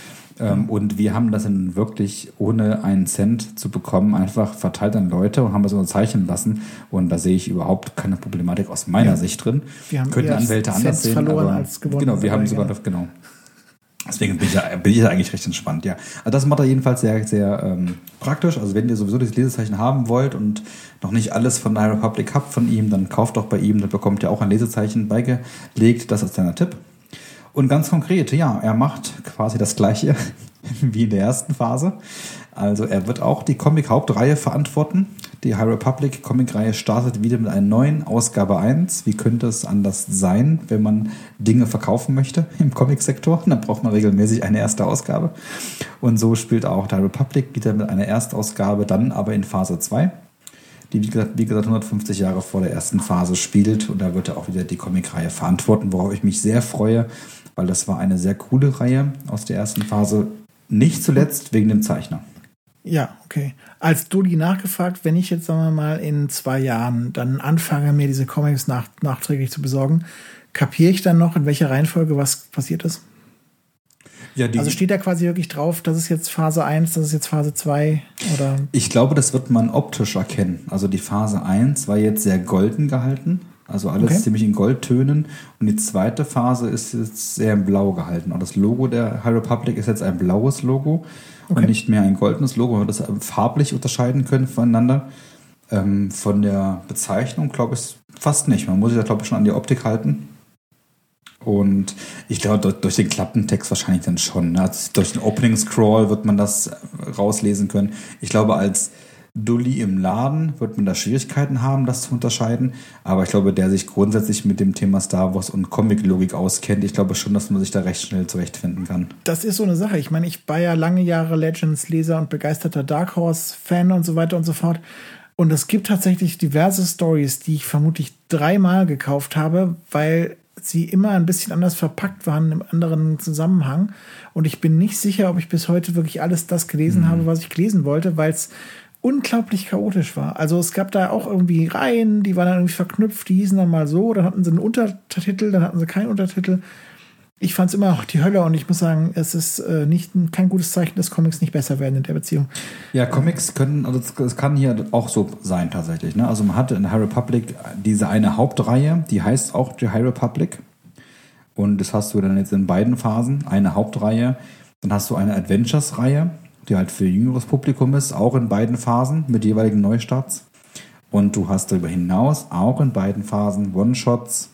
Speaker 3: Ähm, und wir haben das dann wirklich ohne einen Cent zu bekommen einfach verteilt an Leute und haben das unterzeichnen lassen. Und da sehe ich überhaupt keine Problematik aus meiner ja. Sicht drin. Wir haben Könnten Anwälte anders sehen.
Speaker 2: Verloren aber, als
Speaker 3: gewonnen. Genau, wir haben sogar noch, genau. Deswegen bin ich, ja, bin ich ja eigentlich recht entspannt, ja. Also das macht er jedenfalls sehr, sehr ähm, praktisch. Also wenn ihr sowieso das Lesezeichen haben wollt und noch nicht alles von High Republic habt von ihm, dann kauft doch bei ihm, dann bekommt ihr auch ein Lesezeichen beigelegt. Das ist deiner Tipp. Und ganz konkret, ja, er macht quasi das gleiche wie in der ersten Phase. Also er wird auch die Comic-Hauptreihe verantworten. Die High Republic Comic-Reihe startet wieder mit einer neuen Ausgabe 1. Wie könnte es anders sein, wenn man Dinge verkaufen möchte im Comic-Sektor? Dann braucht man regelmäßig eine erste Ausgabe. Und so spielt auch die High Republic wieder mit einer Erstausgabe, dann aber in Phase 2 die wie gesagt, wie gesagt 150 Jahre vor der ersten Phase spielt. Und da wird er auch wieder die Comic-Reihe verantworten, worauf ich mich sehr freue, weil das war eine sehr coole Reihe aus der ersten Phase. Nicht zuletzt wegen dem Zeichner.
Speaker 2: Ja, okay. Als Dodi nachgefragt, wenn ich jetzt, sagen wir mal, in zwei Jahren dann anfange, mir diese Comics nach, nachträglich zu besorgen, kapiere ich dann noch, in welcher Reihenfolge was passiert ist? Ja, also steht da quasi wirklich drauf, das ist jetzt Phase 1, das ist jetzt Phase 2 oder?
Speaker 3: Ich glaube, das wird man optisch erkennen. Also die Phase 1 war jetzt sehr golden gehalten, also alles okay. ziemlich in Goldtönen. Und die zweite Phase ist jetzt sehr in Blau gehalten. Und das Logo der High Republic ist jetzt ein blaues Logo okay. und nicht mehr ein goldenes Logo, weil wir das farblich unterscheiden können voneinander. Ähm, von der Bezeichnung glaube ich fast nicht. Man muss sich da glaube ich schon an die Optik halten. Und ich glaube, durch den Klappentext wahrscheinlich dann schon. Ne? Also durch den Opening Scroll wird man das rauslesen können. Ich glaube, als Dulli im Laden wird man da Schwierigkeiten haben, das zu unterscheiden. Aber ich glaube, der sich grundsätzlich mit dem Thema Star Wars und Comic-Logik auskennt, ich glaube schon, dass man sich da recht schnell zurechtfinden kann.
Speaker 2: Das ist so eine Sache. Ich meine, ich war ja lange Jahre Legends-Leser und begeisterter Dark Horse-Fan und so weiter und so fort. Und es gibt tatsächlich diverse Stories, die ich vermutlich dreimal gekauft habe, weil sie immer ein bisschen anders verpackt waren im anderen Zusammenhang. Und ich bin nicht sicher, ob ich bis heute wirklich alles das gelesen mhm. habe, was ich lesen wollte, weil es unglaublich chaotisch war. Also es gab da auch irgendwie Reihen, die waren dann irgendwie verknüpft, die hießen dann mal so, dann hatten sie einen Untertitel, dann hatten sie keinen Untertitel. Ich fand es immer noch die Hölle und ich muss sagen, es ist äh, nicht kein gutes Zeichen, dass Comics nicht besser werden in der Beziehung.
Speaker 3: Ja, Comics können, also es kann hier auch so sein tatsächlich. Ne? Also man hatte in High Republic diese eine Hauptreihe, die heißt auch die High Republic. Und das hast du dann jetzt in beiden Phasen, eine Hauptreihe, dann hast du eine Adventures-Reihe, die halt für jüngeres Publikum ist, auch in beiden Phasen mit jeweiligen Neustarts. Und du hast darüber hinaus auch in beiden Phasen One-Shots,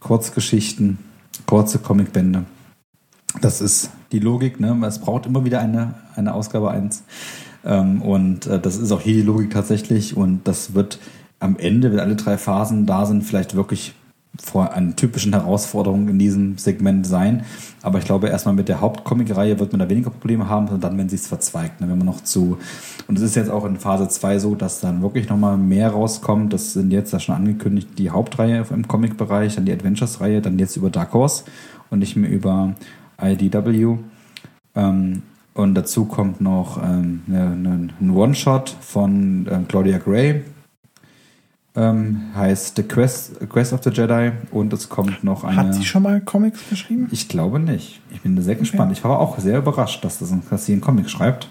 Speaker 3: Kurzgeschichten, kurze Comicbände. Das ist die Logik, ne? Es braucht immer wieder eine, eine Ausgabe 1. Ähm, und äh, das ist auch hier die Logik tatsächlich. Und das wird am Ende, wenn alle drei Phasen da sind, vielleicht wirklich vor einer typischen Herausforderung in diesem Segment sein. Aber ich glaube, erstmal mit der Hauptcomic-Reihe wird man da weniger Probleme haben, und dann, wenn sich es verzweigt. Ne? Wenn man noch zu. Und es ist jetzt auch in Phase 2 so, dass dann wirklich nochmal mehr rauskommt. Das sind jetzt da schon angekündigt, die Hauptreihe im Comic-Bereich, dann die Adventures-Reihe, dann jetzt über Dark Horse und nicht mehr über IDW. Ähm, und dazu kommt noch ähm, ne, ein One-Shot von ähm, Claudia Gray, ähm, heißt The Quest, Quest of the Jedi und es kommt noch eine.
Speaker 2: Hat sie schon mal Comics geschrieben?
Speaker 3: Ich glaube nicht. Ich bin sehr gespannt. Okay. Ich war auch sehr überrascht, dass, das, dass sie einen Comic schreibt.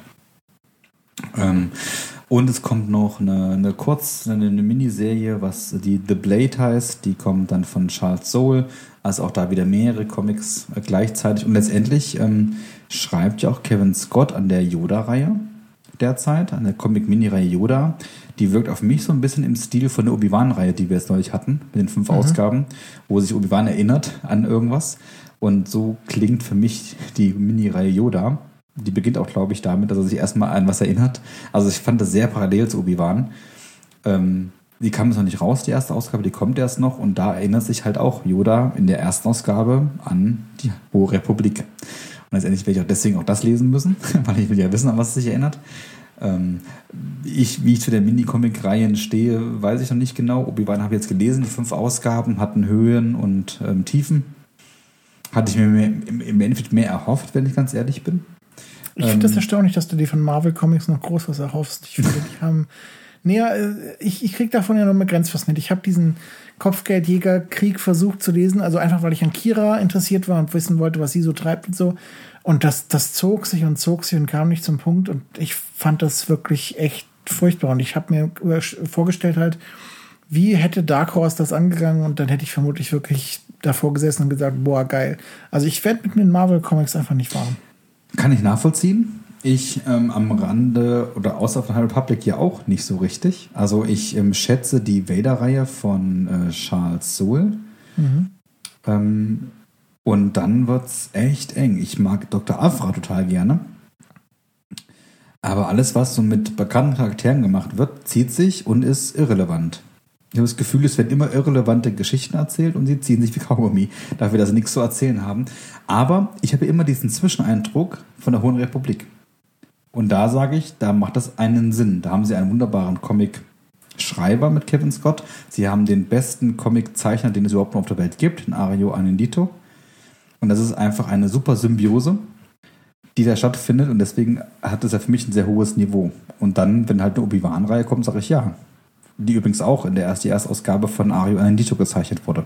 Speaker 3: Ähm, und es kommt noch eine, eine Kurz-, eine, eine Miniserie, was die The Blade heißt. Die kommt dann von Charles Soule. Also auch da wieder mehrere Comics äh, gleichzeitig. Und letztendlich ähm, schreibt ja auch Kevin Scott an der Yoda-Reihe derzeit, an der Comic-Mini-Reihe Yoda. Die wirkt auf mich so ein bisschen im Stil von der Obi-Wan-Reihe, die wir jetzt neulich hatten, mit den fünf mhm. Ausgaben, wo sich Obi-Wan erinnert an irgendwas. Und so klingt für mich die Mini-Reihe Yoda. Die beginnt auch, glaube ich, damit, dass er sich erstmal an was erinnert. Also ich fand das sehr parallel zu Obi-Wan. Ähm, die kam jetzt noch nicht raus, die erste Ausgabe, die kommt erst noch. Und da erinnert sich halt auch Yoda in der ersten Ausgabe an die Hohe Republik. Letztendlich werde ich auch deswegen auch das lesen müssen, weil ich will ja wissen, an was es sich erinnert. Ähm, ich, wie ich zu der Mini-Comic-Reihen stehe, weiß ich noch nicht genau. Obi-Wan habe ich jetzt gelesen, die fünf Ausgaben hatten Höhen und ähm, Tiefen. Hatte ich mir mehr, im, Endeffekt mehr erhofft, wenn ich ganz ehrlich bin.
Speaker 2: Ich finde ähm, das erstaunlich, dass du dir von Marvel Comics noch groß was erhoffst. Ich finde, die haben. Nee, äh, ich, ich krieg davon ja nur begrenzt was mit. Ich habe diesen Kopfgeldjäger-Krieg versucht zu lesen, also einfach weil ich an Kira interessiert war und wissen wollte, was sie so treibt und so. Und das, das zog sich und zog sich und kam nicht zum Punkt. Und ich fand das wirklich echt furchtbar. Und ich habe mir vorgestellt halt, wie hätte Dark Horse das angegangen? Und dann hätte ich vermutlich wirklich davor gesessen und gesagt, boah, geil. Also ich werde mit den Marvel-Comics einfach nicht warm.
Speaker 3: Kann ich nachvollziehen. Ich ähm, am Rande oder außer von High Republic ja auch nicht so richtig. Also ich ähm, schätze die Vader-Reihe von äh, Charles Soule. Mhm. Ähm, und dann wird's echt eng. Ich mag Dr. Afra total gerne. Aber alles, was so mit bekannten Charakteren gemacht wird, zieht sich und ist irrelevant. Ich habe das Gefühl, es werden immer irrelevante Geschichten erzählt und sie ziehen sich wie Kaugummi, dafür, dass sie nichts zu erzählen haben. Aber ich habe immer diesen Zwischeneindruck von der Hohen Republik. Und da sage ich, da macht das einen Sinn. Da haben sie einen wunderbaren Comic-Schreiber mit Kevin Scott. Sie haben den besten Comic-Zeichner, den es überhaupt noch auf der Welt gibt, den Ario Anindito. Und das ist einfach eine super Symbiose, die da stattfindet. Und deswegen hat es ja für mich ein sehr hohes Niveau. Und dann, wenn halt eine Obi-Wan-Reihe kommt, sage ich ja. Die übrigens auch in der ersten Erstausgabe von Ario Anindito gezeichnet wurde.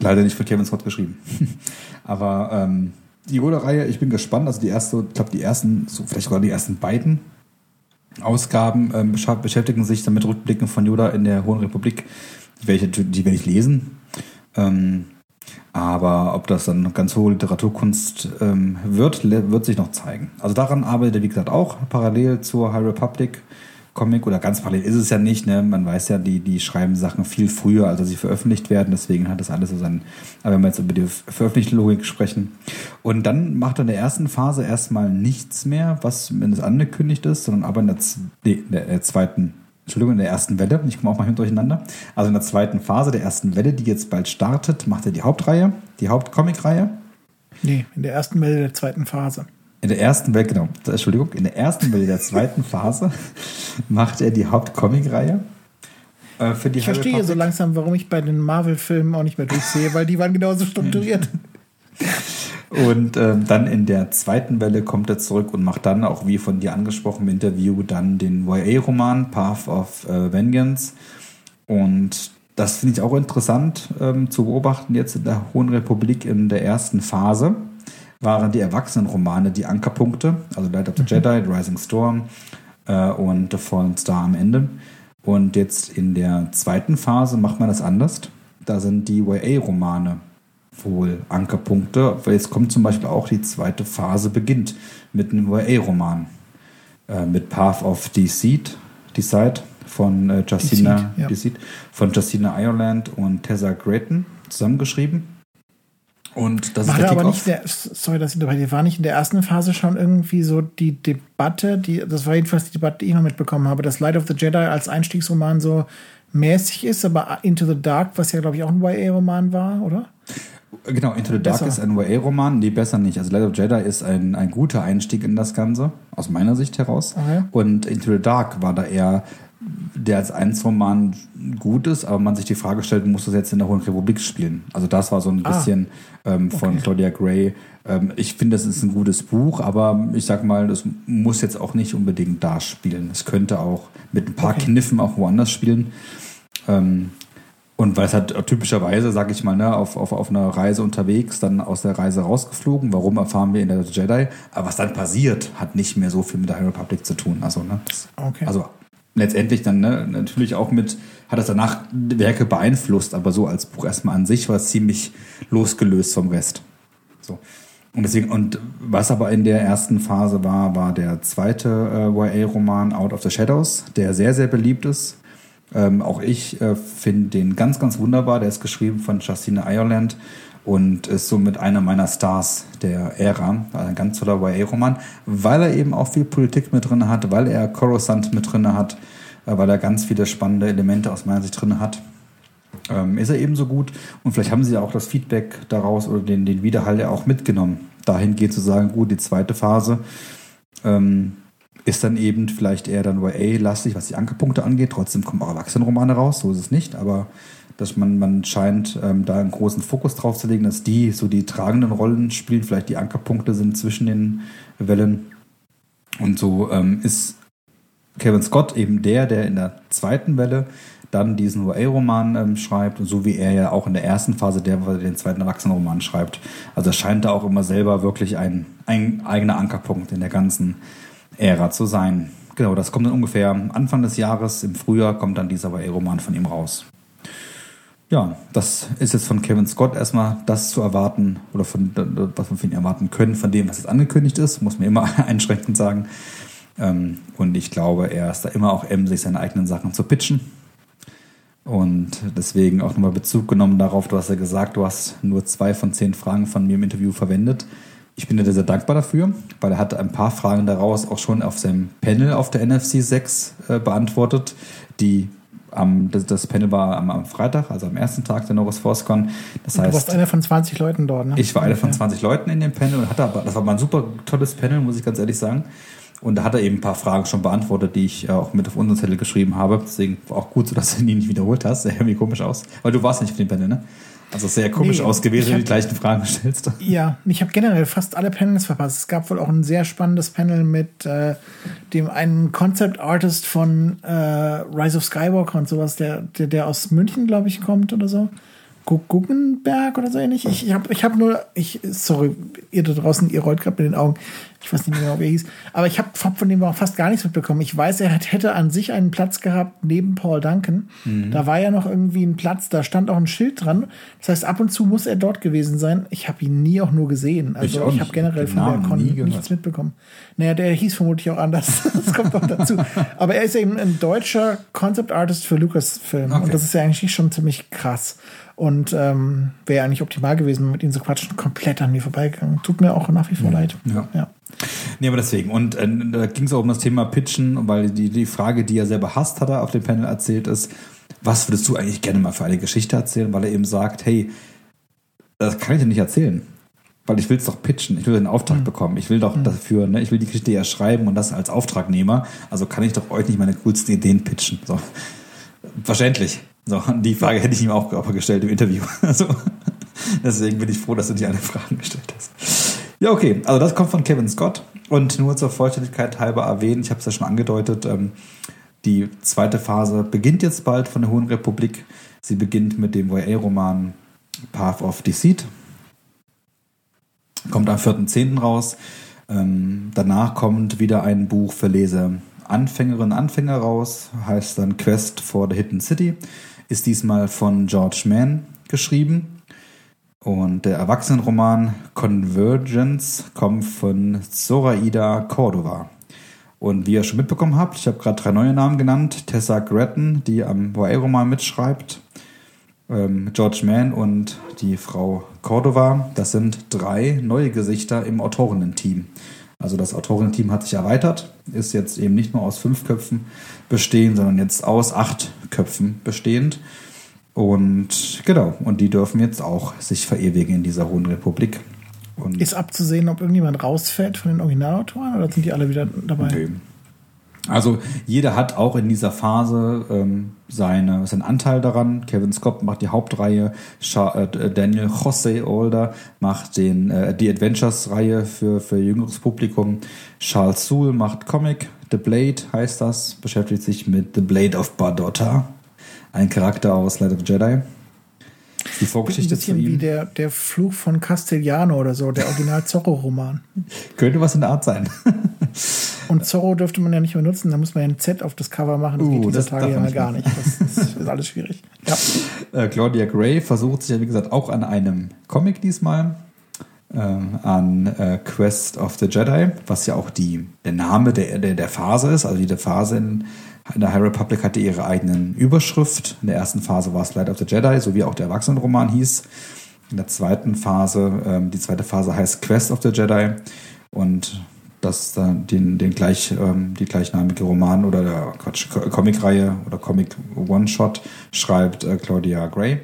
Speaker 3: Leider nicht von Kevin Scott geschrieben. Aber ähm, die Yoda-Reihe, ich bin gespannt. Also die erste, ich glaube, die ersten, so vielleicht sogar die ersten beiden Ausgaben ähm, beschäftigen sich damit Rückblicken von Yoda in der Hohen Republik. Die werde ich, die werde ich lesen. Ähm, aber ob das dann ganz hohe Literaturkunst ähm, wird, wird sich noch zeigen. Also daran arbeitet er, wie gesagt, auch parallel zur High Republic. Comic oder ganz parallel ist es ja nicht. Ne? Man weiß ja, die, die schreiben Sachen viel früher, als sie veröffentlicht werden. Deswegen hat das alles so sein. Aber wenn wir jetzt über die veröffentlichte Logik sprechen. Und dann macht er in der ersten Phase erstmal nichts mehr, was mindestens angekündigt ist, sondern aber in der, in der zweiten, Entschuldigung, in der ersten Welle. Ich komme auch mal hin durcheinander. Also in der zweiten Phase der ersten Welle, die jetzt bald startet, macht er die Hauptreihe, die Hauptcomic-Reihe.
Speaker 2: Nee, in der ersten Welle der zweiten Phase.
Speaker 3: In der ersten Welle, genau, Entschuldigung, in der ersten Welle der zweiten Phase macht er die Hauptcomic-Reihe.
Speaker 2: Äh, für die ich verstehe so langsam, warum ich bei den Marvel-Filmen auch nicht mehr durchsehe, weil die waren genauso strukturiert.
Speaker 3: Und äh, dann in der zweiten Welle kommt er zurück und macht dann, auch wie von dir angesprochen im Interview, dann den YA-Roman Path of äh, Vengeance. Und das finde ich auch interessant ähm, zu beobachten jetzt in der Hohen Republik in der ersten Phase waren die Erwachsenenromane die Ankerpunkte, also Light of the mhm. Jedi, Rising Storm äh, und The Fallen Star am Ende. Und jetzt in der zweiten Phase macht man das anders. Da sind die YA-Romane wohl Ankerpunkte. Jetzt kommt zum Beispiel auch die zweite Phase beginnt mit einem YA-Roman. Äh, mit Path of Deceit, Decide von äh, Justina Deceit, ja. Deceit, von Justina Ireland und Tessa Grayton zusammengeschrieben. Und das
Speaker 2: war ist der aber nicht der, sorry, dass ich dabei war nicht in der ersten Phase schon irgendwie so die Debatte, die, das war jedenfalls die Debatte, die ich mal mitbekommen habe, dass Light of the Jedi als Einstiegsroman so mäßig ist, aber Into the Dark, was ja, glaube ich, auch ein YA-Roman war, oder?
Speaker 3: Genau, Into the Dark besser. ist ein YA-Roman, nee, besser nicht. Also Light of Jedi ist ein, ein guter Einstieg in das Ganze, aus meiner Sicht heraus. Okay. Und Into the Dark war da eher der als Einzelroman gut ist, aber man sich die Frage stellt, muss das jetzt in der Hohen Republik spielen? Also das war so ein ah, bisschen ähm, von okay. Claudia Gray. Ähm, ich finde, das ist ein gutes Buch, aber ich sag mal, das muss jetzt auch nicht unbedingt da spielen. Es könnte auch mit ein paar okay. Kniffen auch woanders spielen. Ähm, und weil es halt typischerweise, sag ich mal, ne, auf, auf, auf einer Reise unterwegs, dann aus der Reise rausgeflogen. Warum erfahren wir in der Jedi? Aber was dann passiert, hat nicht mehr so viel mit der High Republic zu tun. Also, ne, das, okay. also letztendlich dann ne, natürlich auch mit, hat das danach Werke beeinflusst, aber so als Buch erstmal an sich war es ziemlich losgelöst vom Rest. So. Und deswegen, und was aber in der ersten Phase war, war der zweite äh, YA-Roman Out of the Shadows, der sehr, sehr beliebt ist. Ähm, auch ich äh, finde den ganz, ganz wunderbar. Der ist geschrieben von Justina Ireland und ist somit einer meiner Stars der Ära. Ein ganz toller YA-Roman, weil er eben auch viel Politik mit drin hat, weil er Coruscant mit drin hat, äh, weil er ganz viele spannende Elemente aus meiner Sicht drin hat. Ähm, ist er ebenso gut und vielleicht haben sie auch das Feedback daraus oder den, den Widerhall ja auch mitgenommen. Dahin geht zu sagen, gut, die zweite Phase ähm, ist dann eben vielleicht eher dann YA-lastig, was die Ankerpunkte angeht. Trotzdem kommen auch Erwachsenenromane raus, so ist es nicht, aber dass man, man scheint ähm, da einen großen Fokus drauf zu legen, dass die so die tragenden Rollen spielen, vielleicht die Ankerpunkte sind zwischen den Wellen. Und so ähm, ist Kevin Scott eben der, der in der zweiten Welle dann diesen OA-Roman ähm, schreibt, so wie er ja auch in der ersten Phase der den zweiten Erwachsenenroman schreibt. Also scheint da auch immer selber wirklich ein, ein eigener Ankerpunkt in der ganzen Ära zu sein. Genau, das kommt dann ungefähr Anfang des Jahres, im Frühjahr kommt dann dieser OA-Roman von ihm raus. Ja, das ist jetzt von Kevin Scott erstmal das zu erwarten oder von was wir von ihm erwarten können, von dem, was jetzt angekündigt ist, muss man immer einschränkend sagen. Ähm, und ich glaube, er ist da immer auch emsig, seine eigenen Sachen zu pitchen. Und deswegen auch nochmal Bezug genommen darauf, du hast ja gesagt, du hast nur zwei von zehn Fragen von mir im Interview verwendet. Ich bin dir sehr dankbar dafür, weil er hat ein paar Fragen daraus auch schon auf seinem Panel auf der NFC 6 äh, beantwortet, die am, das, das, Panel war am, am, Freitag, also am ersten Tag der Norris Forcecon.
Speaker 2: Das heißt, du warst einer von 20 Leuten dort, ne?
Speaker 3: Ich war einer von 20 Leuten in dem Panel und hatte aber, das war mal ein super tolles Panel, muss ich ganz ehrlich sagen. Und da hat er eben ein paar Fragen schon beantwortet, die ich auch mit auf unseren Zettel geschrieben habe. Deswegen war auch gut so, dass du die nicht wiederholt hast. Sehr irgendwie komisch aus. Weil du warst nicht auf dem Panel, ne? Also sehr komisch nee, ausgewählt, wenn du die gleichen Fragen stellst.
Speaker 2: Ja, ich habe generell fast alle Panels verpasst. Es gab wohl auch ein sehr spannendes Panel mit äh, dem einen Concept Artist von äh, Rise of Skywalker und sowas, der, der, der aus München, glaube ich, kommt oder so. Guggenberg oder so ähnlich. Ich, ich habe ich hab nur, ich, sorry, ihr da draußen, ihr rollt gerade mit den Augen. Ich weiß nicht mehr genau, wie er hieß. Aber ich habe von dem auch fast gar nichts mitbekommen. Ich weiß, er hätte an sich einen Platz gehabt neben Paul Duncan. Mhm. Da war ja noch irgendwie ein Platz, da stand auch ein Schild dran. Das heißt, ab und zu muss er dort gewesen sein. Ich habe ihn nie auch nur gesehen. Also ich, ich habe generell von der Con nichts mitbekommen. Naja, der hieß vermutlich auch anders. das kommt auch dazu. Aber er ist eben ein deutscher Concept Artist für Lucasfilm. Okay. Und das ist ja eigentlich schon ziemlich krass. Und ähm, wäre eigentlich optimal gewesen, mit ihnen zu quatschen. Komplett an mir vorbeigegangen. Tut mir auch nach wie vor leid.
Speaker 3: Ja. ja. Nee, aber deswegen. Und äh, da ging es auch um das Thema Pitchen, weil die, die Frage, die er selber hasst, hat er auf dem Panel erzählt, ist, was würdest du eigentlich gerne mal für eine Geschichte erzählen? Weil er eben sagt, hey, das kann ich dir nicht erzählen. Weil ich will es doch pitchen, ich will den Auftrag mhm. bekommen, ich will doch mhm. dafür, ne, ich will die Geschichte ja schreiben und das als Auftragnehmer. Also kann ich doch euch nicht meine coolsten Ideen pitchen. So. Verständlich. So, die Frage hätte ich ihm auch gestellt im Interview. Also, deswegen bin ich froh, dass du dir alle Fragen gestellt hast. Ja, okay. Also das kommt von Kevin Scott. Und nur zur Vollständigkeit halber erwähnen, ich habe es ja schon angedeutet, ähm, die zweite Phase beginnt jetzt bald von der Hohen Republik. Sie beginnt mit dem YA-Roman Path of Deceit. Kommt am 4.10. raus. Ähm, danach kommt wieder ein Buch für Leser Anfängerinnen und Anfänger raus. Heißt dann Quest for the Hidden City ist diesmal von George Mann geschrieben. Und der Erwachsenenroman Convergence kommt von Zoraida Cordova. Und wie ihr schon mitbekommen habt, ich habe gerade drei neue Namen genannt. Tessa Gretton, die am YA-Roman mitschreibt. Ähm, George Mann und die Frau Cordova. Das sind drei neue Gesichter im Autorinnen-Team. Also das Autorinnen-Team hat sich erweitert, ist jetzt eben nicht nur aus fünf Köpfen bestehend, sondern jetzt aus acht Köpfen bestehend. Und genau, und die dürfen jetzt auch sich verewigen in dieser Hohen Republik.
Speaker 2: Und ist abzusehen, ob irgendjemand rausfällt von den Originalautoren oder sind die alle wieder dabei? Okay.
Speaker 3: Also jeder hat auch in dieser Phase ähm, seine, seinen Anteil daran. Kevin Scott macht die Hauptreihe, Scha äh, Daniel Jose Older macht den äh, die Adventures-Reihe für, für jüngeres Publikum. Charles Soule macht Comic, The Blade heißt das, beschäftigt sich mit The Blade of Badotta, ein Charakter aus Light of Jedi.
Speaker 2: Die Vorgeschichte ein bisschen zu ihm. wie der, der Fluch von Castellano oder so, der Original Zorro-Roman.
Speaker 3: Könnte was in der Art sein.
Speaker 2: Und Zorro dürfte man ja nicht mehr nutzen, da muss man ja ein Z auf das Cover machen. Das uh, geht dieser Tage ja gar nicht. Das ist, ist alles schwierig. Ja.
Speaker 3: Äh, Claudia Gray versucht sich ja, wie gesagt, auch an einem Comic diesmal. Äh, an äh, Quest of the Jedi, was ja auch die, der Name der, der, der Phase ist. Also jede Phase in, in der High Republic hatte ihre eigenen Überschrift. In der ersten Phase war es Light of the Jedi, so wie auch der Erwachsenenroman hieß. In der zweiten Phase, ähm, die zweite Phase heißt Quest of the Jedi. Und das dann den, den gleich, ähm, die gleichnamige Roman oder der Quatsch, Comicreihe oder Comic One-Shot schreibt äh, Claudia Gray.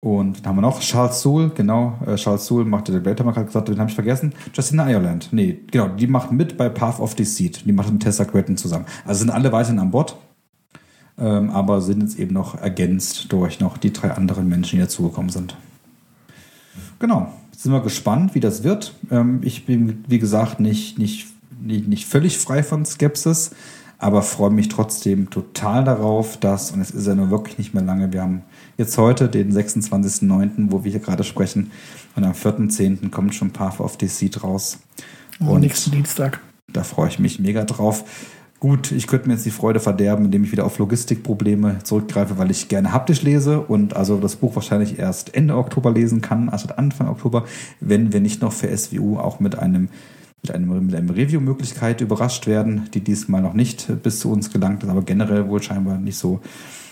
Speaker 3: Und dann haben wir noch Charles Soule, genau, äh, Charles Soule machte den Welt, haben wir gerade gesagt, den habe ich vergessen. Justina Ireland, nee, genau, die macht mit bei Path of Deceit. Die macht mit Tessa Gretton zusammen. Also sind alle weiterhin an Bord, ähm, aber sind jetzt eben noch ergänzt durch noch die drei anderen Menschen, die dazugekommen sind. Genau, sind wir gespannt, wie das wird. Ähm, ich bin, wie gesagt, nicht, nicht, nicht, nicht völlig frei von Skepsis, aber freue mich trotzdem total darauf, dass, und es ist ja nur wirklich nicht mehr lange, wir haben jetzt heute den 26.09., wo wir hier gerade sprechen, und am 4.10. kommt schon Path of Deceit raus.
Speaker 2: Oh, und nächsten Dienstag.
Speaker 3: Da freue ich mich mega drauf. Gut, ich könnte mir jetzt die Freude verderben, indem ich wieder auf Logistikprobleme zurückgreife, weil ich gerne haptisch lese und also das Buch wahrscheinlich erst Ende Oktober lesen kann, also Anfang Oktober, wenn wir nicht noch für SWU auch mit einem mit einem, mit einem Review-Möglichkeit überrascht werden, die diesmal noch nicht bis zu uns gelangt ist, aber generell wohl scheinbar nicht so äh,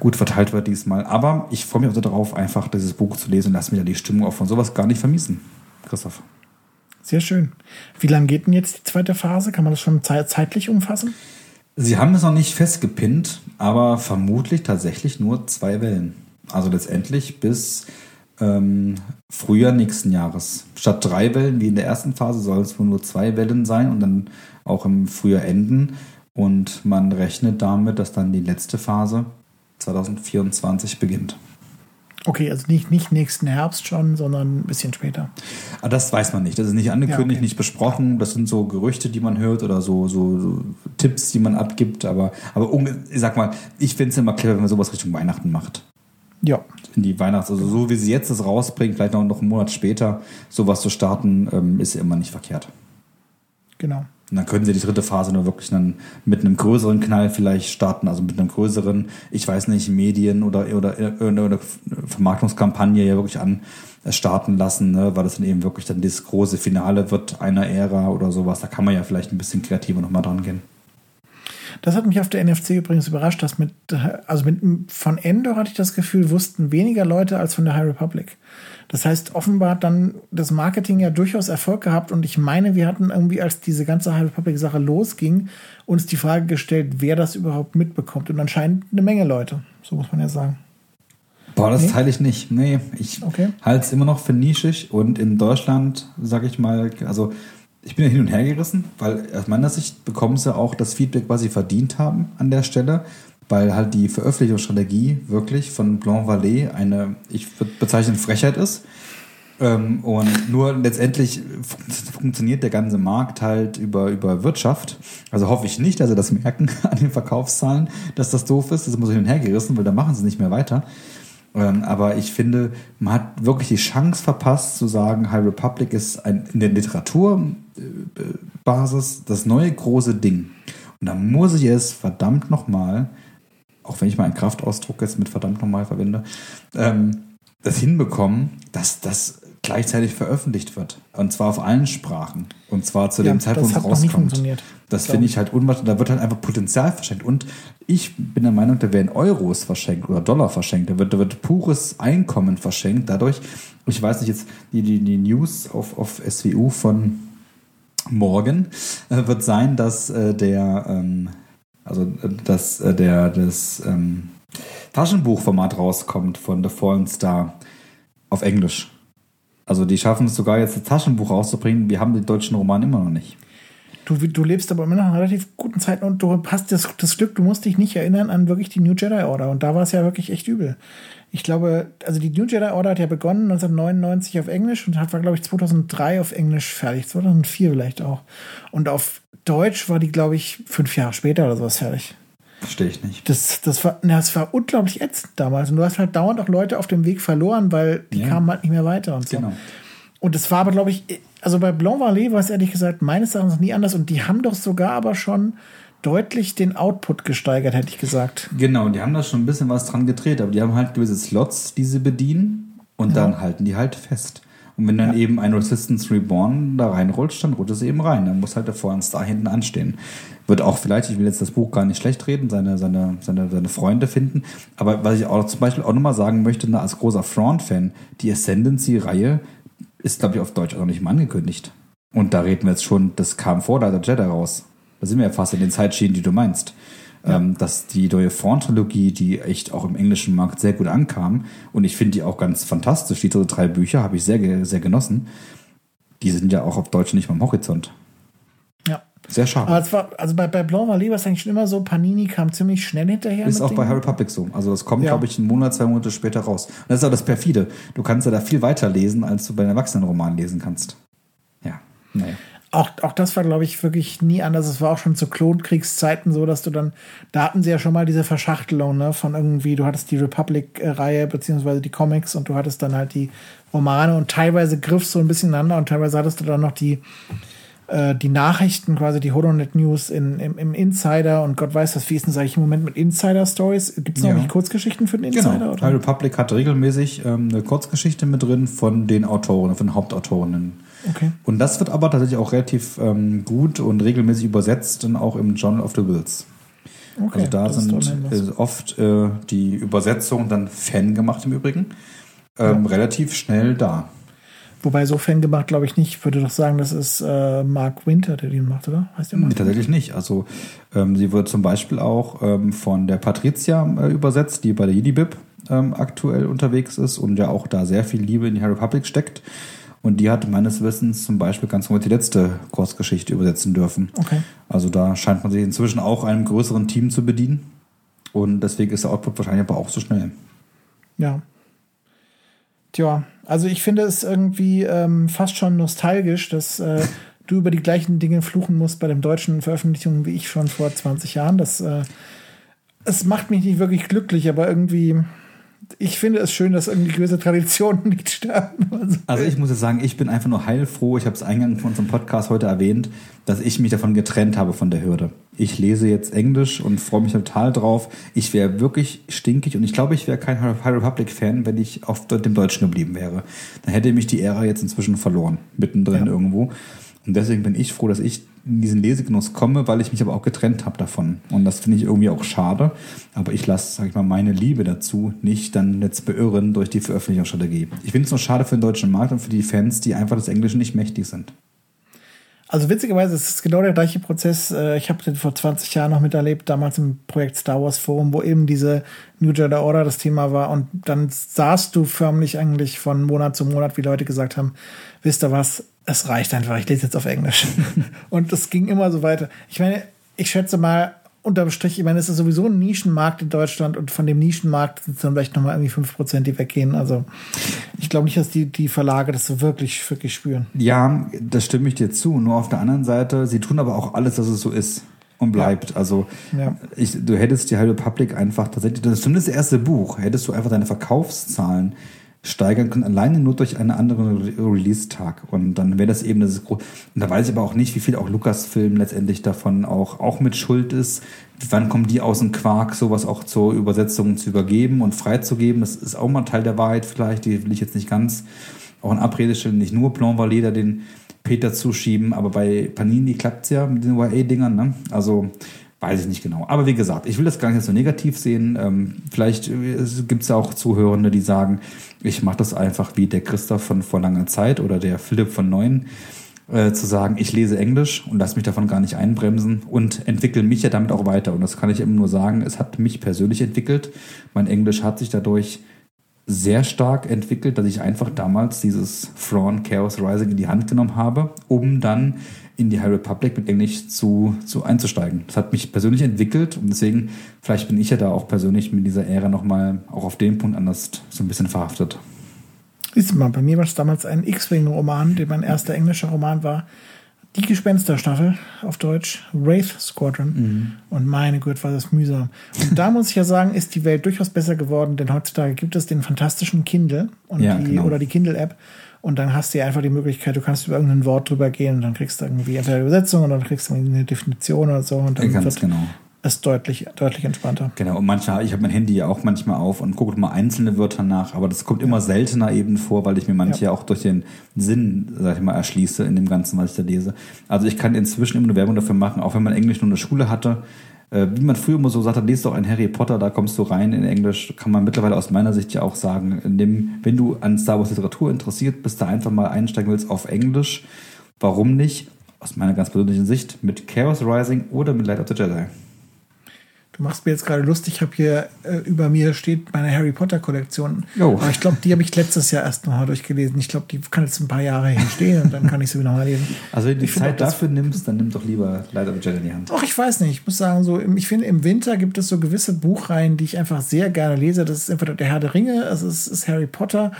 Speaker 3: gut verteilt wird diesmal. Aber ich freue mich also darauf, einfach dieses Buch zu lesen und lasse mir ja die Stimmung auch von sowas gar nicht vermissen. Christoph.
Speaker 2: Sehr schön. Wie lange geht denn jetzt die zweite Phase? Kann man das schon zeitlich umfassen?
Speaker 3: Sie haben es noch nicht festgepinnt, aber vermutlich tatsächlich nur zwei Wellen. Also letztendlich bis ähm, Frühjahr nächsten Jahres. Statt drei Wellen wie in der ersten Phase soll es wohl nur zwei Wellen sein und dann auch im Frühjahr enden. Und man rechnet damit, dass dann die letzte Phase 2024 beginnt.
Speaker 2: Okay, also nicht, nicht nächsten Herbst schon, sondern ein bisschen später.
Speaker 3: Ah, das weiß man nicht. Das ist nicht angekündigt, ja, okay. nicht besprochen. Das sind so Gerüchte, die man hört oder so, so, so Tipps, die man abgibt. Aber, aber ich sag mal, ich finde es immer clever, wenn man sowas Richtung Weihnachten macht.
Speaker 2: Ja.
Speaker 3: In die Weihnachts-, also so wie sie jetzt das rausbringt, vielleicht noch, noch einen Monat später, sowas zu starten, ähm, ist immer nicht verkehrt.
Speaker 2: Genau.
Speaker 3: Und dann können sie die dritte Phase nur wirklich dann mit einem größeren Knall vielleicht starten, also mit einem größeren, ich weiß nicht, Medien oder, oder, oder, oder Vermarktungskampagne ja wirklich an äh, starten lassen, ne, weil das dann eben wirklich dann das große Finale wird einer Ära oder sowas. Da kann man ja vielleicht ein bisschen kreativer nochmal dran gehen.
Speaker 2: Das hat mich auf der NFC übrigens überrascht, dass mit, also mit, von Endor hatte ich das Gefühl, wussten weniger Leute als von der High Republic. Das heißt, offenbar hat dann das Marketing ja durchaus Erfolg gehabt und ich meine, wir hatten irgendwie, als diese ganze High Republic-Sache losging, uns die Frage gestellt, wer das überhaupt mitbekommt. Und anscheinend eine Menge Leute, so muss man ja sagen.
Speaker 3: Boah, das nee? teile ich nicht. Nee, ich okay. halte es immer noch für nischig und in Deutschland, sag ich mal, also ich bin ja hin und her gerissen, weil aus meiner Sicht bekommen sie auch das Feedback, was sie verdient haben an der Stelle weil halt die Veröffentlichungsstrategie wirklich von Blanc Vallée eine, ich würde bezeichnen, Frechheit ist. Ähm, und nur letztendlich funktioniert der ganze Markt halt über, über Wirtschaft. Also hoffe ich nicht, dass sie das merken an den Verkaufszahlen, dass das doof ist. Das muss hin und her gerissen, weil da machen sie nicht mehr weiter. Ähm, aber ich finde, man hat wirklich die Chance verpasst zu sagen, High Republic ist ein, in der Literaturbasis das neue große Ding. Und da muss ich es verdammt nochmal auch wenn ich mal einen Kraftausdruck jetzt mit verdammt nochmal verwende, ähm, das hinbekommen, dass das gleichzeitig veröffentlicht wird. Und zwar auf allen Sprachen. Und zwar zu ja, dem Zeitpunkt, wo es rauskommt. Das finde ich halt unwahrscheinlich. Da wird halt einfach Potenzial verschenkt. Und ich bin der Meinung, da werden Euros verschenkt oder Dollar verschenkt. Da wird, da wird pures Einkommen verschenkt. Dadurch, ich weiß nicht jetzt, die, die, die News auf, auf SWU von morgen äh, wird sein, dass äh, der ähm, also äh, dass äh, der das ähm, Taschenbuchformat rauskommt von The Fallen Star auf Englisch. Also die schaffen es sogar jetzt, das Taschenbuch rauszubringen. Wir haben den deutschen Roman immer noch nicht.
Speaker 2: Du, du lebst aber immer noch in relativ guten Zeiten und du hast das, das Glück, du musst dich nicht erinnern an wirklich die New Jedi Order. Und da war es ja wirklich echt übel. Ich glaube, also die New Jedi Order hat ja begonnen 1999 auf Englisch und hat, war, glaube ich, 2003 auf Englisch fertig. 2004 vielleicht auch. Und auf Deutsch war die, glaube ich, fünf Jahre später oder sowas fertig.
Speaker 3: Verstehe ich nicht.
Speaker 2: Das, das, war, na, das war unglaublich ätzend damals. Und du hast halt dauernd auch Leute auf dem Weg verloren, weil die ja. kamen halt nicht mehr weiter und so. Genau. Und das war aber, glaube ich, also bei Blanc Vallée war es ehrlich gesagt meines Erachtens nie anders. Und die haben doch sogar aber schon deutlich den Output gesteigert, hätte ich gesagt.
Speaker 3: Genau, die haben da schon ein bisschen was dran gedreht, aber die haben halt gewisse Slots, die sie bedienen und ja. dann halten die halt fest. Und wenn dann ja. eben ein Resistance Reborn da reinrutscht, dann rutscht es eben rein. Dann muss halt der Vorhands da hinten anstehen. Wird auch vielleicht, ich will jetzt das Buch gar nicht schlecht reden, seine, seine, seine, seine Freunde finden. Aber was ich auch zum Beispiel auch nochmal sagen möchte, na, als großer Front-Fan, die Ascendancy-Reihe ist, glaube ich, auf Deutsch auch noch nicht mal angekündigt. Und da reden wir jetzt schon, das kam vor der Jedi raus. Da sind wir ja fast in den Zeitschienen, die du meinst. Ja. Ähm, dass die neue Front-Trilogie, die echt auch im englischen Markt sehr gut ankam, und ich finde die auch ganz fantastisch, die drei Bücher habe ich sehr, sehr genossen, die sind ja auch auf Deutsch nicht mal am Horizont.
Speaker 2: Ja.
Speaker 3: Sehr schade.
Speaker 2: Aber es war, also bei, bei Blanc war es eigentlich schon immer so, Panini kam ziemlich schnell hinterher.
Speaker 3: Ist auch bei Harry Public so. Also das kommt, ja. glaube ich, einen Monat, zwei Monate später raus. Und das ist auch das Perfide. Du kannst ja da viel weiter lesen, als du bei einem Erwachsenenroman lesen kannst. Ja, naja.
Speaker 2: Auch, auch das war, glaube ich, wirklich nie anders. Es war auch schon zu Klonkriegszeiten so, dass du dann, da hatten sie ja schon mal diese Verschachtelung, ne, von irgendwie, du hattest die Republic-Reihe, beziehungsweise die Comics und du hattest dann halt die Romane und teilweise griff so ein bisschen ineinander und teilweise hattest du dann noch die, äh, die Nachrichten, quasi die Holonet News in, im, im Insider und Gott weiß was, wie ist denn das eigentlich im Moment mit Insider-Stories? Gibt es noch
Speaker 3: Ja.
Speaker 2: nicht Kurzgeschichten für den Insider?
Speaker 3: Genau.
Speaker 2: oder?
Speaker 3: High Republic hat regelmäßig ähm, eine Kurzgeschichte mit drin von den Autoren, von den Hauptautorinnen.
Speaker 2: Okay.
Speaker 3: Und das wird aber tatsächlich auch relativ ähm, gut und regelmäßig übersetzt, dann auch im Journal of the Wills.
Speaker 2: okay.
Speaker 3: Also da sind äh, oft äh, die Übersetzungen dann Fan gemacht im Übrigen. Ähm, Relativ schnell da.
Speaker 2: Wobei so Fan gemacht, glaube ich nicht. Ich würde doch sagen, das ist äh, Mark Winter, der den macht, oder? Heißt der
Speaker 3: Nee,
Speaker 2: Mark?
Speaker 3: tatsächlich nicht. Also ähm, sie wird zum Beispiel auch ähm, von der Patricia äh, übersetzt, die bei der Jedi-Bib ähm, aktuell unterwegs ist und ja auch da sehr viel Liebe in die High Republic steckt. Und die hat meines Wissens zum Beispiel ganz normal die letzte Kurzgeschichte übersetzen dürfen.
Speaker 2: Okay.
Speaker 3: Also da scheint man sich inzwischen auch einem größeren Team zu bedienen. Und deswegen ist der Output wahrscheinlich aber auch so schnell.
Speaker 2: Ja. Tja, also ich finde es irgendwie ähm, fast schon nostalgisch, dass äh, du über die gleichen Dinge fluchen musst bei den deutschen Veröffentlichungen wie ich schon vor 20 Jahren. Das äh, es macht mich nicht wirklich glücklich, aber irgendwie ich finde es schön, dass irgendwie gewisse Traditionen nicht sterben. Also,
Speaker 3: Also ich muss jetzt sagen, ich bin einfach nur heilfroh. Ich habe es eingangs von unserem Podcast heute erwähnt, dass ich mich davon getrennt habe von der Hürde. Ich lese jetzt Englisch und freue mich total drauf. Ich wäre wirklich stinkig und ich glaube, ich wäre kein High Republic-Fan, wenn ich auf dem Deutschen geblieben wäre. Dann hätte mich die Ära jetzt inzwischen verloren, mittendrin
Speaker 2: Ja.
Speaker 3: irgendwo. Und deswegen bin ich froh, dass ich in diesen Lesegenuss komme, weil ich mich aber auch getrennt habe davon. Und das finde ich irgendwie auch schade. Aber ich lasse, sag ich mal, meine Liebe dazu nicht dann jetzt beirren durch die Veröffentlichungsstrategie. Ich finde es nur schade für den deutschen Markt und für die Fans, die einfach des Englischen nicht mächtig sind.
Speaker 2: Also witzigerweise ist es genau der gleiche Prozess. Äh, Ich habe den vor 20 Jahren noch miterlebt, damals im Projekt Star Wars Forum, wo eben diese New Jedi Order das Thema war. Und dann sahst du förmlich eigentlich von Monat zu Monat, wie Leute gesagt haben, wisst ihr was, es reicht einfach, ich lese jetzt auf Englisch. und das ging immer so weiter. Ich meine, ich schätze mal, unterm Strich, ich meine, es ist sowieso ein Nischenmarkt in Deutschland und von dem Nischenmarkt sind es dann vielleicht nochmal irgendwie 5%, die weggehen. Also ich glaube nicht, dass die, die Verlage das so wirklich, wirklich spüren.
Speaker 3: Ja, das stimme ich dir zu. Nur auf der anderen Seite, sie tun aber auch alles, dass es so ist und bleibt. Also
Speaker 2: Ja.
Speaker 3: ich, du hättest die High Republic einfach tatsächlich, das ist zumindest das erste Buch, hättest du einfach deine Verkaufszahlen steigern können, alleine nur durch einen anderen Re- Release-Tag. Und dann wäre das eben das Gro- Und da weiß ich aber auch nicht, wie viel auch Lucasfilm letztendlich davon auch, auch mit Schuld ist. Wann kommen die aus dem Quark, sowas auch zur Übersetzung zu übergeben und freizugeben? Das ist auch mal Teil der Wahrheit vielleicht, die will ich jetzt nicht ganz auch in Abrede stellen, nicht nur Blanc Valeda den Peter zuschieben, aber bei Panini klappt's ja mit den YA-Dingern, ne? Also weiß ich nicht genau. Aber wie gesagt, ich will das gar nicht so negativ sehen. Ähm, vielleicht gibt es ja auch Zuhörende, die sagen, ich mache das einfach wie der Christoph von vor langer Zeit oder der Philipp von Neuen, äh, zu sagen, ich lese Englisch und lasse mich davon gar nicht einbremsen und entwickle mich ja damit auch weiter. Und das kann ich eben nur sagen, es hat mich persönlich entwickelt. Mein Englisch hat sich dadurch sehr stark entwickelt, dass ich einfach damals dieses Thrawn Chaos Rising in die Hand genommen habe, um dann in die High Republic mit Englisch zu, zu einzusteigen. Das hat mich persönlich entwickelt und deswegen, vielleicht bin ich ja da auch persönlich mit dieser Ära nochmal auch auf dem Punkt anders so ein bisschen verhaftet.
Speaker 2: Du mal, bei mir war es damals ein X-Wing-Roman, der mein erster englischer Roman war. Die Gespensterstaffel auf Deutsch, Wraith Squadron.
Speaker 3: Mhm.
Speaker 2: Und meine Güte, war das mühsam. Und da muss ich ja sagen, ist die Welt durchaus besser geworden, denn heutzutage gibt es den fantastischen Kindle und
Speaker 3: Ja,
Speaker 2: die,
Speaker 3: genau.
Speaker 2: oder die Kindle-App. Und dann hast du ja einfach die Möglichkeit, du kannst über irgendein Wort drüber gehen und dann kriegst du irgendwie entweder eine Übersetzung oder dann kriegst du eine Definition oder so. Und dann
Speaker 3: Ganz
Speaker 2: wird
Speaker 3: genau.
Speaker 2: Es deutlich, deutlich entspannter.
Speaker 3: Genau, und manchmal, ich habe mein Handy ja auch manchmal auf und gucke mal einzelne Wörter nach, aber das kommt immer seltener eben vor, weil ich mir manche
Speaker 2: Ja.
Speaker 3: auch durch den Sinn, sag ich mal, erschließe in dem Ganzen, was ich da lese. Also ich kann inzwischen immer eine Werbung dafür machen, auch wenn man Englisch nur in der Schule hatte. Äh, Wie man früher immer so sagte, lest doch ein Harry Potter, da kommst du rein in Englisch, kann man mittlerweile aus meiner Sicht ja auch sagen, dem, wenn du an Star Wars Literatur interessiert bist, da einfach mal einsteigen willst auf Englisch, warum nicht? Aus meiner ganz persönlichen Sicht mit Chaos Rising oder mit Light of the Jedi.
Speaker 2: Du machst mir jetzt gerade lustig, ich habe hier äh, über mir steht meine Harry Potter Kollektion.
Speaker 3: Jo.
Speaker 2: Aber ich glaube, die habe ich letztes Jahr erst nochmal durchgelesen. Ich glaube, die kann jetzt ein paar Jahre hier stehen und dann kann ich sie nochmal lesen.
Speaker 3: Also wenn du die Zeit
Speaker 2: das-
Speaker 3: dafür nimmst, dann nimm doch lieber Light of the Jedi in die Hand.
Speaker 2: Ach, ich weiß nicht. Ich muss sagen, so, ich finde, im Winter gibt es so gewisse Buchreihen, die ich einfach sehr gerne lese. Das ist entweder der Herr der Ringe, es ist, ist Harry Potter.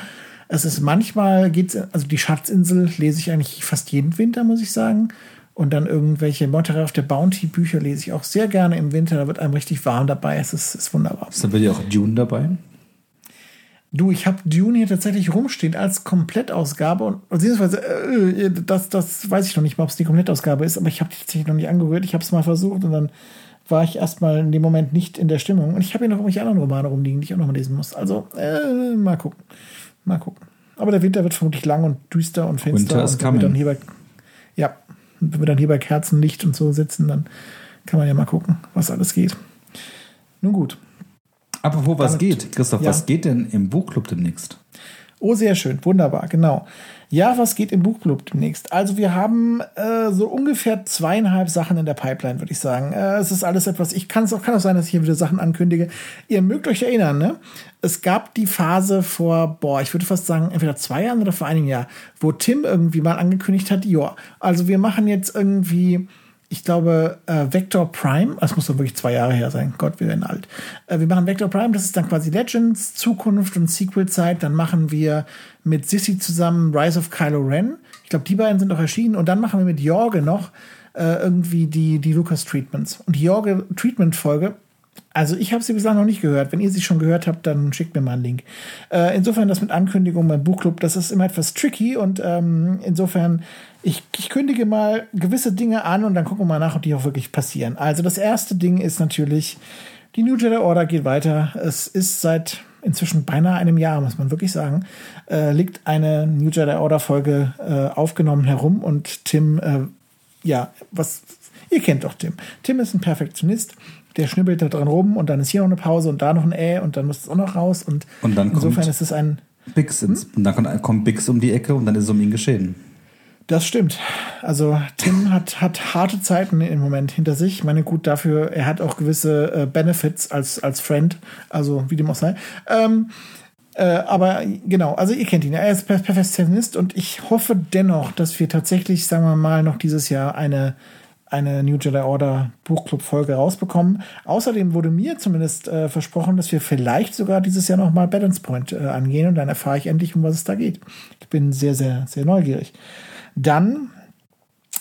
Speaker 2: Es ist manchmal geht's, also die Schatzinsel lese ich eigentlich fast jeden Winter, muss ich sagen. Und dann irgendwelche Monterey auf der Bounty Bücher lese ich auch sehr gerne im Winter. Da wird einem richtig warm dabei. Es ist, ist wunderbar.
Speaker 3: Ist dann bei dir auch Dune dabei?
Speaker 2: Du, ich habe Dune hier tatsächlich rumstehen als Komplettausgabe und beziehungsweise äh, das, das weiß ich noch nicht mal, ob es die Komplettausgabe ist, aber ich habe die tatsächlich noch nicht angehört. Ich habe es mal versucht und dann war ich erstmal in dem Moment nicht in der Stimmung. Und ich habe hier noch irgendwelche anderen Romane rumliegen, die ich auch noch mal lesen muss. Also, äh, mal gucken. Mal gucken. Aber der Winter wird vermutlich lang und düster und finster.
Speaker 3: Winter is
Speaker 2: und dann hier bei, wenn wir dann hier bei Kerzenlicht und so sitzen, dann kann man ja mal gucken, was alles geht. Nun gut.
Speaker 3: Apropos, was
Speaker 2: Damit-
Speaker 3: geht? Christoph,
Speaker 2: Ja.
Speaker 3: was geht denn im Buchclub demnächst?
Speaker 2: Oh, sehr schön, wunderbar, genau. Ja, was geht im Buchclub demnächst? Also wir haben äh, so ungefähr zweieinhalb Sachen in der Pipeline, würde ich sagen. Äh, es ist alles etwas, ich kann es auch, kann auch sein, dass ich hier wieder Sachen ankündige. Ihr mögt euch erinnern, ne? Es gab die Phase vor, boah, ich würde fast sagen, entweder zwei Jahren oder vor einem Jahr, wo Tim irgendwie mal angekündigt hat, ja, also wir machen jetzt irgendwie ich glaube, äh, Vector Prime, das muss doch wirklich zwei Jahre her sein, Gott, wir werden alt. Äh, wir machen Vector Prime, das ist dann quasi Legends, Zukunft und Sequel-Zeit. Dann machen wir mit Sissy zusammen Rise of Kylo Ren. Ich glaube, die beiden sind auch erschienen. Und dann machen wir mit Jorge noch äh, irgendwie die, die Lucas Treatments. Und die Jorge Treatment-Folge, also ich habe sie bislang noch nicht gehört. Wenn ihr sie schon gehört habt, dann schickt mir mal einen Link. Äh, insofern das mit Ankündigung beim Buchclub, das ist immer etwas tricky und ähm, insofern ich, ich kündige mal gewisse Dinge an und dann gucken wir mal nach, ob die auch wirklich passieren. Also das erste Ding ist natürlich, die New Jedi Order geht weiter. Es ist seit inzwischen beinahe einem Jahr, muss man wirklich sagen, äh, liegt eine New Jedi Order Folge äh, aufgenommen herum und Tim, äh, ja, was, ihr kennt doch Tim. Tim ist ein Perfektionist. Der schnibbelt da dran rum und dann ist hier noch eine Pause und da noch ein Ä und dann muss es auch noch raus und,
Speaker 3: Und dann
Speaker 2: insofern ist es ein,
Speaker 3: Bix ins, und dann kommt, kommt Bix um die Ecke und dann ist es um ihn geschehen.
Speaker 2: Das stimmt. Also Tim hat, hat harte Zeiten im Moment hinter sich. Ich meine, gut, dafür, er hat auch gewisse äh, Benefits als, als Friend, also wie dem auch sei. Ähm, äh, aber genau, also ihr kennt ihn, er ist Per- Perfektionist und ich hoffe dennoch, dass wir tatsächlich, sagen wir mal, noch dieses Jahr eine, eine New Jedi Order Buchclub-Folge rausbekommen. Außerdem wurde mir zumindest äh, versprochen, dass wir vielleicht sogar dieses Jahr noch mal Balance Point äh, angehen und dann erfahre ich endlich, um was es da geht. Ich bin sehr, sehr, sehr neugierig. Dann,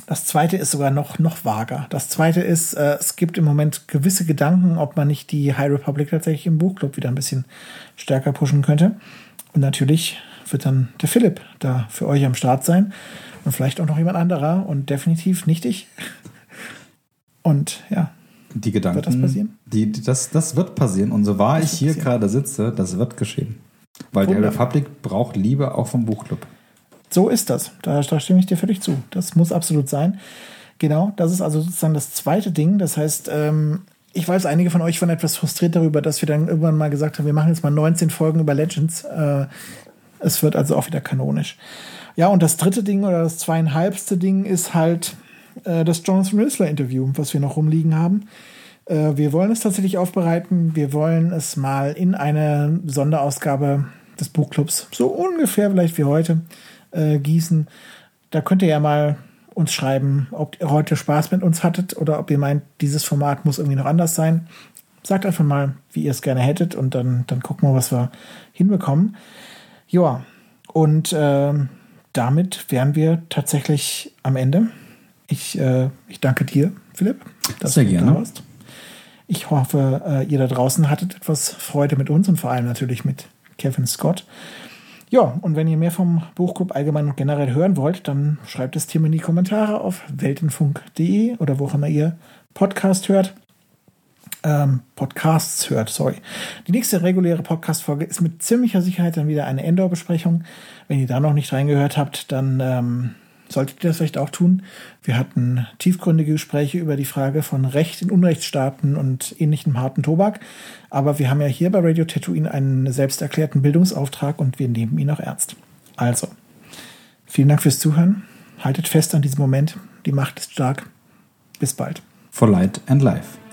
Speaker 2: das zweite ist sogar noch, noch vager. Das zweite ist, äh, es gibt im Moment gewisse Gedanken, ob man nicht die High Republic tatsächlich im Buchclub wieder ein bisschen stärker pushen könnte. Und natürlich wird dann der Philipp da für euch am Start sein. Und vielleicht auch noch jemand anderer und definitiv nicht ich. Und ja,
Speaker 3: Die Gedanken.
Speaker 2: Wird das passieren?
Speaker 3: Die, die, das, das wird passieren. Und so wahr ich hier
Speaker 2: passieren.
Speaker 3: gerade sitze, das wird geschehen. Weil die
Speaker 2: Wunderbar.
Speaker 3: Republic braucht Liebe auch vom Buchclub.
Speaker 2: So ist das. Da, da stimme ich dir völlig zu. Das muss absolut sein. Genau, das ist also sozusagen das zweite Ding. Das heißt, ähm, ich weiß, einige von euch waren etwas frustriert darüber, dass wir dann irgendwann mal gesagt haben, wir machen jetzt mal 19 Folgen über Legends. Äh, es wird also auch wieder kanonisch. Ja, und das dritte Ding oder das zweieinhalbste Ding ist halt äh, das Jonathan Rizzler Interview, was wir noch rumliegen haben. Äh, wir wollen es tatsächlich aufbereiten. Wir wollen es mal in eine Sonderausgabe des Buchclubs, so ungefähr vielleicht wie heute, äh, gießen. Da könnt ihr ja mal uns schreiben, ob ihr heute Spaß mit uns hattet oder ob ihr meint, dieses Format muss irgendwie noch anders sein. Sagt einfach mal, wie ihr es gerne hättet und dann, dann gucken wir, was wir hinbekommen. Ja, und ähm, damit wären wir tatsächlich am Ende. Ich, äh, ich danke dir, Philipp, dass
Speaker 3: Sehr
Speaker 2: du
Speaker 3: gerne.
Speaker 2: da warst. Ich hoffe, äh, ihr da draußen hattet etwas Freude mit uns und vor allem natürlich mit Kevin Scott. Ja, und wenn ihr mehr vom Buchclub allgemein und generell hören wollt, dann schreibt es Tim in die Kommentare auf weltenfunk.de oder wo auch immer ihr Podcast hört. Ähm, Podcasts hört, sorry. Die nächste reguläre Podcast-Folge ist mit ziemlicher Sicherheit dann wieder eine Endor-Besprechung. Wenn ihr da noch nicht reingehört habt, dann ähm, solltet ihr das vielleicht auch tun. Wir hatten tiefgründige Gespräche über die Frage von Recht in Unrechtsstaaten und ähnlichem harten Tobak. Aber wir haben ja hier bei Radio Tatooine einen selbst erklärten Bildungsauftrag und wir nehmen ihn auch ernst. Also, vielen Dank fürs Zuhören. Haltet fest an diesem Moment. Die Macht ist stark. Bis bald.
Speaker 3: For Light and Life.